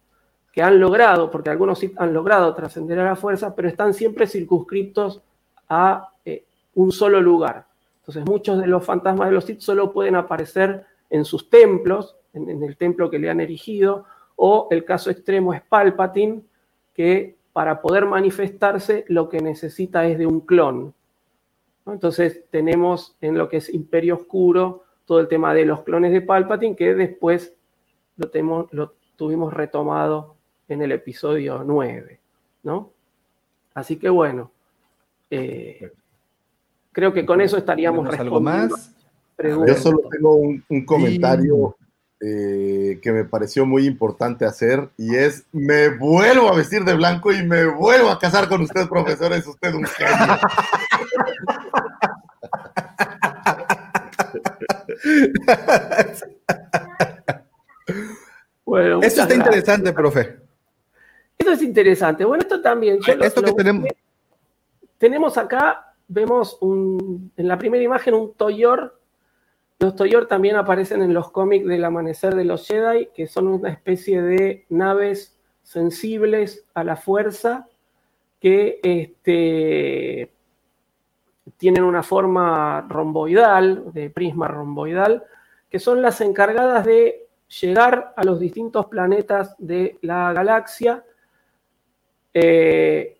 que han logrado, porque algunos sí han logrado trascender a la fuerza, pero están siempre circunscriptos a eh, un solo lugar. Entonces muchos de los fantasmas de los Sith solo pueden aparecer en sus templos, en, en el templo que le han erigido, o el caso extremo es Palpatine, que para poder manifestarse lo que necesita es de un clon. Entonces tenemos en lo que es Imperio Oscuro todo el tema de los clones de Palpatine, que después lo, tenemos, lo tuvimos retomado en el episodio 9. ¿no? Así que bueno, eh, creo que con eso estaríamos ¿Tenemos algo respondiendo. más? Yo solo tengo un, un comentario eh, que me pareció muy importante hacer y es, me vuelvo a vestir de blanco y me vuelvo a casar con usted, profesor, es usted un genio. Bueno, Esto está gracias. interesante, profe. Esto es interesante. Bueno, esto también. yo lo- Esto que lo- tenemos, Tenemos acá, vemos un- en la primera imagen un Toyor. Los Toyor también aparecen en los cómics del Amanecer de los Jedi, que son una especie de naves sensibles a la fuerza que este, tienen una forma romboidal, de prisma romboidal, que son las encargadas de llegar a los distintos planetas de la galaxia, eh,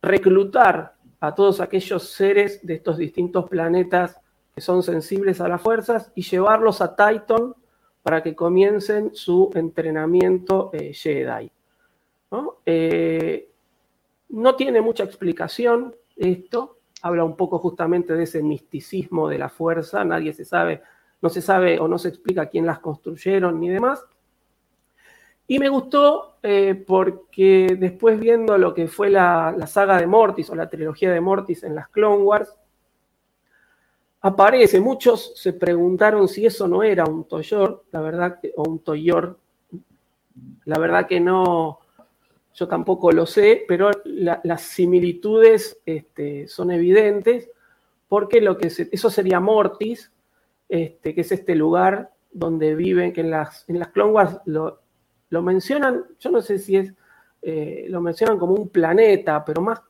reclutar a todos aquellos seres de estos distintos planetas que son sensibles a las fuerzas y llevarlos a Titan para que comiencen su entrenamiento eh, Jedi. Eh, no tiene mucha explicación esto, habla un poco justamente de ese misticismo de la fuerza, nadie se sabe, no se sabe o no se explica quién las construyeron ni demás. Y me gustó eh, porque después viendo lo que fue la, la saga de Mortis o la trilogía de Mortis en las Clone Wars, aparece, muchos se preguntaron si eso no era un Toyor, la verdad, que- o un Toyor, la verdad que no, yo tampoco lo sé, pero la- las similitudes este, son evidentes, porque lo que eso sería Mortis, este, que es este lugar donde viven, que en las, en las Clone Wars lo, lo mencionan, yo no sé si es, eh, lo mencionan como un planeta, pero más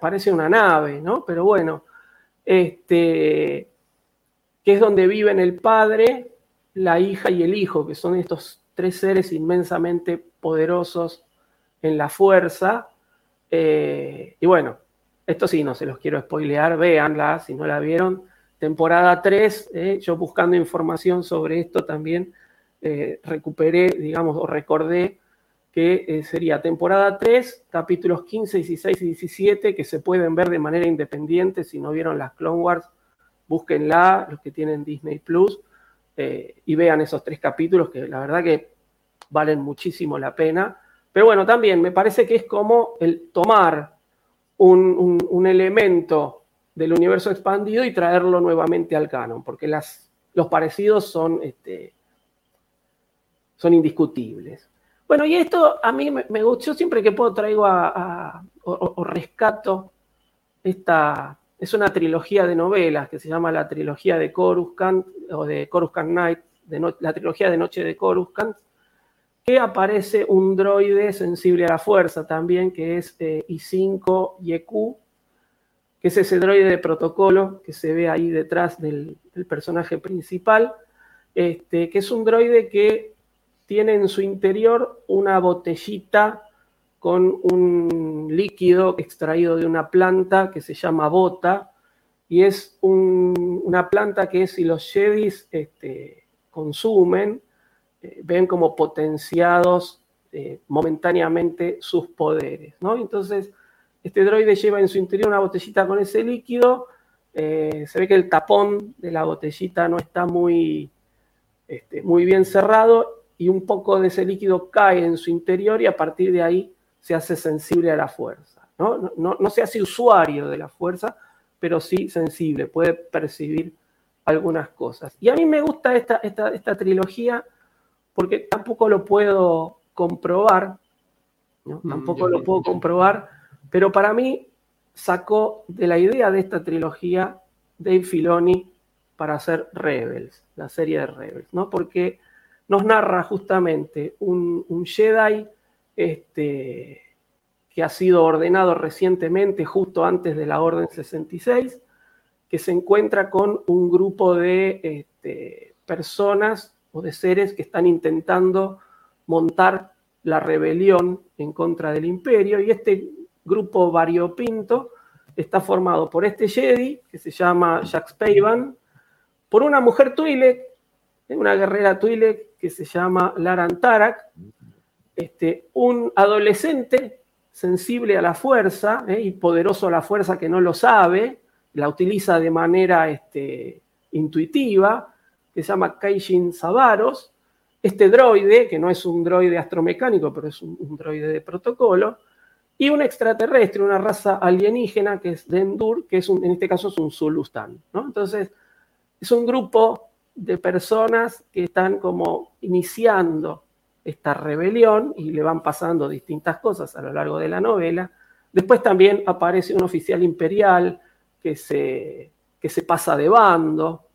parece una nave, ¿no? Pero bueno, este, que es donde viven el padre, la hija y el hijo, que son estos tres seres inmensamente poderosos en la fuerza. Eh, y bueno, esto sí, no se los quiero spoilear, véanla si no la vieron. Temporada 3, eh, yo buscando información sobre esto también eh, recuperé, digamos, o recordé que sería temporada 3, capítulos 15, 16 y 17, que se pueden ver de manera independiente. Si no vieron las Clone Wars, búsquenla, los que tienen Disney Plus, y vean esos tres capítulos que la verdad que valen muchísimo la pena. Pero bueno, también me parece que es como el tomar un, un- elemento del universo expandido y traerlo nuevamente al canon, porque las, los parecidos son, este, son indiscutibles. Bueno, y esto a mí me, me gusta, siempre que puedo traigo a, o, rescato esta, es una trilogía de novelas que se llama la trilogía de Coruscant, o de Coruscant Night, de la trilogía de Noche de Coruscant, que aparece un droide sensible a la fuerza también, que es eh, I5 YQ, que es ese droide de protocolo que se ve ahí detrás del, personaje principal, este, que es un droide que tiene en su interior una botellita con un líquido extraído de una planta que se llama bota, y es un- una planta que si los Jedis este, consumen, eh, ven como potenciados eh, momentáneamente sus poderes. ¿no? Entonces, este droide lleva en su interior una botellita con ese líquido, eh, se ve que el tapón de la botellita no está muy, este, muy bien cerrado y un poco de ese líquido cae en su interior y a partir de ahí se hace sensible a la fuerza. ¿no? No, no- se hace usuario de la fuerza, pero sí sensible, puede percibir algunas cosas. Y a mí me gusta esta, esta, esta trilogía porque tampoco lo puedo comprobar, ¿no? tampoco lo puedo comprobar, pero para mí sacó de la idea de esta trilogía Dave Filoni para hacer Rebels, la serie de Rebels, ¿no? Porque nos narra justamente un, un Jedi este, que ha sido ordenado recientemente, justo antes de la Orden 66, que se encuentra con un grupo de este, personas o de seres que están intentando montar la rebelión en contra del imperio y este grupo variopinto está formado por este Jedi que se llama Jack Spavan, por una mujer Twi'lek, una guerrera Twi'lek que se llama Laran Tarak, este, un adolescente sensible a la fuerza ¿eh? y poderoso a la fuerza que no lo sabe, la utiliza de manera este, intuitiva, que se llama Kaijin Savaros, este droide, que no es un droide astromecánico, pero es un, droide de protocolo, y un extraterrestre, una raza alienígena que es Dendur, que es un, en este caso es un Zulustán. ¿no? Entonces, es un grupo de personas que están como iniciando esta rebelión y le van pasando distintas cosas a lo largo de la novela. Después también aparece un oficial imperial que se, que se pasa de bando,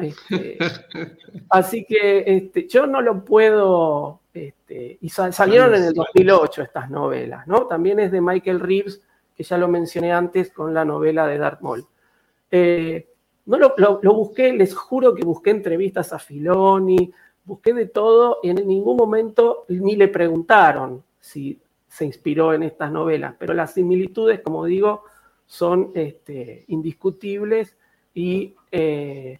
este, así que este, yo no lo puedo, este, y salieron en el 2008 estas novelas, ¿no? También es de Michael Reeves, que ya lo mencioné antes con la novela de Darth Maul. Eh, no lo, lo, busqué, les juro que busqué entrevistas a Filoni, busqué de todo y en ningún momento ni le preguntaron si se inspiró en estas novelas, pero las similitudes, como digo, son este, indiscutibles y eh,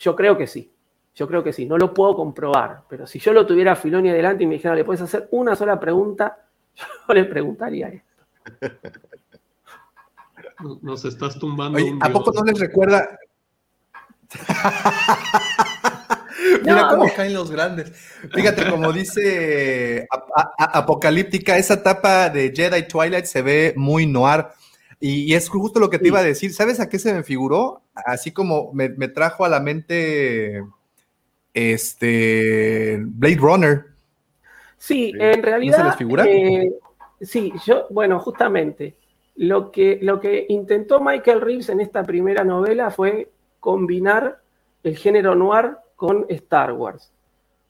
yo creo que sí. Yo creo que sí. No lo puedo comprobar. Pero si yo lo tuviera a Filoni adelante y me dijera, ¿le puedes hacer una sola pregunta? Yo le preguntaría esto. Nos estás tumbando. ¿A poco no les recuerda? Mira cómo caen los grandes. Fíjate, como dice Apocalíptica, esa etapa de Jedi Twilight se ve muy noir. Y, es justo lo que te iba a decir. ¿Sabes a qué se me figuró? Así como me, trajo a la mente este Blade Runner. Sí, en realidad. ¿No se les figura? Eh, sí, yo, bueno, justamente. Lo que, lo que intentó Michael Reeves en esta primera novela fue combinar el género noir con Star Wars.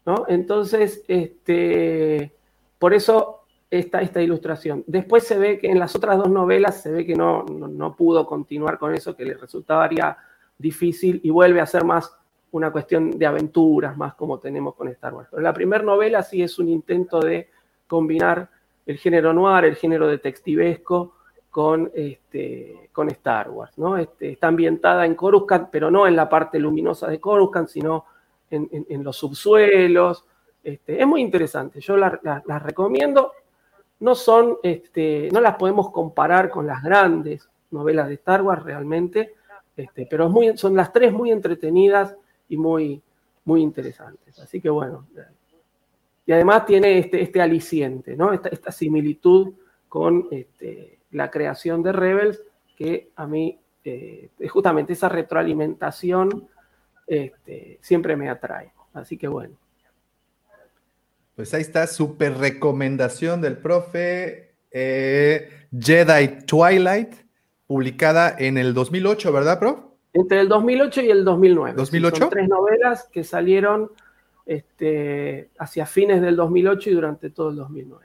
¿no? Entonces, este, por eso esta, esta ilustración. Después se ve que en las otras dos novelas se ve que no, no, pudo continuar con eso, que le resultaría difícil y vuelve a ser más una cuestión de aventuras, más como tenemos con Star Wars. Pero la primera novela sí es un intento de combinar el género noir, el género detectivesco, con, este, con Star Wars. ¿no? Este, está ambientada en Coruscant, pero no en la parte luminosa de Coruscant, sino en, en, los subsuelos. Este, es muy interesante, yo la, la recomiendo no son, este, no las podemos comparar con las grandes novelas de Star Wars realmente, este, pero son las tres muy entretenidas y muy, muy interesantes. Así que bueno, y además tiene este, este aliciente, ¿no? esta, esta similitud con este, la creación de Rebels, que a mí eh, justamente esa retroalimentación siempre me atrae. Así que bueno. Pues ahí está, súper recomendación del profe eh, Jedi Twilight, publicada en el 2008, ¿verdad, pro? Entre el 2008 y el 2009. ¿2008? Son tres novelas que salieron este, hacia fines del 2008 y durante todo el 2009.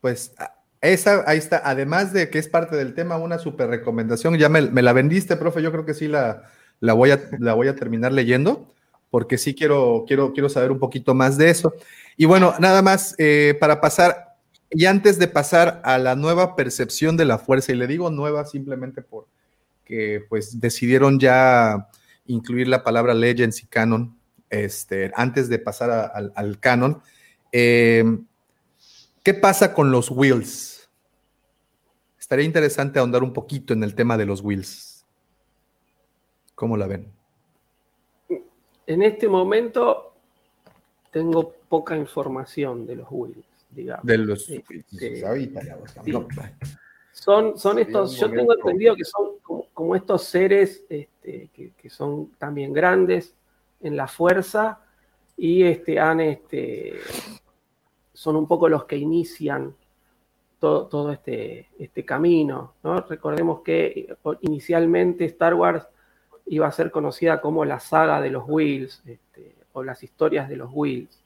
Pues esa, ahí está, además de que es parte del tema, una súper recomendación. Ya me, la vendiste, profe, yo creo que sí la, la, voy, a, la voy a terminar leyendo porque sí quiero, quiero, quiero saber un poquito más de eso. Y bueno, nada más eh, para pasar, y antes de pasar a la nueva percepción de la fuerza, y le digo nueva simplemente porque pues decidieron ya incluir la palabra legends y canon, este, antes de pasar al canon, eh, ¿qué pasa con los wheels? Estaría interesante ahondar un poquito en el tema de los wheels. ¿Cómo la ven? En este momento tengo poca información de los Wills, digamos. De los este, Son, son estos, yo tengo entendido que son como, estos seres este, que, son también grandes en la fuerza y este, han, este, son un poco los que inician todo, todo este, este camino. ¿no? Recordemos que inicialmente Star Wars iba a ser conocida como la saga de los Wheels este, o las historias de los Wheels.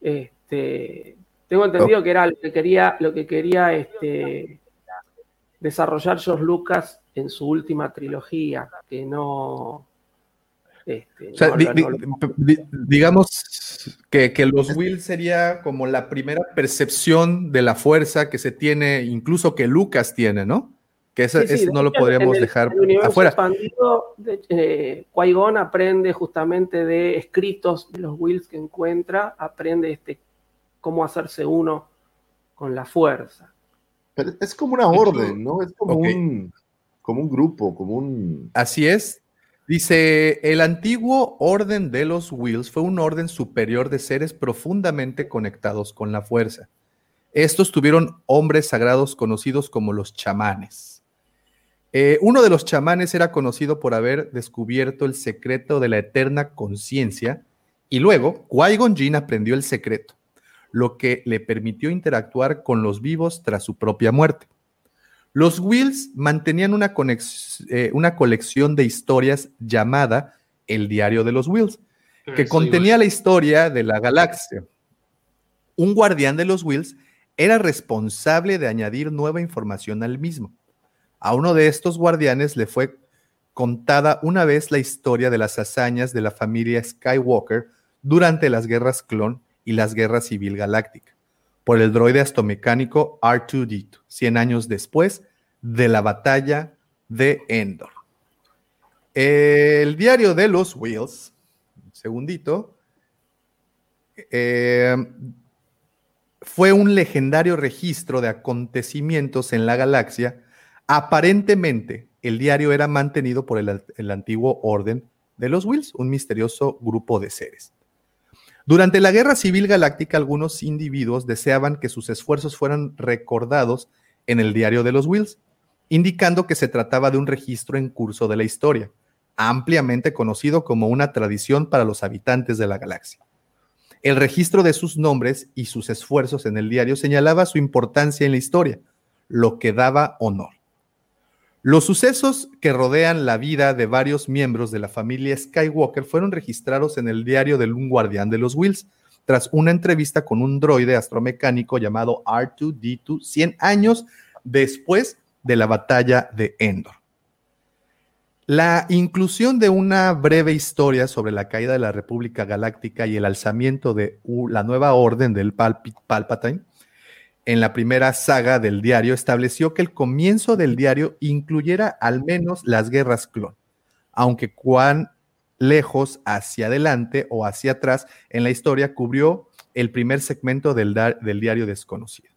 Este, tengo entendido que era lo que quería, lo que quería este, desarrollar George Lucas en su última trilogía, que no. este, O sea, no di- no di- digamos que, que los Will sería como la primera percepción de la fuerza que se tiene, incluso que Lucas tiene, ¿no? Que Sí, sí, de no lo podríamos en el- dejar en el universo afuera. expandido, de- eh, Qui-Gon aprende justamente de escritos de los Wills que encuentra, aprende este, cómo hacerse uno con la fuerza. Pero es como una orden, ¿no? Es como, un, como un grupo, como un... Así es. Dice, el antiguo orden de los Wills fue un orden superior de seres profundamente conectados con la fuerza. Estos tuvieron hombres sagrados conocidos como los chamanes. Eh, uno de los chamanes era conocido por haber descubierto el secreto de la eterna conciencia y luego Qui-Gon Jinn aprendió el secreto, lo que le permitió interactuar con los vivos tras su propia muerte. Los Wills mantenían una, eh, una colección de historias llamada El Diario de los Wills, que contenía la historia de la galaxia. Un guardián de los Wills era responsable de añadir nueva información al mismo. A uno de estos guardianes le fue contada una vez la historia de las hazañas de la familia Skywalker durante las guerras clon y las guerras civil galáctica por el droide astomecánico R2D2, 100 años después de la batalla de Endor. El diario de los Wheels, un segundito, eh, fue un legendario registro de acontecimientos en la galaxia. Aparentemente, el diario era mantenido por el, antiguo orden de los Wills, un misterioso grupo de seres. Durante la Guerra Civil Galáctica, algunos individuos deseaban que sus esfuerzos fueran recordados en el diario de los Wills, indicando que se trataba de un registro en curso de la historia, ampliamente conocido como una tradición para los habitantes de la galaxia. El registro de sus nombres y sus esfuerzos en el diario señalaba su importancia en la historia, lo que daba honor. Los sucesos que rodean la vida de varios miembros de la familia Skywalker fueron registrados en el diario del un guardián de los Wills, tras una entrevista con un droide astromecánico llamado R2D2 100 años después de la batalla de Endor. La inclusión de una breve historia sobre la caída de la República Galáctica y el alzamiento de la nueva orden del Palpatine en la primera saga del diario estableció que el comienzo del diario incluyera al menos las guerras clon, aunque cuán lejos hacia adelante o hacia atrás en la historia cubrió el primer segmento del, del diario desconocido.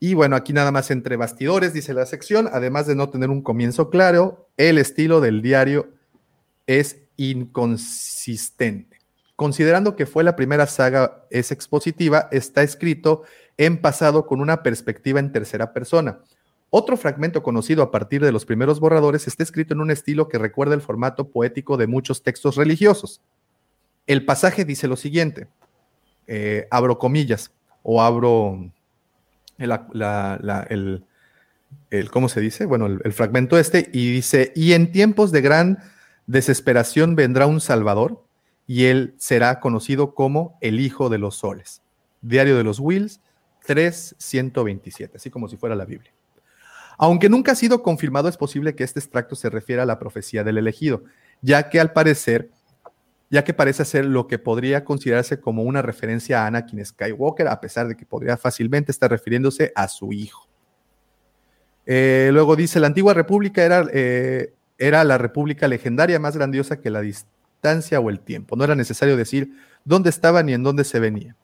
Y bueno, aquí nada más entre bastidores, dice la sección, además de no tener un comienzo claro, el estilo del diario es inconsistente. Considerando que fue la primera saga es expositiva, está escrito en pasado con una perspectiva en tercera persona. Otro fragmento conocido a partir de los primeros borradores está escrito en un estilo que recuerda el formato poético de muchos textos religiosos. El pasaje dice lo siguiente, eh, abro comillas o abro el, la- el- ¿cómo se dice? Bueno, el, el fragmento este y dice, y en tiempos de gran desesperación vendrá un Salvador y él será conocido como el Hijo de los Soles. Diario de los Wills 3.127, así como si fuera la Biblia. Aunque nunca ha sido confirmado, es posible que este extracto se refiera a la profecía del elegido, ya que al parecer, ya que parece ser lo que podría considerarse como una referencia a Anakin Skywalker, a pesar de que podría fácilmente estar refiriéndose a su hijo. Eh, luego dice, la antigua república era, eh, era la república legendaria más grandiosa que la o el tiempo. No era necesario decir dónde estaba ni en dónde se venía,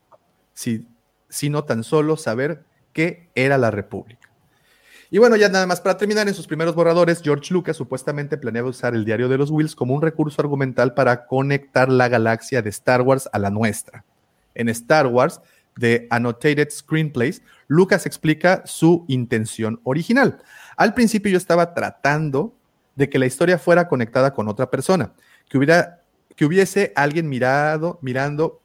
si- sino tan solo saber qué era la república. Y bueno, ya nada más para terminar, en sus primeros borradores, George Lucas supuestamente planeaba usar el diario de los Wills como un recurso argumental para conectar la galaxia de Star Wars a la nuestra. En Star Wars, de Annotated Screenplays, Lucas explica su intención original. Al principio yo estaba tratando de que la historia fuera conectada con otra persona, que, hubiera, que hubiese alguien mirado, mirando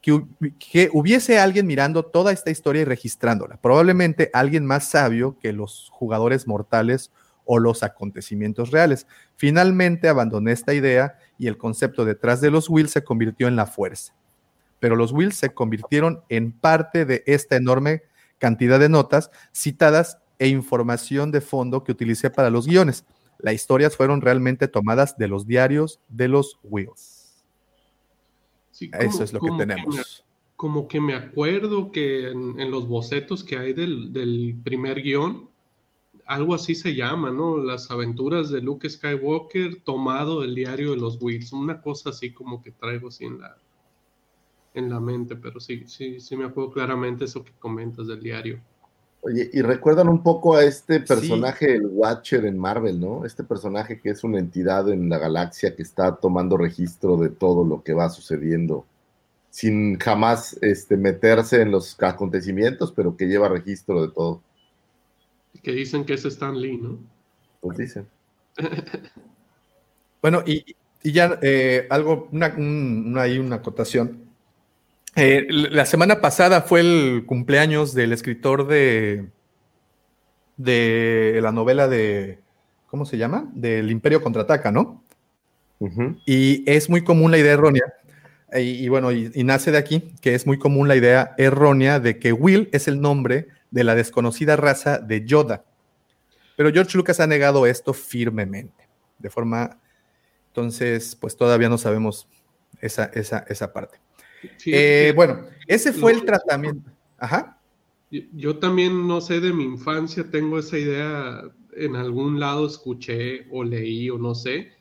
que, que hubiese alguien mirando toda esta historia y registrándola. Probablemente alguien más sabio que los jugadores mortales o los acontecimientos reales. Finalmente abandoné esta idea y el concepto detrás de los Wills se convirtió en la fuerza. pero los Wills se convirtieron en parte de esta enorme cantidad de notas citadas e información de fondo que utilicé para los guiones. Las historias fueron realmente tomadas de los diarios de los Wills. Sí, Eso es lo que me- tenemos. como que me acuerdo que en, en los bocetos que hay del, del primer guion, algo así se llama, ¿no? Las aventuras de Luke Skywalker tomado del diario de los Wills. Una cosa así como que traigo así en la, en la mente, pero sí, sí, sí me acuerdo claramente eso que comentas del diario. Oye, y recuerdan un poco a este personaje, el Watcher en Marvel, ¿no? Este personaje que es una entidad en la galaxia que está tomando registro de todo lo que va sucediendo, sin jamás este, meterse en los acontecimientos, pero que lleva registro de todo. Que dicen que es Stan Lee, ¿no? Pues dicen. Bueno, y, y ya eh, algo, una, un- una, ahí una acotación. Eh, la semana pasada fue el cumpleaños del escritor de, de la novela de, ¿cómo se llama? Del Imperio Contraataca, ¿no? Y es muy común la idea errónea, y, y bueno, y, y nace de aquí, que es muy común la idea errónea de que Will es el nombre de la desconocida raza de Yoda. Pero George Lucas ha negado esto firmemente, de forma, entonces, pues todavía no sabemos esa, esa, esa parte. Sí, Eh, bueno, ese fue el tratamiento. Ajá. Yo, yo también, no sé, de mi infancia tengo esa idea, en algún lado escuché o leí o no sé,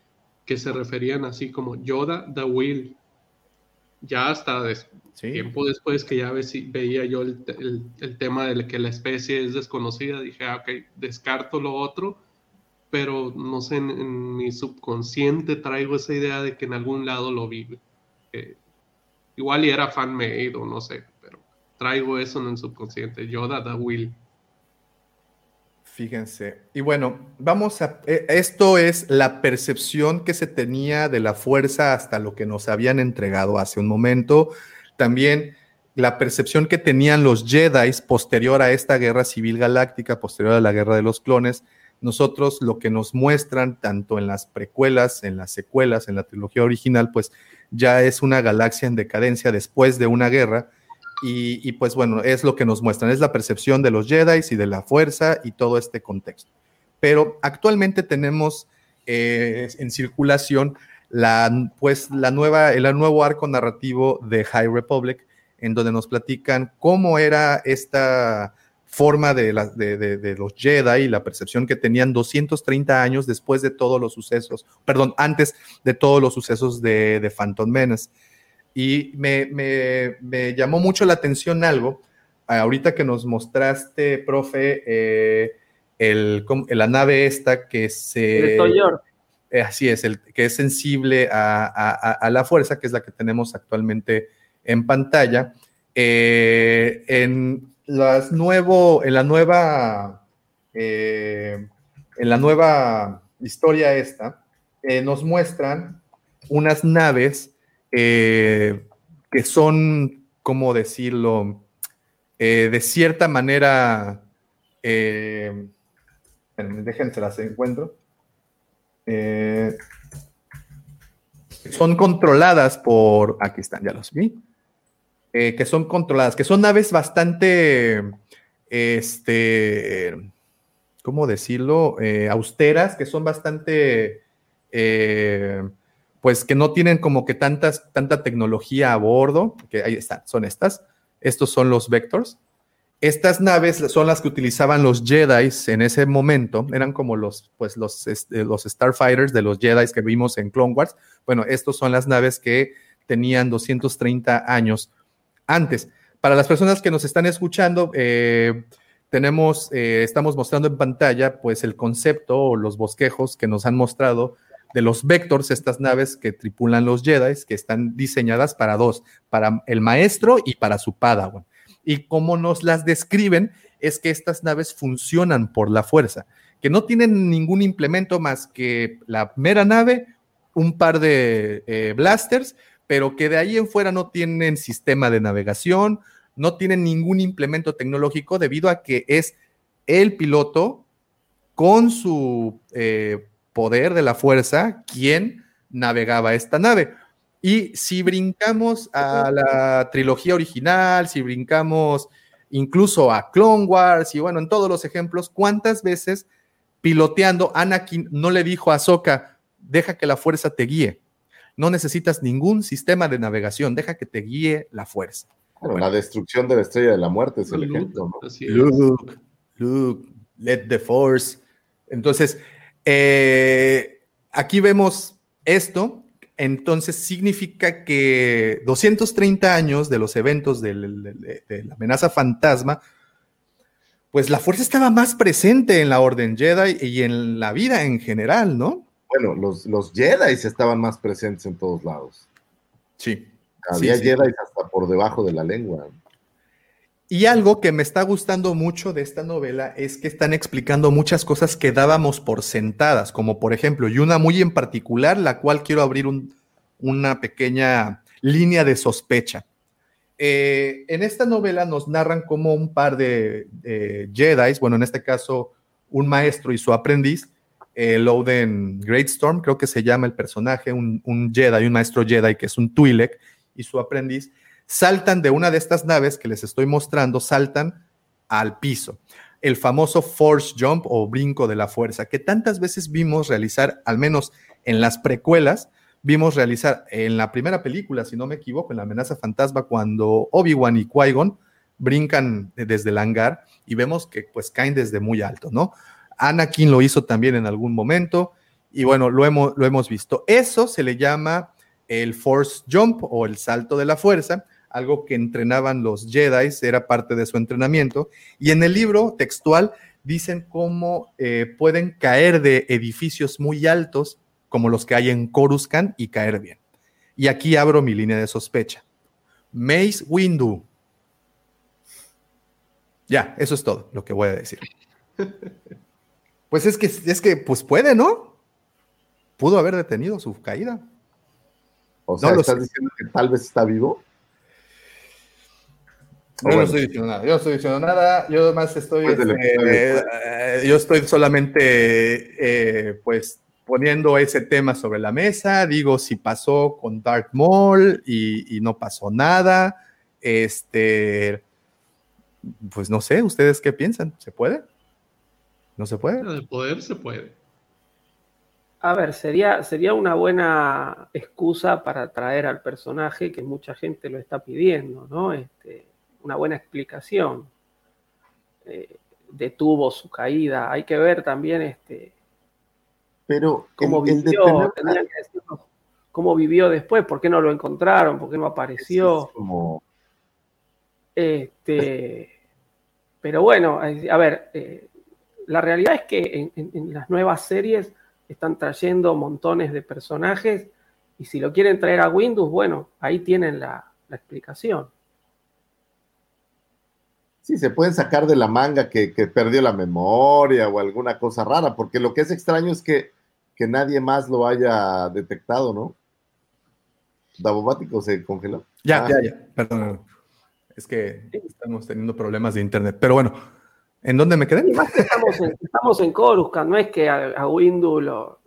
que se referían así como Yoda the Will. Ya hasta des- tiempo después que ya ve- veía yo el, te- el- el tema de que la especie es desconocida, dije, ah, ok, descarto lo otro, pero no sé, en, en mi subconsciente traigo esa idea de que en algún lado lo vi. que igual y era fan made o no sé, pero traigo eso en el subconsciente. Yoda the Will. Fíjense. Y bueno, vamos a... eh, Esto es la percepción que se tenía de la fuerza hasta lo que nos habían entregado hace un momento. También la percepción que tenían los Jedi posterior a esta guerra civil galáctica, posterior a la guerra de los clones. Nosotros lo que nos muestran, tanto en las precuelas, en las secuelas, en la trilogía original, pues ya es una galaxia en decadencia después de una guerra. Y, pues bueno, es lo que nos muestran, es la percepción de los Jedi y de la fuerza y todo este contexto. Pero actualmente tenemos eh, en circulación la, pues, la nueva, el nuevo arco narrativo de High Republic, en donde nos platican cómo era esta forma de, la, de, de, de, los Jedi y la percepción que tenían 230 años después de todos los sucesos, perdón, antes de todos los sucesos de, de Phantom Menace. Y me, me, me, llamó mucho la atención algo, ahorita que nos mostraste, profe, eh, el, la nave esta que se... Eh, así es, el, que es sensible a, a, a, la fuerza, que es la que tenemos actualmente en pantalla. Eh, en, las nuevo, en la nueva... Eh, en la nueva historia esta, nos muestran unas naves eh, que son, ¿cómo decirlo? Eh, de cierta manera, eh, déjense las encuentro. Eh, son controladas por, aquí están, ya los vi, eh, que son controladas, que son naves bastante, este, ¿cómo decirlo? Eh, austeras, que son bastante pues que no tienen como que tantas, tanta tecnología a bordo, que ahí están, son estas. Estos son los vectors. Estas naves son las que utilizaban los Jedi en ese momento, eran como los, pues los, este, los Starfighters de los Jedi que vimos en Clone Wars. Bueno, estos son las naves que tenían 230 años antes. Para las personas que nos están escuchando, eh, tenemos, eh, estamos mostrando en pantalla, pues el concepto o los bosquejos que nos han mostrado de los Vectors, estas naves que tripulan los Jedi, que están diseñadas para dos, para el maestro y para su Padawan. Y como nos las describen, es que estas naves funcionan por la fuerza, que no tienen ningún implemento más que la mera nave, un par de eh, blasters, pero que de ahí en fuera no tienen sistema de navegación, no tienen ningún implemento tecnológico debido a que es el piloto con su eh, poder de la fuerza quien navegaba esta nave. Y si brincamos a la trilogía original, si brincamos incluso a Clone Wars y bueno, en todos los ejemplos, ¿cuántas veces piloteando Anakin no le dijo a Ahsoka, deja que la fuerza te guíe? No necesitas ningún sistema de navegación, deja que te guíe la fuerza. Bueno, la destrucción de la estrella de la muerte es el ejemplo, ¿no? Luke, Luke, let the force. Entonces, eh, aquí vemos esto, entonces significa que 230 años de los eventos de, la amenaza fantasma, pues la fuerza estaba más presente en la Orden Jedi y en la vida en general, ¿no? Bueno, los, los Jedi estaban más presentes en todos lados. Sí. Había sí, sí. Jedi hasta por debajo de la lengua. Y algo que me está gustando mucho de esta novela es que están explicando muchas cosas que dábamos por sentadas, como por ejemplo, y una muy en particular, la cual quiero abrir un, una pequeña línea de sospecha. Eh, en esta novela nos narran cómo un par de eh, Jedi, bueno, en este caso un maestro y su aprendiz, eh, Loden Greatstorm, creo que se llama el personaje, un, un Jedi, un maestro Jedi que es un Twi'lek y su aprendiz, saltan de una de estas naves que les estoy mostrando, saltan al piso. El famoso Force Jump o brinco de la fuerza, que tantas veces vimos realizar, al menos en las precuelas, vimos realizar en la primera película, si no me equivoco, en la amenaza fantasma, cuando Obi-Wan y Qui-Gon brincan desde el hangar y vemos que pues caen desde muy alto, ¿no? Anakin lo hizo también en algún momento y bueno, lo hemos, lo hemos visto. Eso se le llama el Force Jump o el salto de la fuerza, algo que entrenaban los Jedi, era parte de su entrenamiento. Y en el libro textual dicen cómo eh, pueden caer de edificios muy altos, como los que hay en Coruscant, y caer bien. Y aquí abro mi línea de sospecha. Mace Windu. Ya, eso es todo lo que voy a decir. Pues es que, es que, pues puede, ¿no? Pudo haber detenido su caída. O sea, No lo ¿estás sé. diciendo que tal vez está vivo? Yo no estoy diciendo nada, yo no estoy diciendo nada, yo más estoy, del este, eh, yo estoy solamente, eh, pues, poniendo ese tema sobre la mesa, digo si pasó con Darth Maul y, y no pasó nada, este, pues no sé, ¿ustedes qué piensan? ¿Se puede? ¿No se puede? De poder se puede. A ver, sería, sería una buena excusa para traer al personaje que mucha gente lo está pidiendo, ¿no? Este, una buena explicación. Eh, detuvo su caída. Hay que ver también este, Pero cómo el- el vivió, detener- tendrían que decirnos cómo vivió después, por qué no lo encontraron, por qué no apareció. como Este, pero bueno, eh, a ver, eh, la realidad es que en, en- en las nuevas series están trayendo montones de personajes y si lo quieren traer a Windows, bueno, ahí tienen la, la explicación. Sí, se pueden sacar de la manga que, que perdió la memoria o alguna cosa rara, porque lo que es extraño es que, que nadie más lo haya detectado, ¿no? Davomático se congeló. Ya, Ah, ya, ya, perdón. Es que estamos teniendo problemas de internet, pero bueno, ¿en dónde me quedé? Y más que estamos en, estamos en Coruscant, no es que a, a Windu lo,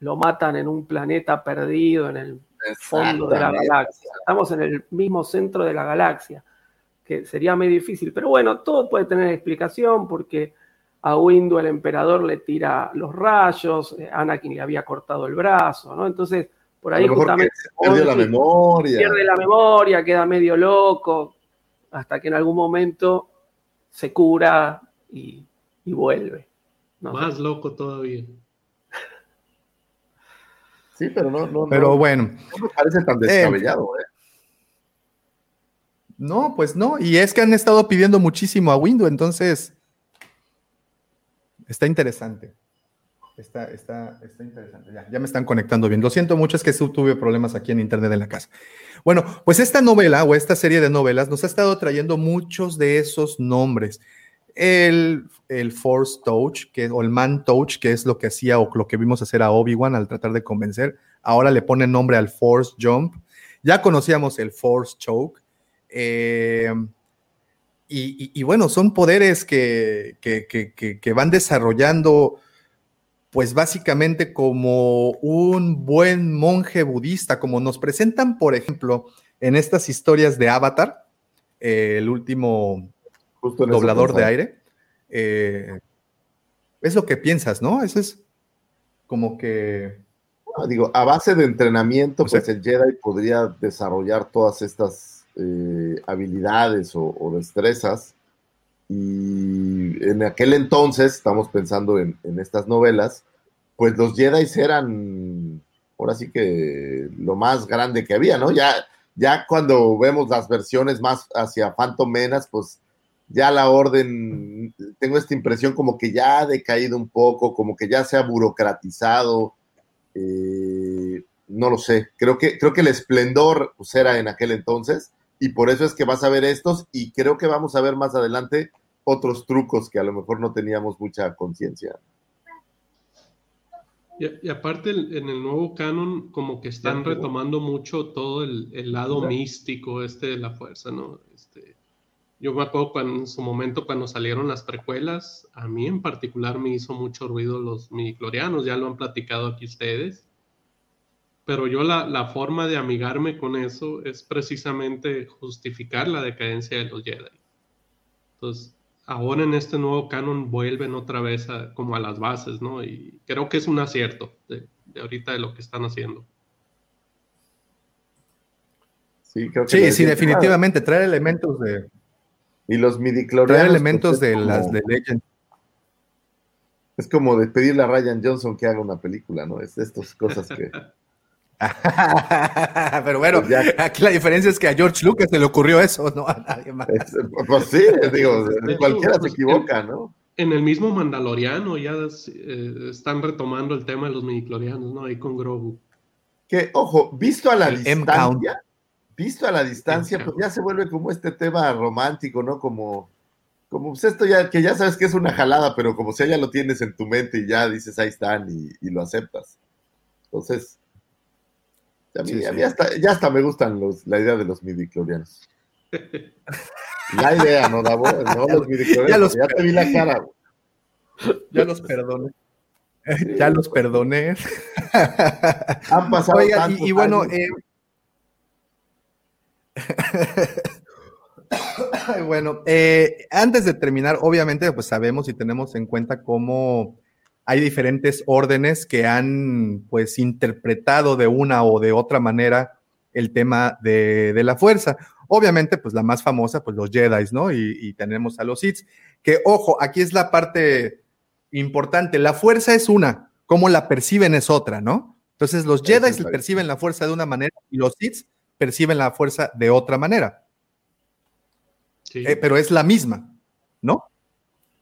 lo matan en un planeta perdido en el fondo de la galaxia. Estamos en el mismo centro de la galaxia, que sería medio difícil. Pero bueno, todo puede tener explicación porque a Windu el emperador le tira los rayos, eh, Anakin le había cortado el brazo, ¿no? Entonces, por ahí justamente perdió la memoria. pierde la memoria, queda medio loco, hasta que en algún momento se cura y, y vuelve. No sé. Más loco todavía. Sí, pero no, no, Pero no, bueno, no me parece tan descabellado, ¿eh? no, pues no, y es que han estado pidiendo muchísimo a Windows, entonces está interesante. Está, está, está interesante. Ya, ya me están conectando bien. Lo siento mucho, es que tuve problemas aquí en internet en la casa. Bueno, pues esta novela o esta serie de novelas nos ha estado trayendo muchos de esos nombres. El, el Force Touch, que, o el Man Touch, que es lo que hacía o lo que vimos hacer a Obi-Wan al tratar de convencer. Ahora le pone nombre al Force Jump. Ya conocíamos el Force Choke. Eh, y, y- y bueno, son poderes que- que- que van desarrollando pues básicamente como un buen monje budista, como nos presentan, por ejemplo, en estas historias de Avatar, eh, el último doblador de aire. Eh, es lo que piensas, ¿no? Eso es como que... digo, a base de entrenamiento, pues el Jedi podría desarrollar todas estas eh, habilidades o, destrezas. Y en aquel entonces, estamos pensando en, estas novelas, pues los Jedi eran, ahora sí que lo más grande que había, ¿no? Ya, ya cuando vemos las versiones más hacia Phantom Menace, pues ya la orden, tengo esta impresión como que ya ha decaído un poco, como que ya se ha burocratizado. Eh, no lo sé, creo que, creo que el esplendor pues, era en aquel entonces y por eso es que vas a ver estos y creo que vamos a ver más adelante otros trucos que a lo mejor no teníamos mucha conciencia. Y, aparte en el nuevo canon como que están retomando mucho todo el, lado místico este de la fuerza, ¿no? Este, yo me acuerdo cuando, en su momento cuando salieron las precuelas, a mí en particular me hizo mucho ruido los midiclorianos, ya lo han platicado aquí ustedes, pero yo la, la forma de amigarme con eso es precisamente justificar la decadencia de los Jedi. Entonces, ahora en este nuevo canon vuelven otra vez como a las bases, ¿no? Y creo que es un acierto de, ahorita de lo que están haciendo. Sí, creo que sí, definitivamente, traer elementos de... Y los midi Traer elementos pues, de las de Legend. Es como de pedirle a Ryan Johnson que haga una película, ¿no? Es estas cosas que... Pero bueno, pues aquí la diferencia es que a George Lucas se le ocurrió eso, no a nadie más. Pues sí, digo, cualquiera se equivoca, ¿no? En el mismo Mandaloriano ya eh, están retomando el tema de los midiclorianos, ¿no? Ahí con Grogu. Que, ojo, visto a la distancia, visto a la distancia, pues ya se vuelve como este tema romántico, ¿no? Como, como pues esto ya, que ya sabes que es una jalada, pero como si ya lo tienes en tu mente y ya dices, ahí están y, y lo aceptas. Entonces, a mí, ya hasta me gustan los, la idea de los midiclorianos. La idea, ¿no, Davo? No, los midiclorianos. Ya, te vi la cara. Ya los perdoné. Ya los perdoné. Han pasado Oiga, y, bueno, eh... bueno, eh, antes de terminar, obviamente, pues sabemos y tenemos en cuenta cómo hay diferentes órdenes que han pues interpretado de una o de otra manera el tema de, la fuerza. Obviamente, pues la más famosa, pues los Jedi, ¿no? Y, tenemos a los Sith, que ojo, aquí es la parte importante, la fuerza es una, cómo la perciben es otra, ¿no? Entonces los Jedi perciben la fuerza de una manera y los Sith perciben la fuerza de otra manera. Sí. Eh, pero es la misma, ¿no?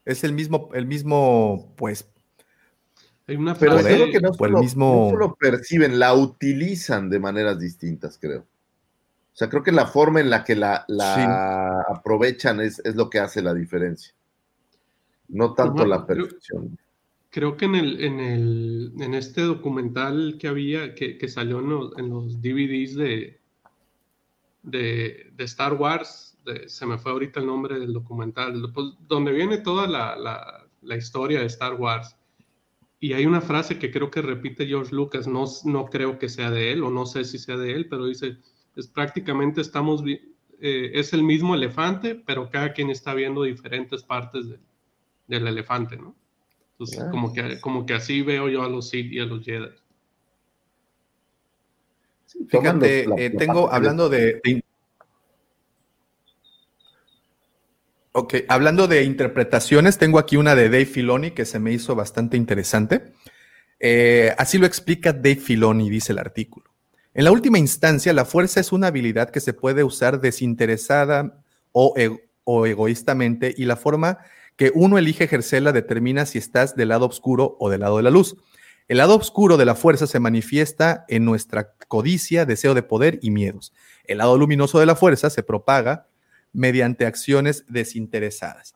Es el mismo, el mismo, pues, hay una Pero creo que no solo, mismo... perciben, la utilizan de maneras distintas, creo. O sea, creo que la forma en la que la, aprovechan es, lo que hace la diferencia. No tanto la percepción. Creo, que en, el, en, el, en este documental que había, que, salió en los, DVDs de, de, Star Wars, se me fue ahorita el nombre del documental, pues, donde viene toda la, la historia de Star Wars y hay una frase que creo que repite George Lucas, no, no creo que sea de él, o no sé si sea de él, pero dice, es prácticamente estamos, eh, es el mismo elefante, pero cada quien está viendo diferentes partes del elefante, ¿no? Entonces, ah. como, que, como que así veo yo a los Sith y a los Jedi. Fíjate, eh, tengo, hablando de, Ok, hablando de interpretaciones, tengo aquí una de Dave Filoni que se me hizo bastante interesante. Eh, así lo explica Dave Filoni, dice el artículo. En la última instancia, la fuerza es una habilidad que se puede usar desinteresada o, o egoístamente y la forma que uno elige ejercerla determina si estás del lado oscuro o del lado de la luz. El lado oscuro de la fuerza se manifiesta en nuestra codicia, deseo de poder y miedos. El lado luminoso de la fuerza se propaga mediante acciones desinteresadas,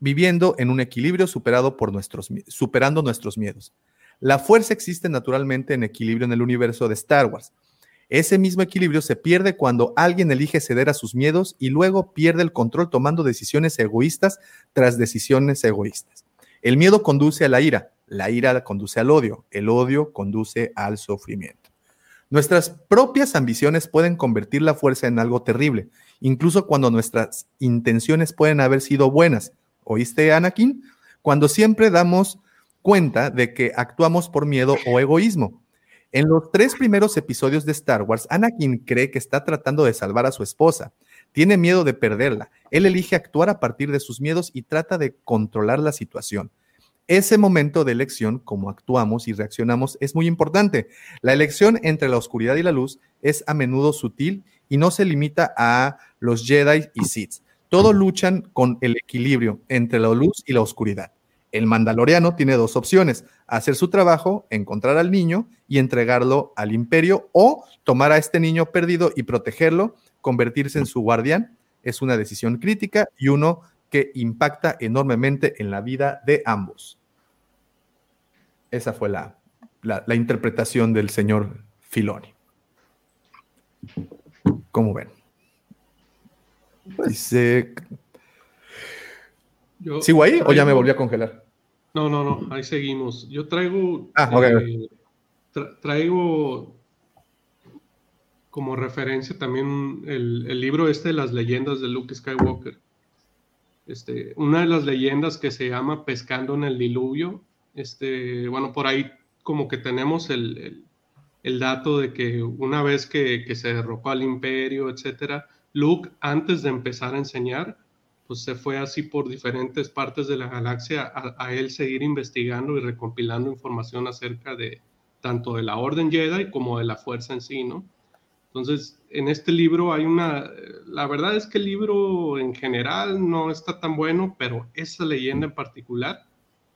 viviendo en un equilibrio superado por nuestros, superando nuestros miedos. La fuerza existe naturalmente en equilibrio en el universo de Star Wars. Ese mismo equilibrio se pierde cuando alguien elige ceder a sus miedos y luego pierde el control tomando decisiones egoístas tras decisiones egoístas. El miedo conduce a la ira, La ira conduce al odio, el odio conduce al sufrimiento. Nuestras propias ambiciones pueden convertir la fuerza en algo terrible, incluso cuando nuestras intenciones pueden haber sido buenas. ¿Oíste, Anakin? Cuando siempre damos cuenta de que actuamos por miedo o egoísmo. En los tres primeros episodios de Star Wars, Anakin cree que está tratando de salvar a su esposa. Tiene miedo de perderla. Él elige actuar a partir de sus miedos y trata de controlar la situación. Ese momento de elección, como actuamos y reaccionamos, es muy importante. La elección entre la oscuridad y la luz es a menudo sutil y no se limita a los Jedi y Sith. Todos luchan con el equilibrio entre la luz y la oscuridad. El mandaloriano tiene dos opciones, hacer su trabajo, encontrar al niño y entregarlo al imperio o tomar a este niño perdido y protegerlo, convertirse en su guardián. Es una decisión crítica y uno que impacta enormemente en la vida de ambos. Esa fue la, la, interpretación del señor Filoni. ¿Cómo ven? Dice. ¿Sigo ahí o ya me volví a congelar? No, no, no, ahí seguimos. Yo traigo. Ah, eh, traigo como referencia también el, el, libro este de las leyendas de Luke Skywalker. Este, una de las leyendas que se llama Pescando en el Diluvio este, bueno, por ahí como que tenemos el, dato de que una vez que, se derrocó al imperio, etcétera, Luke, antes de empezar a enseñar, pues se fue así por diferentes partes de la galaxia a, él seguir investigando y recompilando información acerca de tanto de la Orden Jedi como de la Fuerza en sí, ¿no? Entonces, en este libro hay una, la verdad es que el libro en general no está tan bueno, pero esa leyenda en particular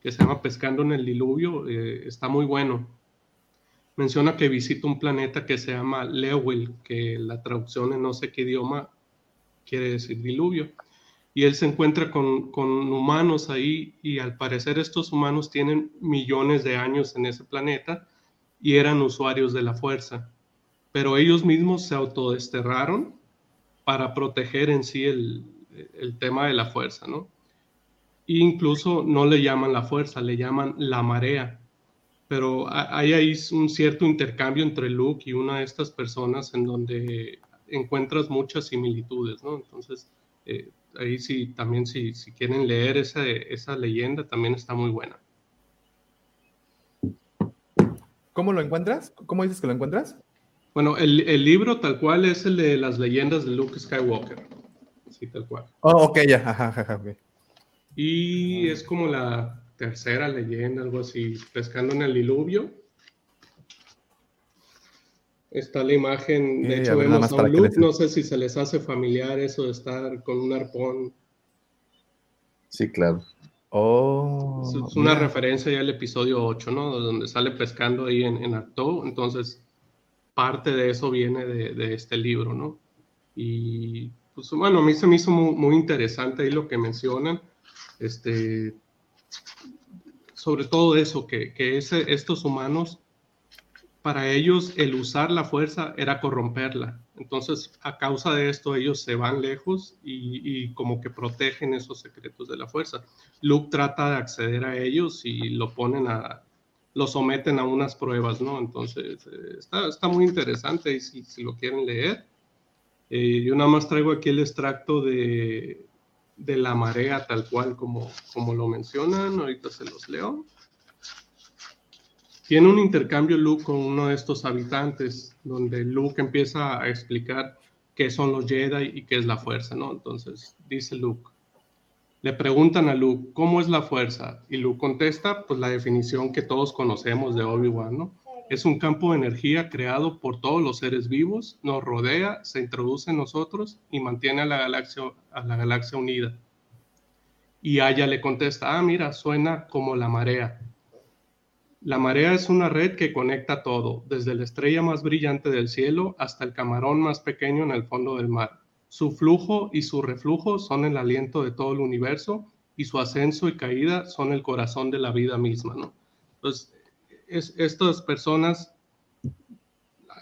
que se llama Pescando en el Diluvio, eh, está muy bueno. Menciona que visita un planeta que se llama Lewil, que la traducción en no sé qué idioma quiere decir diluvio. Y él se encuentra con, con humanos ahí y al parecer estos humanos tienen millones de años en ese planeta y eran usuarios de la fuerza. Pero ellos mismos se autodesterraron para proteger en sí el, el tema de la fuerza, ¿no? Incluso no le llaman la fuerza, le llaman la marea. Pero hay ahí un cierto intercambio entre Luke y una de estas personas en donde encuentras muchas similitudes, ¿no? Entonces, eh, ahí sí, también si, si quieren leer esa, esa leyenda, también está muy buena. ¿Cómo lo encuentras? ¿Cómo dices que lo encuentras? Bueno, el, el, libro tal cual es el de las leyendas de Luke Skywalker. Sí, tal cual. Oh, ok, ya. Ajá, ajá, okay. Y es como la tercera leyenda, algo así, pescando en el diluvio. Está la imagen, de hecho vemos a Luke, no sé si se les hace familiar eso de estar con un arpón. Sí, claro. Oh, es una referencia ya al episodio 8, ¿no? Donde sale pescando ahí en, en entonces parte de eso viene de, este libro, ¿no? Y pues bueno, a mí se me hizo muy, muy interesante ahí lo que mencionan este, sobre todo eso, que, que estos humanos, para ellos el usar la fuerza era corromperla. Entonces, a causa de esto, ellos se van lejos y, como que protegen esos secretos de la fuerza. Luke trata de acceder a ellos y lo ponen a, lo someten a unas pruebas, ¿no? Entonces, eh, está, está, muy interesante y si, si lo quieren leer. Eh, yo nada más traigo aquí el extracto de, de la marea tal cual como, como lo mencionan, ahorita se los leo. Tiene un intercambio Luke con uno de estos habitantes, donde Luke empieza a explicar qué son los Jedi y qué es la fuerza, ¿no? Entonces dice Luke, le preguntan a Luke, ¿cómo es la fuerza? Y Luke contesta, pues la definición que todos conocemos de Obi-Wan, ¿no? Es un campo de energía creado por todos los seres vivos, nos rodea, se introduce en nosotros y mantiene a la galaxia, a la galaxia unida. Y Aya le contesta, ah, mira, suena como la marea. La marea es una red que conecta todo, desde la estrella más brillante del cielo hasta el camarón más pequeño en el fondo del mar. Su flujo y su reflujo son el aliento de todo el universo y su ascenso y caída son el corazón de la vida misma, ¿no? Entonces, estas personas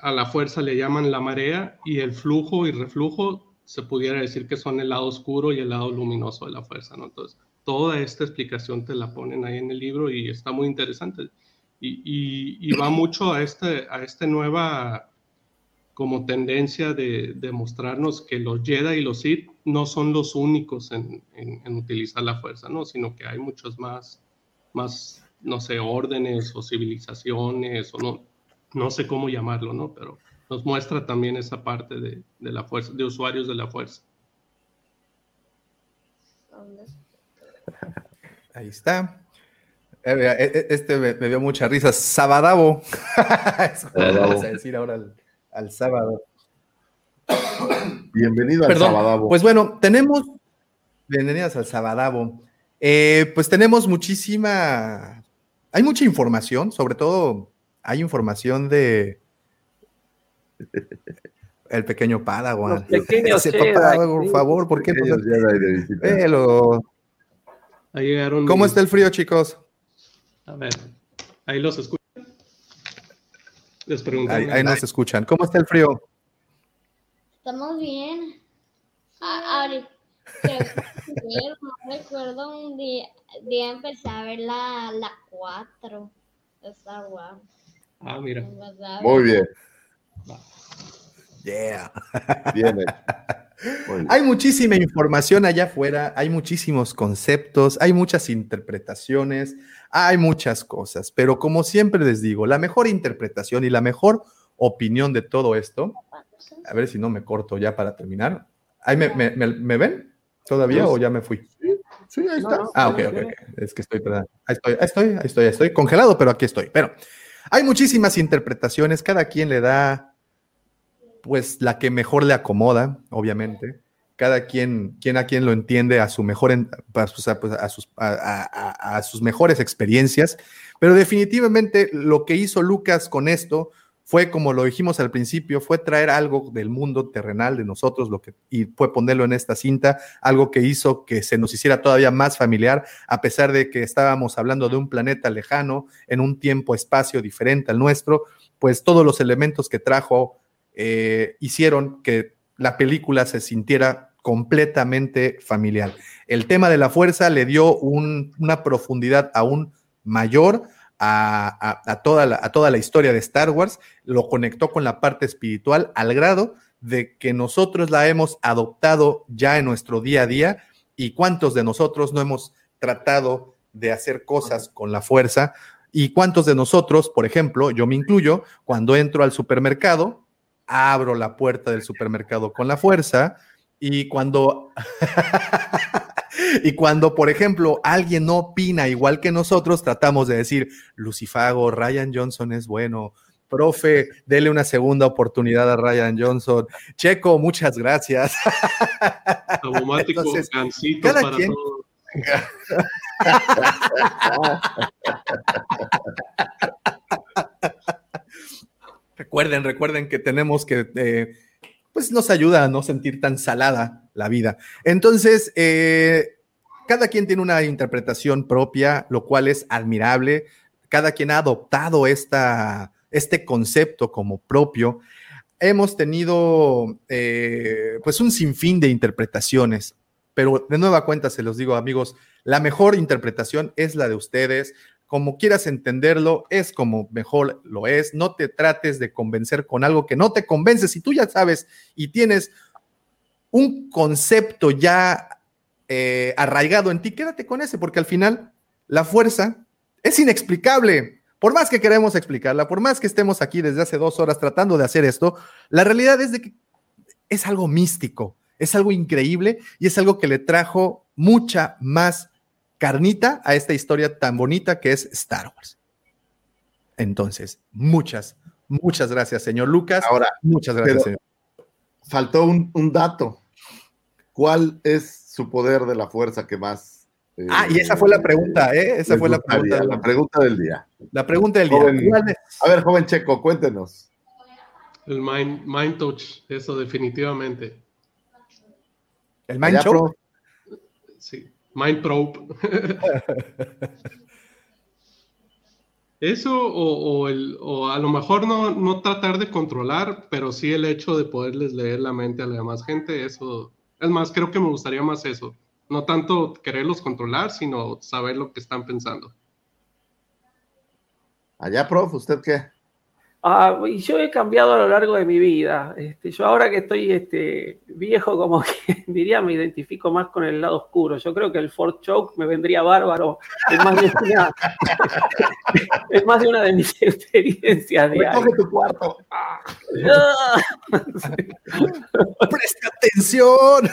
a la fuerza le llaman la marea y el flujo y reflujo se pudiera decir que son el lado oscuro y el lado luminoso de la fuerza, ¿no? Entonces, toda esta explicación te la ponen ahí en el libro y está muy interesante. Y, va mucho a, este, a esta nueva como tendencia de, de mostrarnos que los Jedi y los Sith no son los únicos en, en- en utilizar la fuerza, ¿no? Sino que hay muchos más, más, no sé, órdenes o civilizaciones o no, no sé cómo llamarlo, ¿no? Pero nos muestra también esa parte de, de la fuerza, de usuarios de la fuerza. Ahí está. Eh, eh, eh, Este me, me dio mucha risa. Sabadabo. Eso le Sabadabo. vamos a decir ahora al, al sábado. Bienvenido al Perdón. Sabadabo. Pues bueno, tenemos. Bienvenidas al Sabadabo. Eh, pues tenemos muchísima. Hay mucha información, sobre todo hay información de. El pequeño Padawan. Los pequeños Ese Jedi, papá, por favor, ¿por qué? no? Velo. Ahí llegaron. ¿Cómo mis- está el frío, chicos? A ver, ahí los escuchan. Les preguntan. Ahí, ahí nos escuchan. ¿Cómo está el frío? Estamos bien. A- ahorita, ayer, no recuerdo un día, día empecé a ver la, la 4 de Star Wars. Ah, mira. Muy bien. Yeah. Bien. Hay muchísima información allá afuera, hay muchísimos conceptos, hay muchas interpretaciones, hay muchas cosas, pero como siempre les digo, la mejor interpretación y la mejor opinión de todo esto, a ver si no me corto ya para terminar. ¿Ahí me, me- me- me ven todavía o ya me fui? Sí, ahí está. Ah, ok, ok, ok. Es que estoy, perdón. Ahí estoy, ahí estoy, ahí estoy, ahí estoy congelado, pero aquí estoy. Pero hay muchísimas interpretaciones, cada quien le da, pues, la que mejor le acomoda, obviamente. Cada quien, quien a quien lo entiende a su mejor, en- a sus, a- pues, a sus, a- a- a- a sus mejores experiencias. Pero definitivamente lo que hizo Lucas con esto fue, como lo dijimos al principio, fue traer algo del mundo terrenal de nosotros, lo que, y fue ponerlo en esta cinta, algo que hizo que se nos hiciera todavía más familiar, a pesar de que estábamos hablando de un planeta lejano, en un tiempo-espacio diferente al nuestro, pues todos los elementos que trajo eh, hicieron que la película se sintiera completamente familiar. El tema de la fuerza le dio un- una profundidad aún mayor a, toda la historia de Star Wars, lo conectó con la parte espiritual al grado de que nosotros la hemos adoptado ya en nuestro día a día y cuántos de nosotros no hemos tratado de hacer cosas con la fuerza y cuántos de nosotros, por ejemplo, yo me incluyo, cuando entro al supermercado, abro la puerta del supermercado con la fuerza y cuando y cuando, por ejemplo, alguien no opina igual que nosotros, tratamos de decir, Lucifago, Ryan Johnson es bueno. Profe, dele una segunda oportunidad a Ryan Johnson. Checo, muchas gracias. Automático, Entonces, cada para quien- todo. Recuerden, recuerden que tenemos que, eh, pues nos ayuda a no sentir tan salada la vida. Entonces, eh, cada quien tiene una interpretación propia, lo cual es admirable. Cada quien ha adoptado esta, este concepto como propio. Hemos tenido, eh, pues, un sinfín de interpretaciones, pero de nueva cuenta se los digo, amigos, la mejor interpretación es la de ustedes como quieras entenderlo, es como mejor lo es. No te trates de convencer con algo que no te convence. Si tú ya sabes y tienes un concepto ya eh, arraigado en ti, quédate con ese, porque al final la fuerza es inexplicable. Por más que queremos explicarla, por más que estemos aquí desde hace dos horas tratando de hacer esto, la realidad es de que es algo místico, es algo increíble y es algo que le trajo mucha más carnita a esta historia tan bonita que es Star Wars. Entonces, muchas, muchas gracias, señor Lucas. Ahora, muchas gracias, pero señor. faltó un, un dato. ¿Cuál es su poder de la fuerza que más? eh, Ah, y esa fue la pregunta, ¿eh? Esa fue la pregunta. del- La pregunta del día. La pregunta del día. A ver, joven Checo, cuéntenos. El mind, mind touch, eso definitivamente. ¿El Mind pro. Sí, mind probe. Eso o, o el, o a lo mejor no, no tratar de controlar, pero sí el hecho de poderles leer la mente a la demás gente, eso, es más, creo que me gustaría más eso, No tanto quererlos controlar, sino saber lo que están pensando. Allá, prof, ¿usted qué? Ah, y yo he cambiado a lo largo de mi vida. Este, yo ahora que estoy este, viejo, como que diría, me identifico más con el lado oscuro. Yo creo que el Ford Choke me vendría bárbaro. Es más de una, es más de, una de mis experiencias Recoge tu cuarto. ¡Presta atención!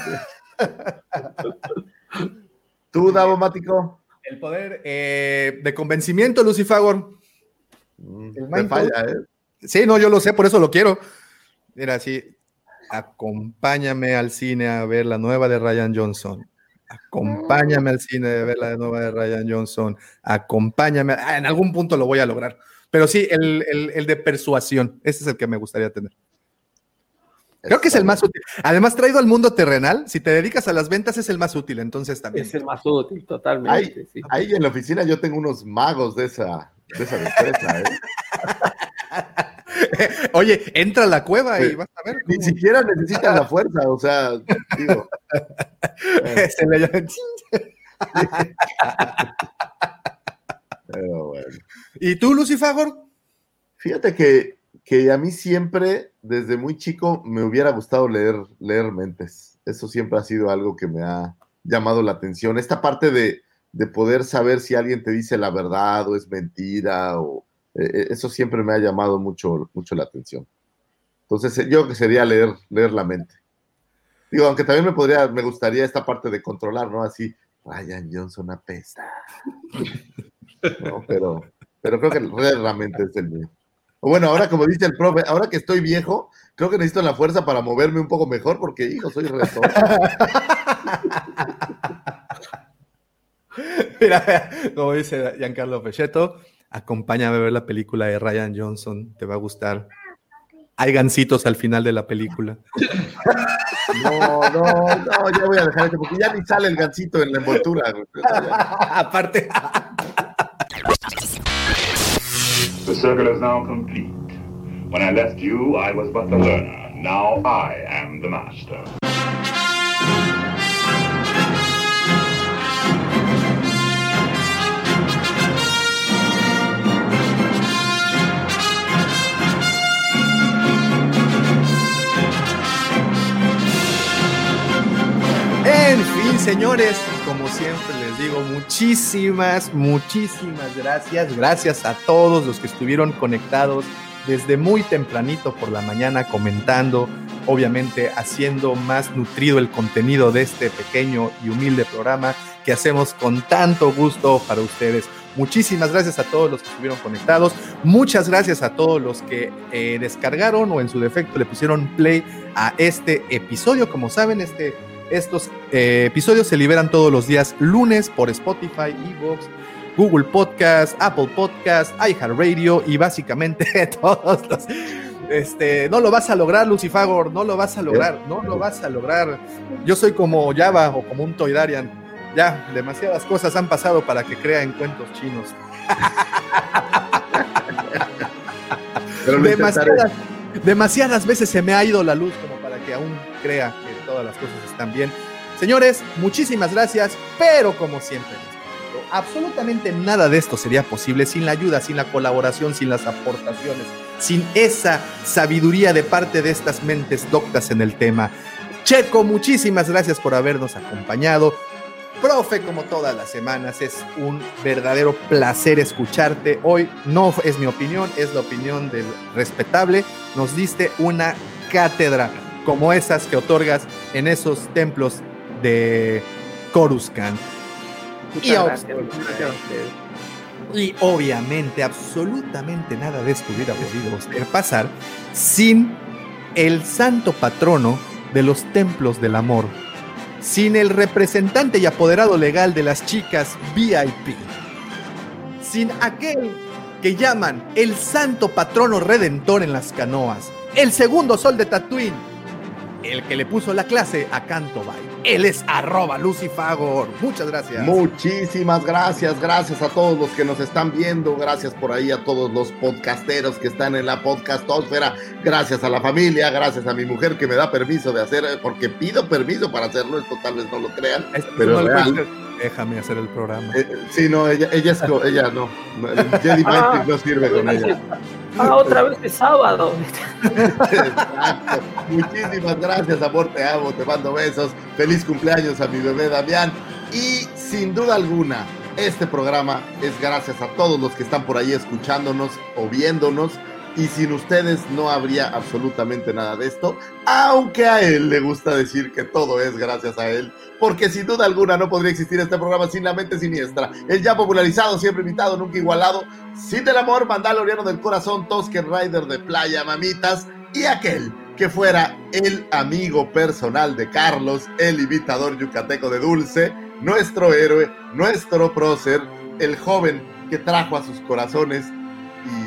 ¿Tú, Davo Mático? El poder eh, de convencimiento, Lucifagor. Mm, El te falla. ¿eh? Sí, no, yo lo sé, por eso lo quiero. Mira, así, acompáñame al cine a ver la nueva de Ryan Johnson. Acompáñame al cine a ver la nueva de Ryan Johnson. Acompáñame. Ah, en algún punto lo voy a lograr. Pero sí, el, el- el de persuasión, ese es el que me gustaría tener. Creo que es el más útil. Además, traído al mundo terrenal, si te dedicas a las ventas, es el más útil, entonces también. Es el más útil, totalmente. Ahí, sí. ahí en la oficina yo tengo unos magos de esa, de esa destreza, ¿eh? Oye, entra a la cueva y vas a ver. Ni siquiera necesitan la fuerza, o sea, digo. Se le llama- pero bueno. ¿Y tú, Lucifagor? Fíjate que, que a mí siempre, desde muy chico, me hubiera gustado leer, leer mentes. Eso siempre ha sido algo que me ha llamado la atención. Esta parte de, de poder saber si alguien te dice la verdad o es mentira, o eso siempre me ha llamado mucho, mucho la atención. Entonces, eh, yo que sería leer, leer la mente. Digo, aunque también me podría, me gustaría esta parte de controlar, ¿no? Así, Ryan Johnson apesta. No, pero, pero creo que leer la mente es el mío. Bueno, ahora como dice el profe, ahora que estoy viejo, creo que necesito la fuerza para moverme un poco mejor porque, hijo, soy reto. Mira, como dice Giancarlo Pechetto, acompáñame a ver la película de Ryan Johnson, te va a gustar. Hay gancitos al final de la película. No, no, no, ya voy a dejar esto porque ya ni sale el gancito en la envoltura. Aparte. The circle is now complete. When I left you, I was but the learner. Now I am the master. En fin, señores, como siempre les digo, muchísimas, muchísimas gracias. Gracias a todos los que estuvieron conectados desde muy tempranito por la mañana comentando, obviamente haciendo más nutrido el contenido de este pequeño y humilde programa que hacemos con tanto gusto para ustedes. Muchísimas gracias a todos los que estuvieron conectados. Muchas gracias a todos los que eh, descargaron o en su defecto le pusieron play a este episodio. Como saben, este estos eh, episodios se liberan todos los días lunes por Spotify, Evox, Google Podcast, Apple Podcast, iHeartRadio y básicamente todos los. Este, no lo vas a lograr, Lucifagor, no lo vas a lograr, no lo vas a lograr. Yo soy como Java o como un Toydarian. Ya, demasiadas cosas han pasado para que crea en cuentos chinos. Pero demasiadas, demasiadas veces se me ha ido la luz como para que aún crea todas las cosas están bien. Señores, muchísimas gracias, pero como siempre, absolutamente nada de esto sería posible sin la ayuda, sin la colaboración, sin las aportaciones, sin esa sabiduría de parte de estas mentes doctas en el tema. Checo, muchísimas gracias por habernos acompañado. Profe, como todas las semanas, es un verdadero placer escucharte. Hoy no es mi opinión, es la opinión del respetable. Nos diste una cátedra como esas que otorgas en esos templos de Coruscant. Y, gracias. y obviamente, absolutamente nada de esto hubiera podido pasar sin el santo patrono de los templos del amor, sin el representante y apoderado legal de las chicas VIP, sin aquel que llaman el santo patrono redentor en las canoas, el segundo sol de Tatooine, el que le puso la clase a Canto Bay. Él es arroba Lucifagor. Muchas gracias. Muchísimas gracias, gracias a todos los que nos están viendo, gracias por ahí a todos los podcasteros que están en la podcastósfera, gracias a la familia, gracias a mi mujer que me da permiso de hacer, porque pido permiso para hacerlo, esto tal vez no lo crean, pero no real. Déjame hacer el programa. Eh, sí, no, ella, ella, es, ella no, Jedi Ah. No sirve con ella. Ah, otra vez es sábado. Exacto. Muchísimas gracias, amor, te amo, te mando besos. Feliz cumpleaños a mi bebé Damián. Y sin duda alguna, este programa es gracias a todos los que están por ahí escuchándonos o viéndonos. Y sin ustedes no habría absolutamente nada de esto, aunque a él le gusta decir que todo es gracias a él, porque sin duda alguna no podría existir este programa sin la mente siniestra, el ya popularizado, siempre invitado, nunca igualado, sin el amor, Mandaloriano del corazón, Tosken Rider de playa, mamitas, y aquel que fuera el amigo personal de Carlos, el imitador yucateco de Dulce, nuestro héroe, nuestro prócer, el joven que trajo a sus corazones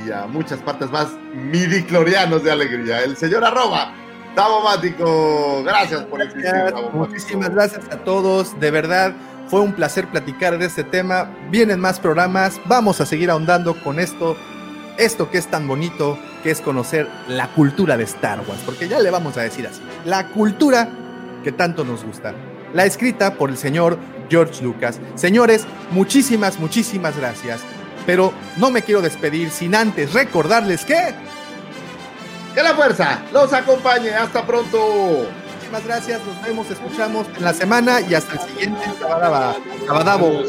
y a muchas partes más midiclorianos de alegría, el señor arroba, Tabomático, gracias por existir, Gracias. Muchísimas gracias a todos. De verdad, fue un placer platicar de este tema. Vienen más programas. Vamos a seguir ahondando con esto. Esto que es tan bonito, que es conocer la cultura de Star Wars. Porque ya le vamos a decir así. La cultura que tanto nos gusta. La escrita por el señor George Lucas. Señores, muchísimas, muchísimas gracias. Pero no me quiero despedir sin antes recordarles que... Que la fuerza los acompañe. Hasta pronto. Muchísimas gracias. Nos vemos, escuchamos en la semana y hasta el siguiente Sabadaba- Sabadabo.